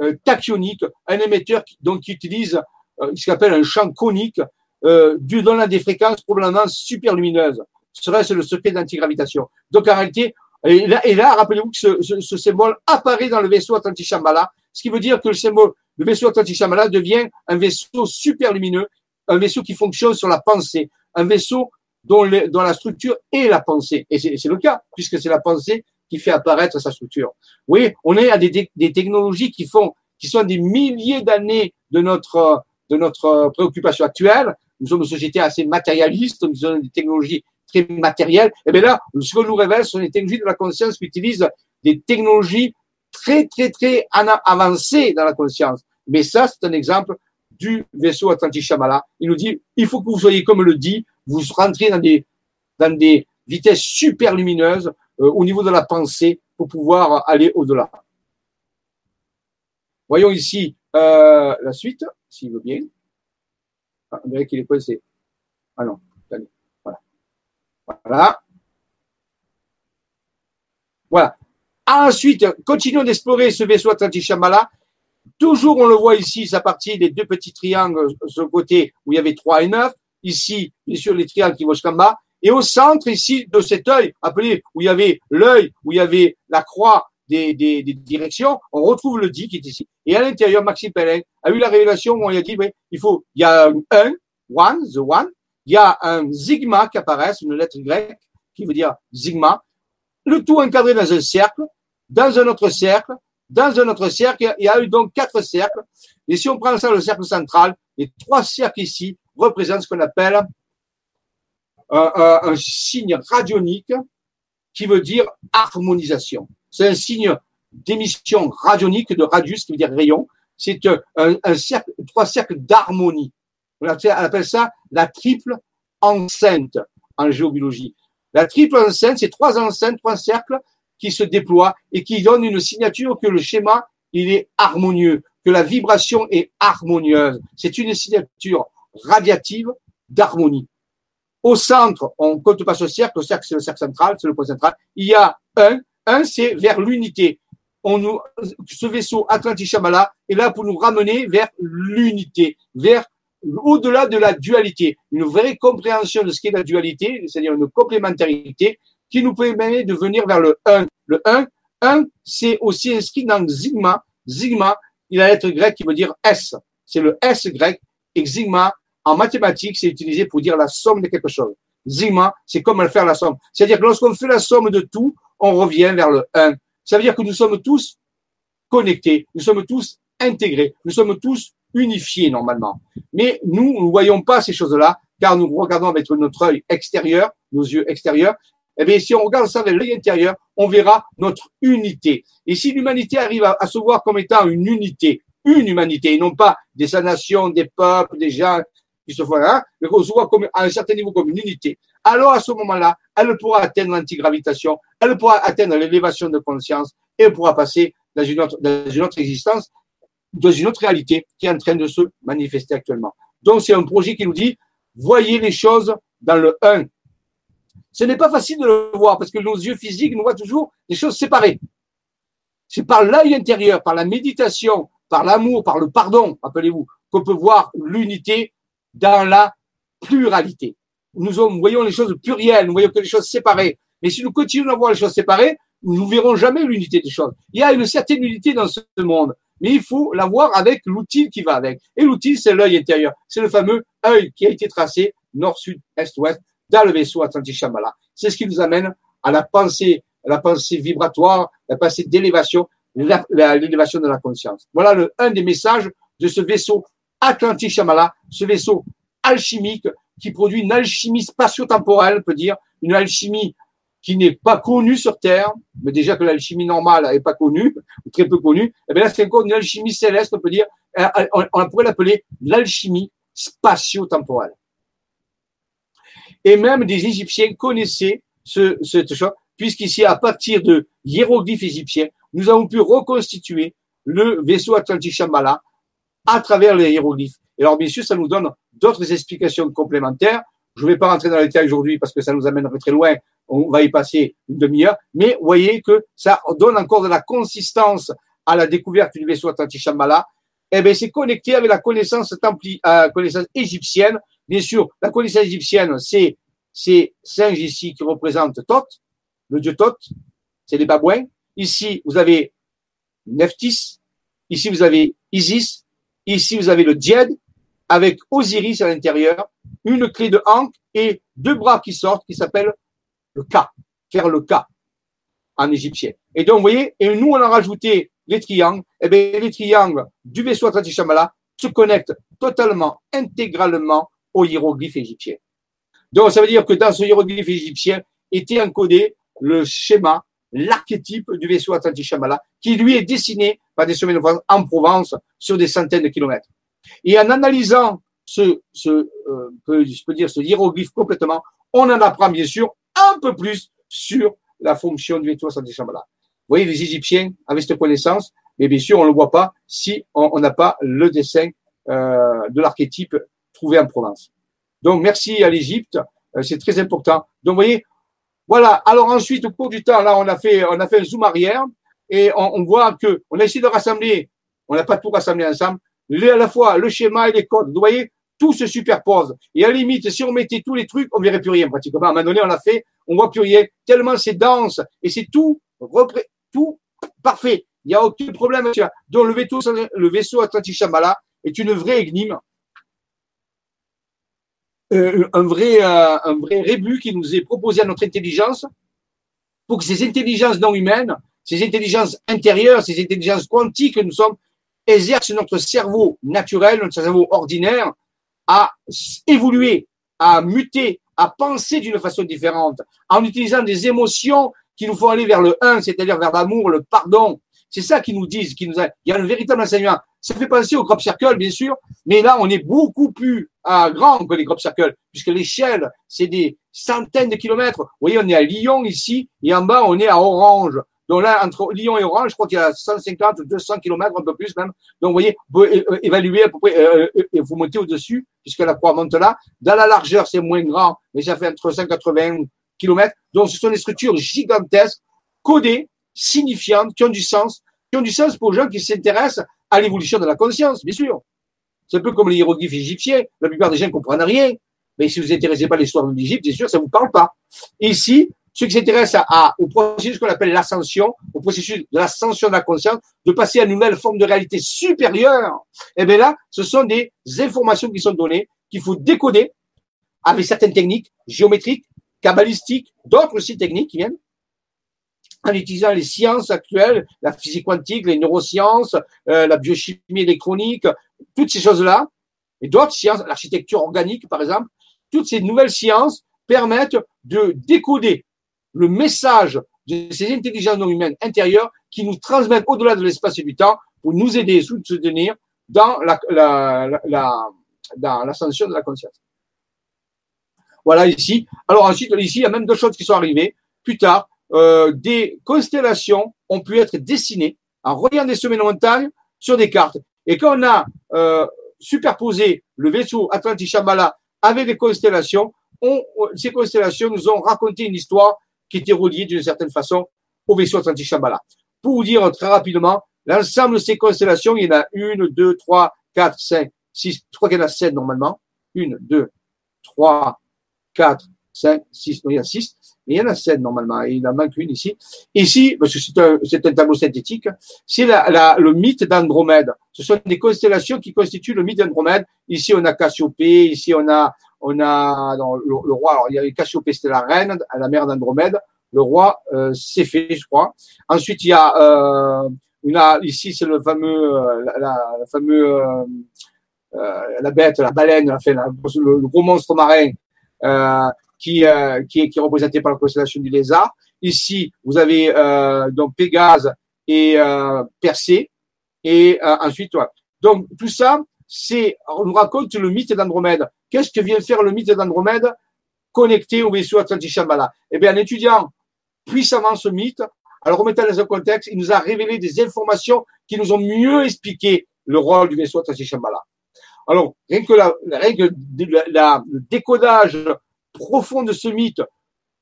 euh, tachyonique, un émetteur qui, donc, utilise euh, ce qu'on appelle un champ conique, euh, du donnant des fréquences probablement super lumineuses. Serait-ce le secret d'antigravitation Donc en réalité, et là, là rappelez-vous que ce, symbole apparaît dans le vaisseau Atlantis Shambhala, ce qui veut dire que le symbole, le vaisseau Atlantis Shambhala devient un vaisseau super lumineux, un vaisseau qui fonctionne sur la pensée, un vaisseau dont, la structure est la pensée. Et c'est le cas, puisque c'est la pensée qui fait apparaître sa structure. Oui, on est à des, des technologies qui font, qui sont des milliers d'années de notre, de notre préoccupation actuelle. Nous sommes une société assez matérialiste, nous avons des technologies très matérielles. Et bien là, ce que nous révèle, ce sont des technologies de la conscience qui utilisent des technologies très, très, très avancées dans la conscience. Mais ça, c'est un exemple du vaisseau Atlantis Shamala. Il nous dit, il faut que vous soyez, comme le dit, vous rentrez dans des, dans des vitesses super lumineuses euh, au niveau de la pensée pour pouvoir aller au-delà. Voyons ici euh, la suite, s'il veut bien. On dirait qu'il est coincé. Ah non, voilà. Voilà. Ensuite, continuons d'explorer ce vaisseau Atlantis Shamala Toujours, on le voit ici, sa partie des deux petits triangles le côté où il y avait 3 et 9. Ici, bien sûr, les triangles qui vont jusqu'en bas. Et au centre, ici, de cet œil, appelé, où il y avait l'œil, où il y avait la croix des, directions, on retrouve le dit qui est ici. Et à l'intérieur, Maxime Pellin a eu la révélation où il a dit, il faut, il y a un 1, one, the one, il y a un sigma qui apparaît, une lettre grecque qui veut dire sigma, le tout encadré dans un cercle, dans un autre cercle, dans un autre cercle, il y a eu donc quatre cercles. Et si on prend ça, le cercle central, les trois cercles ici représentent ce qu'on appelle un, signe radionique qui veut dire harmonisation. C'est un signe d'émission radionique de radius qui veut dire rayon. C'est un, cercle, trois cercles d'harmonie. On appelle ça la triple enceinte en géobiologie. La triple enceinte, c'est trois enceintes, trois cercles qui se déploie et qui donne une signature que le schéma, il est harmonieux, que la vibration est harmonieuse. C'est une signature radiative d'harmonie. Au centre, on compte pas ce cercle, le cercle c'est le cercle central, c'est le point central. Il y a un, un c'est vers l'unité. On nous, ce vaisseau Atlantis Shamala est là pour nous ramener vers l'unité, vers au-delà de la dualité, une vraie compréhension de ce qu'est la dualité, c'est-à-dire une complémentarité qui nous permet de venir vers le 1. Le 1, 1, c'est aussi inscrit dans Sigma. Sigma, il a la lettre grecque qui veut dire S. C'est le S grec. Et Sigma, en mathématiques, c'est utilisé pour dire la somme de quelque chose. Sigma, c'est comme faire la somme. C'est-à-dire que lorsqu'on fait la somme de tout, on revient vers le 1. Ça veut dire que nous sommes tous connectés, nous sommes tous intégrés, nous sommes tous unifiés normalement. Mais nous, nous ne voyons pas ces choses-là, car nous regardons avec notre œil extérieur, nos yeux extérieurs, eh bien, si on regarde ça avec l'œil intérieur, on verra notre unité. Et si l'humanité arrive à, se voir comme étant une unité, une humanité, et non pas des nations, des peuples, des gens qui se hein, mais qu'on se voit comme, à un certain niveau comme une unité, alors à ce moment-là, elle pourra atteindre l'antigravitation, elle pourra atteindre l'élévation de conscience et elle pourra passer dans une autre, dans une autre existence, dans une autre réalité qui est en train de se manifester actuellement. Donc c'est un projet qui nous dit, voyez les choses dans le 1, ce n'est pas facile de le voir parce que nos yeux physiques nous voient toujours des choses séparées. C'est par l'œil intérieur, par la méditation, par l'amour, par le pardon, rappelez-vous, qu'on peut voir l'unité dans la pluralité. Nous, voyons les choses plurielles, nous voyons que les choses séparées. Mais si nous continuons à voir les choses séparées, nous ne verrons jamais l'unité des choses. Il y a une certaine unité dans ce monde, mais il faut la voir avec l'outil qui va avec. Et l'outil, c'est l'œil intérieur. C'est le fameux œil qui a été tracé nord, sud, est, ouest dans le vaisseau Atlantis Shambhala. C'est ce qui nous amène à la pensée, à la pensée vibratoire, la pensée d'élévation, l'élévation de la conscience. Voilà un des messages de ce vaisseau Atlantis Shambhala, ce vaisseau alchimique qui produit une alchimie spatio-temporelle, on peut dire, une alchimie qui n'est pas connue sur Terre, mais déjà que l'alchimie normale n'est pas connue, très peu connue, et eh bien là, c'est encore une alchimie céleste, on peut dire, euh, on pourrait l'appeler l'alchimie spatio-temporelle. Et même des Égyptiens connaissaient ce, cette chose, puisqu'ici, à partir de hiéroglyphes égyptiens, nous avons pu reconstituer le vaisseau Atlantis Shambhala à travers les hiéroglyphes. Et alors, bien sûr, ça nous donne d'autres explications complémentaires. Je ne vais pas rentrer dans les détails aujourd'hui parce que ça nous amènerait très loin. On va y passer une demi-heure. Mais voyez que ça donne encore de la consistance à la découverte du vaisseau Atlantique Shambhala. Eh bien, c'est connecté avec la connaissance, templi, euh, connaissance égyptienne. Bien sûr, la connaissance égyptienne, c'est ces singes ici qui représentent Thoth, le dieu Thoth, c'est les babouins. Ici, vous avez Nephthys. Ici, vous avez Isis. Ici, vous avez le Djed avec Osiris à l'intérieur, une clé de Ankh et deux bras qui sortent qui s'appellent le Ka, faire le Ka en égyptien. Et donc, vous voyez, et nous, on a rajouté les triangles. Et eh bien, les triangles du vaisseau Atlantique Shambhala se connectent totalement, intégralement au hiéroglyphe égyptien. Donc, ça veut dire que dans ce hiéroglyphe égyptien était encodé le schéma, l'archétype du vaisseau Atlantique Shambhala, qui lui est dessiné par des semaines en Provence sur des centaines de kilomètres. Et en analysant ce, ce euh, je peux dire, ce hiéroglyphe complètement, on en apprend bien sûr un peu plus sur la fonction du vaisseau Atlantique Shambhala. Vous voyez, les Égyptiens avaient cette connaissance, mais bien sûr, on ne le voit pas si on n'a pas le dessin euh, de l'archétype trouvé en Provence. Donc, merci à l'Égypte, euh, c'est très important. Donc, vous voyez, voilà. Alors ensuite, au cours du temps, là, on a fait, on a fait un zoom arrière et on, voit que on a essayé de rassembler, on n'a pas tout rassemblé ensemble, à la fois le schéma et les codes. Vous voyez, tout se superpose. Et à la limite, si on mettait tous les trucs, on verrait plus rien pratiquement. À un moment donné, on l'a fait, on voit plus rien. Tellement c'est dense et c'est tout, tout parfait. Il n'y a aucun problème. Donc le vaisseau, le vaisseau Atlantique Shambhala est une vraie énigme. Euh, un vrai, euh, un vrai rébut qui nous est proposé à notre intelligence pour que ces intelligences non humaines, ces intelligences intérieures, ces intelligences quantiques que nous sommes, exercent notre cerveau naturel, notre cerveau ordinaire, à évoluer, à muter, à penser d'une façon différente, en utilisant des émotions qui nous font aller vers le un, c'est-à-dire vers l'amour, le pardon. C'est ça qu'ils nous disent, qui nous il y a un véritable enseignement. Ça fait penser au crop circle, bien sûr, mais là, on est beaucoup plus euh, grand que les crop circles, puisque l'échelle, c'est des centaines de kilomètres. Vous voyez, on est à Lyon ici, et en bas, on est à Orange. Donc là, entre Lyon et Orange, je crois qu'il y a 150, 200 kilomètres, un peu plus même. Donc, vous voyez, vous évaluer à peu près, euh, euh, et vous montez au-dessus, puisque la croix monte là. Dans la largeur, c'est moins grand, mais ça fait entre 180 kilomètres. Donc, ce sont des structures gigantesques, codées, signifiantes, qui ont du sens, qui ont du sens pour les gens qui s'intéressent à l'évolution de la conscience, bien sûr. C'est un peu comme les hiéroglyphes égyptiens. La plupart des gens ne comprennent rien. Mais si vous intéressez pas à l'histoire de l'Égypte, bien sûr, ça vous parle pas. ici, ceux qui s'intéressent à, au processus qu'on appelle l'ascension, au processus de l'ascension de la conscience, de passer à une nouvelle forme de réalité supérieure, eh bien là, ce sont des informations qui sont données, qu'il faut décoder avec certaines techniques géométriques, cabalistiques, d'autres aussi techniques qui viennent, en utilisant les sciences actuelles, la physique quantique, les neurosciences, euh, la biochimie électronique, toutes ces choses-là, et d'autres sciences, l'architecture organique par exemple, toutes ces nouvelles sciences permettent de décoder le message de ces intelligences non humaines intérieures qui nous transmettent au-delà de l'espace et du temps pour nous aider et soutenir dans dans l'ascension de la conscience. Voilà ici. Alors ensuite, ici, il y a même deux choses qui sont arrivées. Plus tard, euh, des constellations ont pu être dessinées en reliant des sommets de montagne sur des cartes. Et quand on a euh, superposé le vaisseau Atlantique Shambhala avec des constellations, on, ces constellations nous ont raconté une histoire qui était reliée d'une certaine façon au vaisseau Atlantique Shambhala. Pour vous dire très rapidement, l'ensemble de ces constellations, il y en a une, deux, trois, quatre, cinq, six, je crois qu'il y en a sept normalement. Une, deux, trois, quatre, cinq, six, non, il y a six. Mais il y en a sept normalement, et il en manque une ici. Ici, parce que c'est un, c'est un tableau synthétique, c'est la, la, le mythe d'Andromède. Ce sont des constellations qui constituent le mythe d'Andromède. Ici, on a Cassiopée, ici, on a, on a le, roi, alors il y avait Cassiopée, c'était la reine, la mère d'Andromède. Le roi, euh, c'est fait, je crois. Ensuite, il y a, euh, une, ici, c'est le fameux, euh, la, la, fameux, euh, euh, la bête, la baleine, enfin, le, le, gros monstre marin, euh, qui, euh, qui, est, représenté par la constellation du lézard. Ici, vous avez euh, donc Pégase et euh, Persée. Et ensuite. Donc, tout ça, c'est, on nous raconte le mythe d'Andromède. Qu'est-ce que vient faire le mythe d'Andromède connecté au vaisseau Atlantique Shambhala Eh bien, en étudiant puissamment ce mythe, alors remettant dans un contexte, il nous a révélé des informations qui nous ont mieux expliqué le rôle du vaisseau Tachi Shambhala. Alors, rien que, la, rien que le décodage profond de ce mythe,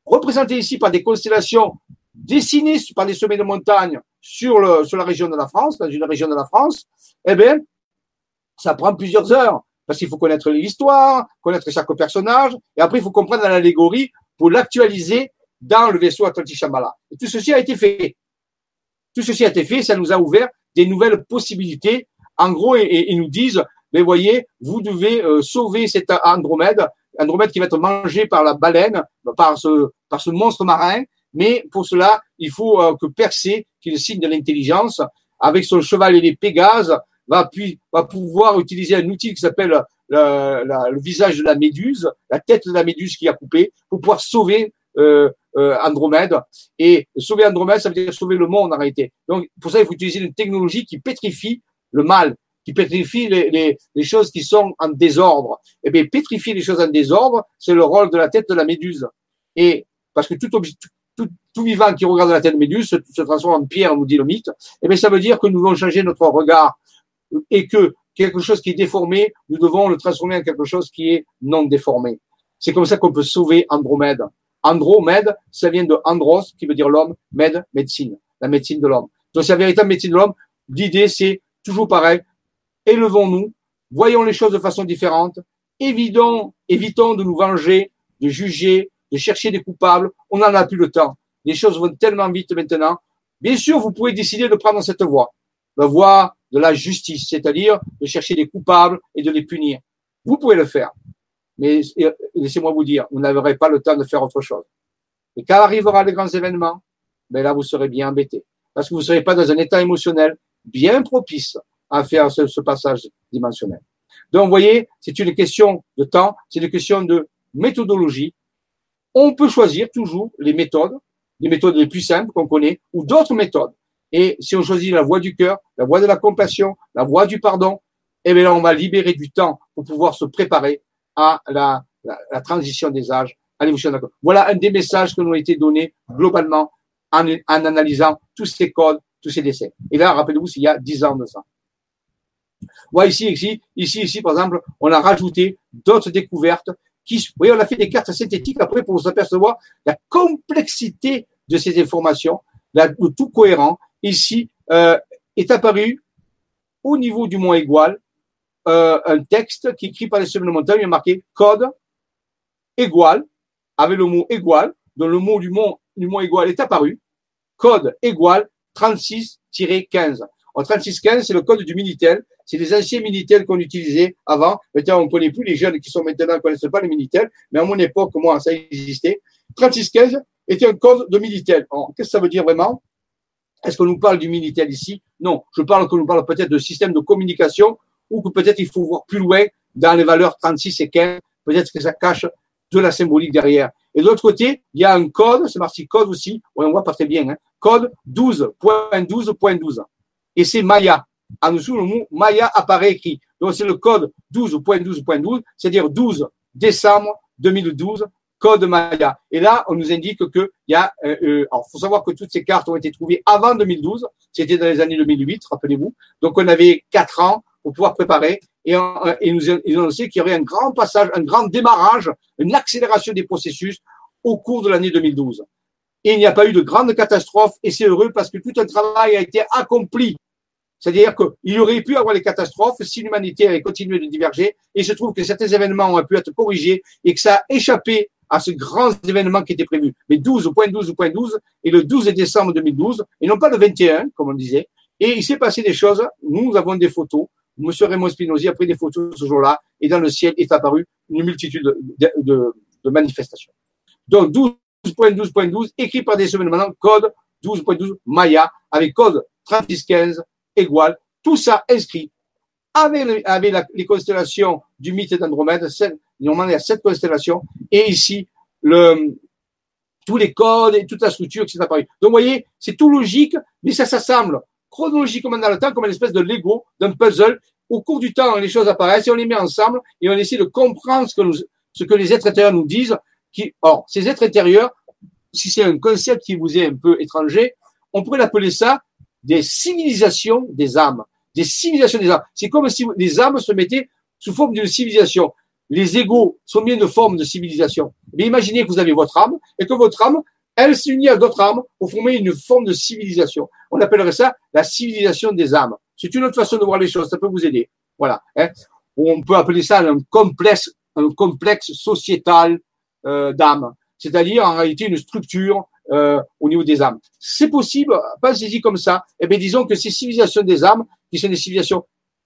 représenté ici par des constellations dessinées par des sommets de montagne sur, la région de la France, dans une région de la France, eh bien, ça prend plusieurs heures parce qu'il faut connaître l'histoire, connaître chaque personnage, et après il faut comprendre l'allégorie pour l'actualiser dans le vaisseau Atlantic Shambhala. Et tout ceci a été fait. Tout ceci a été fait, ça nous a ouvert des nouvelles possibilités. En gros, ils nous disent, mais voyez, vous devez euh, sauver cet Andromède, Andromède qui va être mangé par la baleine, par ce, par ce monstre marin, mais pour cela, il faut euh, que Persée, qui est le signe de l'intelligence, avec son cheval et les Pégases, va, puis, va pouvoir utiliser un outil qui s'appelle le, le, visage de la méduse, la tête de la méduse qui a coupé, pour pouvoir sauver euh, euh, Andromède. Et sauver Andromède, ça veut dire sauver le monde en réalité. Donc pour ça, il faut utiliser une technologie qui pétrifie le mal, qui pétrifie les, les, les choses qui sont en désordre. Eh bien, pétrifier les choses en désordre, c'est le rôle de la tête de la méduse. Et parce que tout, tout, tout vivant qui regarde la tête de méduse se, se transforme en pierre, nous dit le mythe. Eh bien, ça veut dire que nous devons changer notre regard et que quelque chose qui est déformé, nous devons le transformer en quelque chose qui est non déformé. C'est comme ça qu'on peut sauver Andromède. Andromède, ça vient de andros, qui veut dire l'homme, med, médecine, la médecine de l'homme. Donc c'est la véritable médecine de l'homme. L'idée, c'est toujours pareil. Élevons-nous, voyons les choses de façon différente, évitons, évitons de nous venger, de juger, de chercher des coupables. On n'en a plus le temps. Les choses vont tellement vite maintenant. Bien sûr, vous pouvez décider de prendre cette voie, la voie de la justice, c'est-à-dire de chercher des coupables et de les punir. Vous pouvez le faire. Mais laissez-moi vous dire, vous n'aurez pas le temps de faire autre chose. Et quand arrivera les grands événements, ben là, vous serez bien embêté. Parce que vous ne serez pas dans un état émotionnel bien propice à faire ce, passage dimensionnel. Donc, vous voyez, c'est une question de temps, c'est une question de méthodologie. On peut choisir toujours les méthodes, les méthodes les plus simples qu'on connaît, ou d'autres méthodes. Et si on choisit la voie du cœur, la voie de la compassion, la voie du pardon, eh bien là, on va libérer du temps pour pouvoir se préparer à la, la, transition des âges, à l'évolution de Voilà un des messages qui nous ont été donnés globalement en, en analysant tous ces codes, tous ces décès. Et là, rappelez-vous, s'il y a dix ans de ça. Ici, ici, ici, ici, par exemple, on a rajouté d'autres découvertes qui, vous voyez, on a fait des cartes synthétiques. Après pour vous apercevoir la complexité de ces informations, le tout cohérent. Ici euh, est apparu au niveau du mont égal euh, un texte qui est écrit par les semaines de montagne, il a marqué code égal, avec le mot égal, dont le mot du mont, du égal est apparu, code égal 36-15. En 36-15, c'est le code du Minitel. C'est les anciens Minitel qu'on utilisait avant. Maintenant, on ne connaît plus les jeunes qui sont maintenant ne connaissent pas les Minitel. Mais à mon époque, moi, ça existait. 36-15 était un code de Minitel. Qu'est-ce que ça veut dire vraiment? Est-ce qu'on nous parle du Minitel ici? Non, je parle qu'on nous parle peut-être de système de communication ou que peut-être il faut voir plus loin dans les valeurs 36 et 15, peut-être que ça cache de la symbolique derrière. Et de l'autre côté, il y a un code, c'est marqué code aussi, on voit pas très bien, hein, code 12.12.12. Et c'est Maya. En dessous, le mot Maya apparaît écrit. Donc c'est le code 12.12.12, c'est-à-dire 12 décembre 2012 code Maya. Et là, on nous indique que il y a, euh, euh, alors faut savoir que toutes ces cartes ont été trouvées avant 2012. C'était dans les années 2008, rappelez-vous. Donc on avait quatre ans pour pouvoir préparer et, euh, et nous ils ont annoncé qu'il y aurait un grand passage, un grand démarrage, une accélération des processus au cours de l'année 2012. Et il n'y a pas eu de grande catastrophe et c'est heureux parce que tout un travail a été accompli. C'est-à-dire qu'il aurait pu avoir des catastrophes si l'humanité avait continué de diverger et il se trouve que certains événements ont pu être corrigés et que ça a échappé à ce grand événement qui était prévu. Mais 12.12.12 et le 12 décembre 2012, et non pas le 21, comme on disait. Et il s'est passé des choses. Nous avons des photos. Monsieur Raymond Spinozzi a pris des photos ce jour-là, et dans le ciel est apparu une multitude de, de, de manifestations. Donc 12.12.12, écrit par des semaines maintenant, code 12.12 Maya, avec code 3615 égale, tout ça inscrit avec, avec les constellations du mythe d'Andromède, Normalement, il y a sept constellations. Et ici, le, tous les codes et toute la structure qui s'est apparue. Donc, vous voyez, c'est tout logique, mais ça s'assemble chronologiquement dans le temps comme une espèce de Lego, d'un puzzle. Au cours du temps, les choses apparaissent et on les met ensemble et on essaie de comprendre ce que, nous, ce que les êtres intérieurs nous disent. Or, ces êtres intérieurs, si c'est un concept qui vous est un peu étranger, on pourrait l'appeler ça des civilisations des âmes. des civilisations des âmes. C'est comme si les âmes se mettaient sous forme d'une civilisation. Les égaux sont bien de forme de civilisation. Mais imaginez que vous avez votre âme et que votre âme, elle s'unit à d'autres âmes pour former une forme de civilisation. On appellerait ça la civilisation des âmes. C'est une autre façon de voir les choses. Ça peut vous aider. Voilà. Hein. On peut appeler ça un complexe, un complexe sociétal euh, d'âme. C'est-à-dire en réalité une structure euh, au niveau des âmes. C'est possible, pensez-y comme ça. Eh bien, disons que ces civilisations des âmes, qui sont des civilisations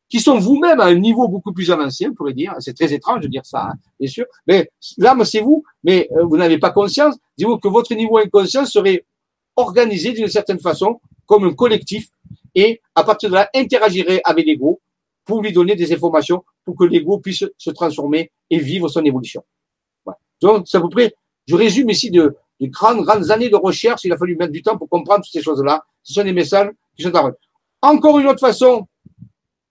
qui sont vous-même à un niveau beaucoup plus avancé, on pourrait dire. C'est très étrange de dire ça, hein, bien sûr. Mais l'âme, c'est vous, mais euh, vous n'avez pas conscience. Dites-vous que votre niveau inconscient serait organisé d'une certaine façon, comme un collectif, et à partir de là, interagirait avec l'ego pour lui donner des informations pour que l'ego puisse se transformer et vivre son évolution. Donc, c'est à peu je résume ici de, de grandes, grandes années de recherche. Il a fallu mettre du temps pour comprendre toutes ces choses-là. Ce sont des messages qui sont en Encore une autre façon,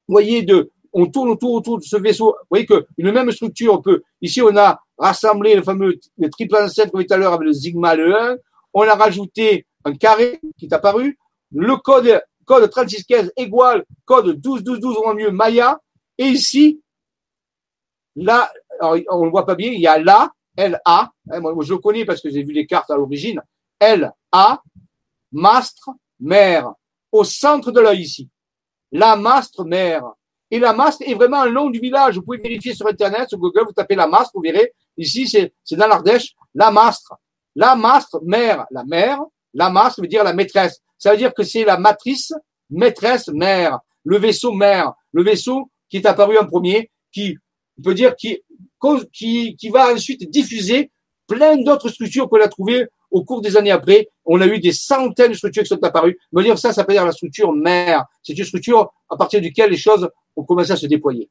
vous voyez, de, on tourne autour, autour de ce vaisseau. Vous voyez que une même structure peut, ici, on a rassemblé le fameux, le triple ancêtre comme tout à l'heure avec le sigma, le 1. On a rajouté un carré qui est apparu. Le code, code 3615 égale code 121212 ou mieux Maya. Et ici, là, on ne voit pas bien, il y a là, LA, hein, moi, je le connais parce que j'ai vu les cartes à l'origine, LA, mastre, mère, au centre de l'œil ici. La mastre mère. Et la mastre est vraiment un long du village. Vous pouvez vérifier sur Internet, sur Google, vous tapez la mastre, vous verrez. Ici, c'est, c'est dans l'Ardèche, la mastre. La mastre mère, la mère. La mastre veut dire la maîtresse. Ça veut dire que c'est la matrice, maîtresse, mère. Le vaisseau mère. Le vaisseau qui est apparu en premier, qui, on peut dire, qui, va ensuite diffuser plein d'autres structures qu'on a trouvées au cours des années après. On a eu des centaines de structures qui sont apparues. Me dire ça, ça peut dire la structure mère. C'est une structure à partir duquel les choses ont commencé à se déployer.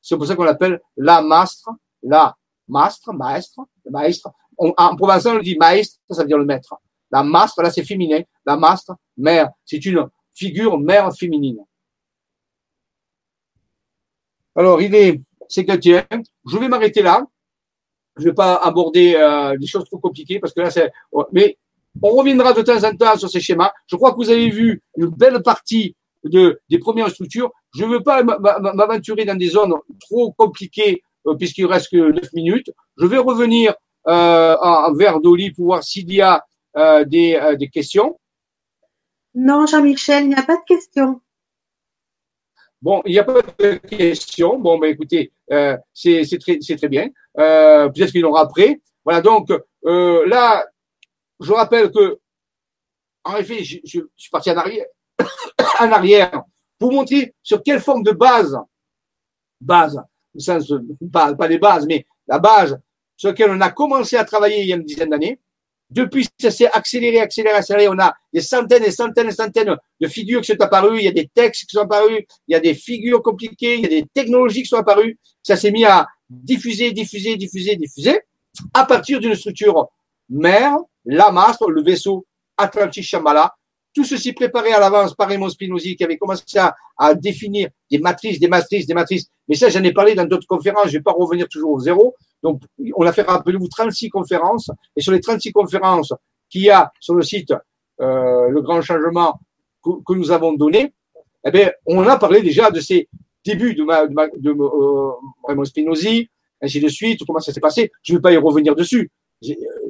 C'est pour ça qu'on l'appelle la mastre, la mastre, maestre, maestre. en provençal, on dit maestre, ça veut dire le maître. La mastre, là, c'est féminin. La mastre, mère. C'est une figure mère féminine. Alors, il est c'est Je vais m'arrêter là. Je vais pas aborder euh, des choses trop compliquées parce que là, c'est. Mais on reviendra de temps en temps sur ces schémas. Je crois que vous avez vu une belle partie de, des premières structures. Je ne veux pas m'aventurer dans des zones trop compliquées euh, puisqu'il reste que 9 minutes. Je vais revenir euh, en, vers Dolly pour voir s'il y a euh, euh, des questions. Non, Jean-Michel, il n'y a pas de questions. Bon, il n'y a pas de questions. Bon, ben écoutez, euh, c'est très, bien. Euh, Peut-être qu'il y aura après. Voilà, donc euh, là, je rappelle que, en effet, je, suis parti en arrière, [COUGHS] en arrière pour montrer sur quelle forme de base, base, sens, pas, pas les bases, mais la base sur laquelle on a commencé à travailler il y a une dizaine d'années, depuis, ça s'est accéléré, accéléré, accéléré. On a des centaines et centaines et centaines de figures qui sont apparues. Il y a des textes qui sont apparus. Il y a des figures compliquées. Il y a des technologies qui sont apparues. Ça s'est mis à diffuser, diffuser, diffuser, diffuser à partir d'une structure mère, la mastre, le vaisseau Atlantis Shambhala, tout ceci préparé à l'avance par Raymond Spinozzi qui avait commencé à, à, définir des matrices, des matrices, des matrices. Mais ça, j'en ai parlé dans d'autres conférences. Je vais pas revenir toujours au zéro. Donc, on a fait, rappelez-vous, 36 conférences. Et sur les 36 conférences qu'il y a sur le site, euh, le grand changement que, nous avons donné, eh bien, on a parlé déjà de ces débuts de, ma, de, ma, de euh, Raymond Spinozzi, ainsi de suite, comment ça s'est passé. Je ne vais pas y revenir dessus.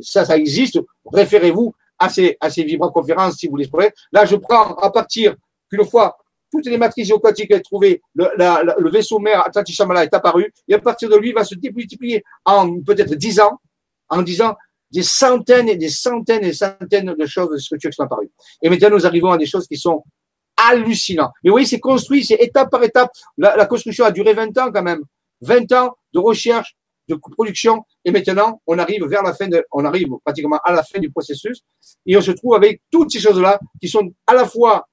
Ça, ça existe. Référez-vous à ces, à ces vibra-conférences si vous les. Là, je prends à partir qu'une fois toutes les matrices géoquantiques qu'elle trouvées, le, la, le vaisseau mère Atlantis Shamala est apparu, et à partir de lui, il va se démultiplier en peut-être dix ans, en disant des centaines et des centaines et des centaines de choses, de structures qui sont apparues. Et maintenant, nous arrivons à des choses qui sont hallucinantes. Mais oui, c'est construit, c'est étape par étape. La, la, construction a duré 20 ans quand même. 20 ans de recherche, de production, et maintenant, on arrive vers la fin de, on arrive pratiquement à la fin du processus, et on se trouve avec toutes ces choses-là qui sont à la fois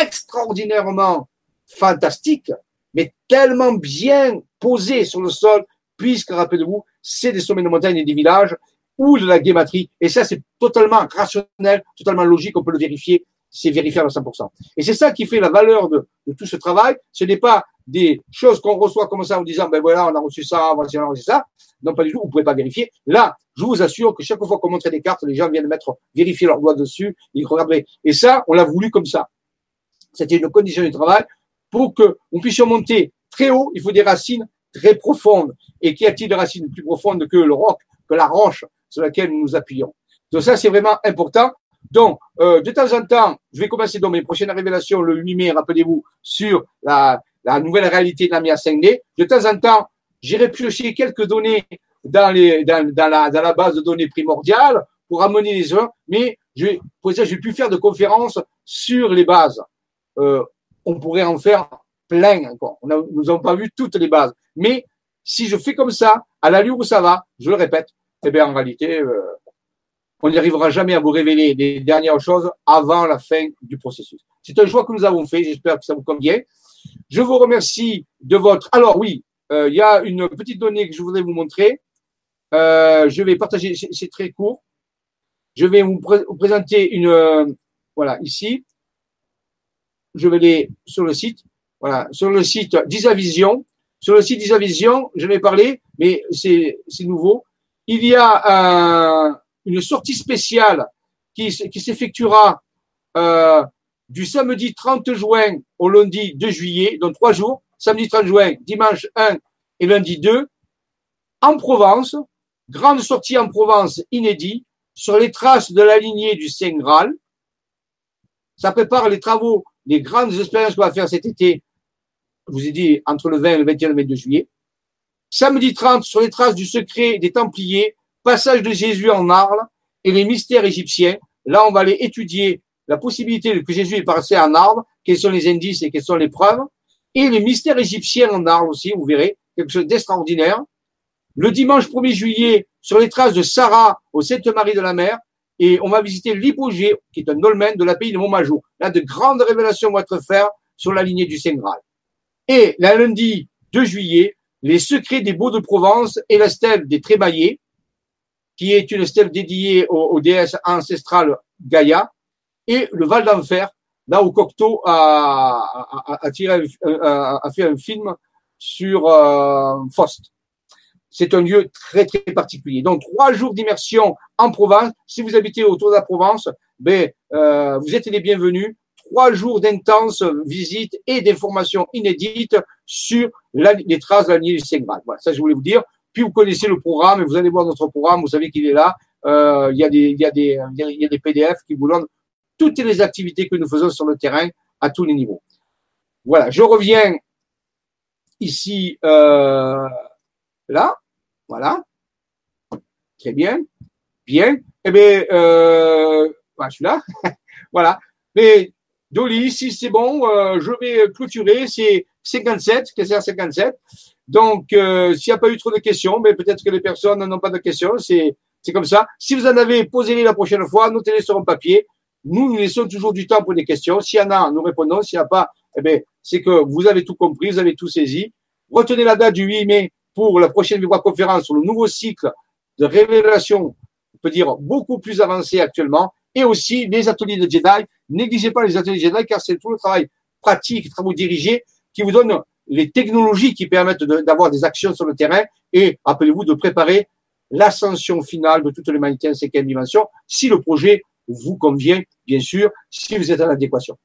extraordinairement fantastiques, mais tellement bien posées sur le sol, puisque, rappelez-vous, c'est des sommets de montagne et des villages, ou de la guématrie, et ça, c'est totalement rationnel, totalement logique, on peut le vérifier, c'est vérifiable à 100%. Et c'est ça qui fait la valeur de, tout ce travail, ce n'est pas des choses qu'on reçoit comme ça en disant, ben voilà, on a reçu ça, on a reçu ça. Non, pas du tout, vous pouvez pas vérifier. Là, je vous assure que chaque fois qu'on montrait des cartes, les gens viennent mettre, vérifier leurs doigts dessus, ils regardent. Et ça, on l'a voulu comme ça. C'était une condition du travail pour que on puisse monter très haut, il faut des racines très profondes. Et qu'y a-t-il de racines plus profondes que le roc, que la roche sur laquelle nous nous appuyons? Donc ça, c'est vraiment important. Donc, euh, de temps en temps, je vais commencer dans mes prochaines révélations le 8 mai, rappelez-vous, sur la, nouvelle réalité de la MIA 5D. De temps en temps, j'irai piocher quelques données dans la base de données primordiale pour amener les uns, mais je, pour ça, je vais plus faire de conférences sur les bases. Euh, on pourrait en faire plein encore. On a, nous n'avons pas vu toutes les bases. Mais si je fais comme ça, à l'allure où ça va, je le répète, eh bien, en réalité, euh, on n'y arrivera jamais à vous révéler les dernières choses avant la fin du processus. C'est un choix que nous avons fait. J'espère que ça vous convient. Je vous remercie de votre. Alors oui, euh, il y a une petite donnée que je voudrais vous montrer. Euh, je vais partager. C'est très court. Je vais vous, présenter une. Euh, voilà, ici. Je vais aller sur le site. Voilà, sur le site d'Isavision. Sur le site d'Isavision, je vais parler, mais c'est nouveau. Il y a une sortie spéciale qui, qui s'effectuera euh, du samedi 30 juin au lundi 2 juillet, donc trois jours, samedi 30 juin, dimanche 1 et lundi 2, en Provence, grande sortie en Provence inédit, sur les traces de la lignée du Saint Graal. Ça prépare les travaux, les grandes expériences qu'on va faire cet été, je vous ai dit entre le 20 et le 21 et le 22 juillet. Samedi 30, sur les traces du secret des Templiers, passage de Jésus en Arles et les mystères égyptiens. Là, on va aller étudier la possibilité que Jésus est passé en arbre, quels sont les indices et quelles sont les preuves, et les mystères égyptiens en arbre aussi, vous verrez, quelque chose d'extraordinaire. Le dimanche 1er juillet, sur les traces de Sarah au Sainte-Marie de la Mer, et on va visiter l'hypogée, qui est un dolmen de la pays de Montmajour. Là, de grandes révélations vont être faites sur la lignée du Saint Graal. Et le lundi 2 juillet, les secrets des Beaux de Provence et la stèle des Trébaillés, qui est une stèle dédiée aux, déesses ancestrales Gaïa, et le Val d'Enfer, là où Cocteau a, fait un film sur euh, Faust. C'est un lieu très très particulier. Donc trois jours d'immersion en Provence. Si vous habitez autour de la Provence, ben euh, vous êtes les bienvenus. Trois jours d'intenses visites et d'informations inédites sur les traces de la lignée du saint Voilà, ça je voulais vous dire. Puis vous connaissez le programme et vous allez voir notre programme. Vous savez qu'il est là. Euh, il y a des y a des y a des PDF qui vous donnent toutes les activités que nous faisons sur le terrain à tous les niveaux. Voilà, je reviens ici, euh, là, voilà, très bien, bien. Eh bien, euh, voilà, je suis là, [LAUGHS] voilà. Mais Dolly, si c'est bon, euh, je vais clôturer. C'est 57, c'est 57. Donc, euh, s'il n'y a pas eu trop de questions, mais peut-être que les personnes n'ont pas de questions, c'est c'est comme ça. Si vous en avez, posez-les la prochaine fois, notez-les sur un papier. Nous, nous laissons toujours du temps pour des questions. S'il y en a, nous répondons. S'il n'y a pas, eh bien, c'est que vous avez tout compris, vous avez tout saisi. Retenez la date du 8 mai pour la prochaine conférence sur le nouveau cycle de révélation, on peut dire beaucoup plus avancé actuellement, et aussi les ateliers de Jedi. Négligez pas les ateliers de Jedi car c'est tout le travail pratique, travaux dirigés qui vous donne les technologies qui permettent d'avoir des actions sur le terrain et rappelez-vous de préparer l'ascension finale de toute l'humanité en cinquième dimension si le projet vous convient, bien sûr, si vous êtes en adéquation.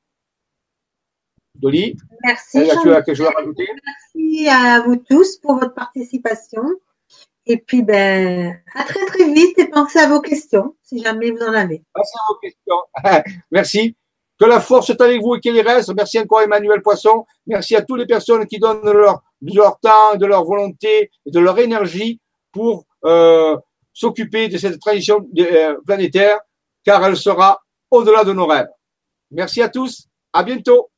Dolly Merci. Tu as quelque chose à rajouter Merci à vous tous pour votre participation. Et puis, ben, à très très vite et pensez à vos questions, si jamais vous en avez. Pensez à vos questions. [LAUGHS] Merci. Que la force soit avec vous et qu'elle reste. Merci encore Emmanuel Poisson. Merci à toutes les personnes qui donnent de leur, de leur temps, de leur volonté et de leur énergie pour euh, s'occuper de cette transition euh, planétaire car elle sera au-delà de nos rêves. Merci à tous, à bientôt.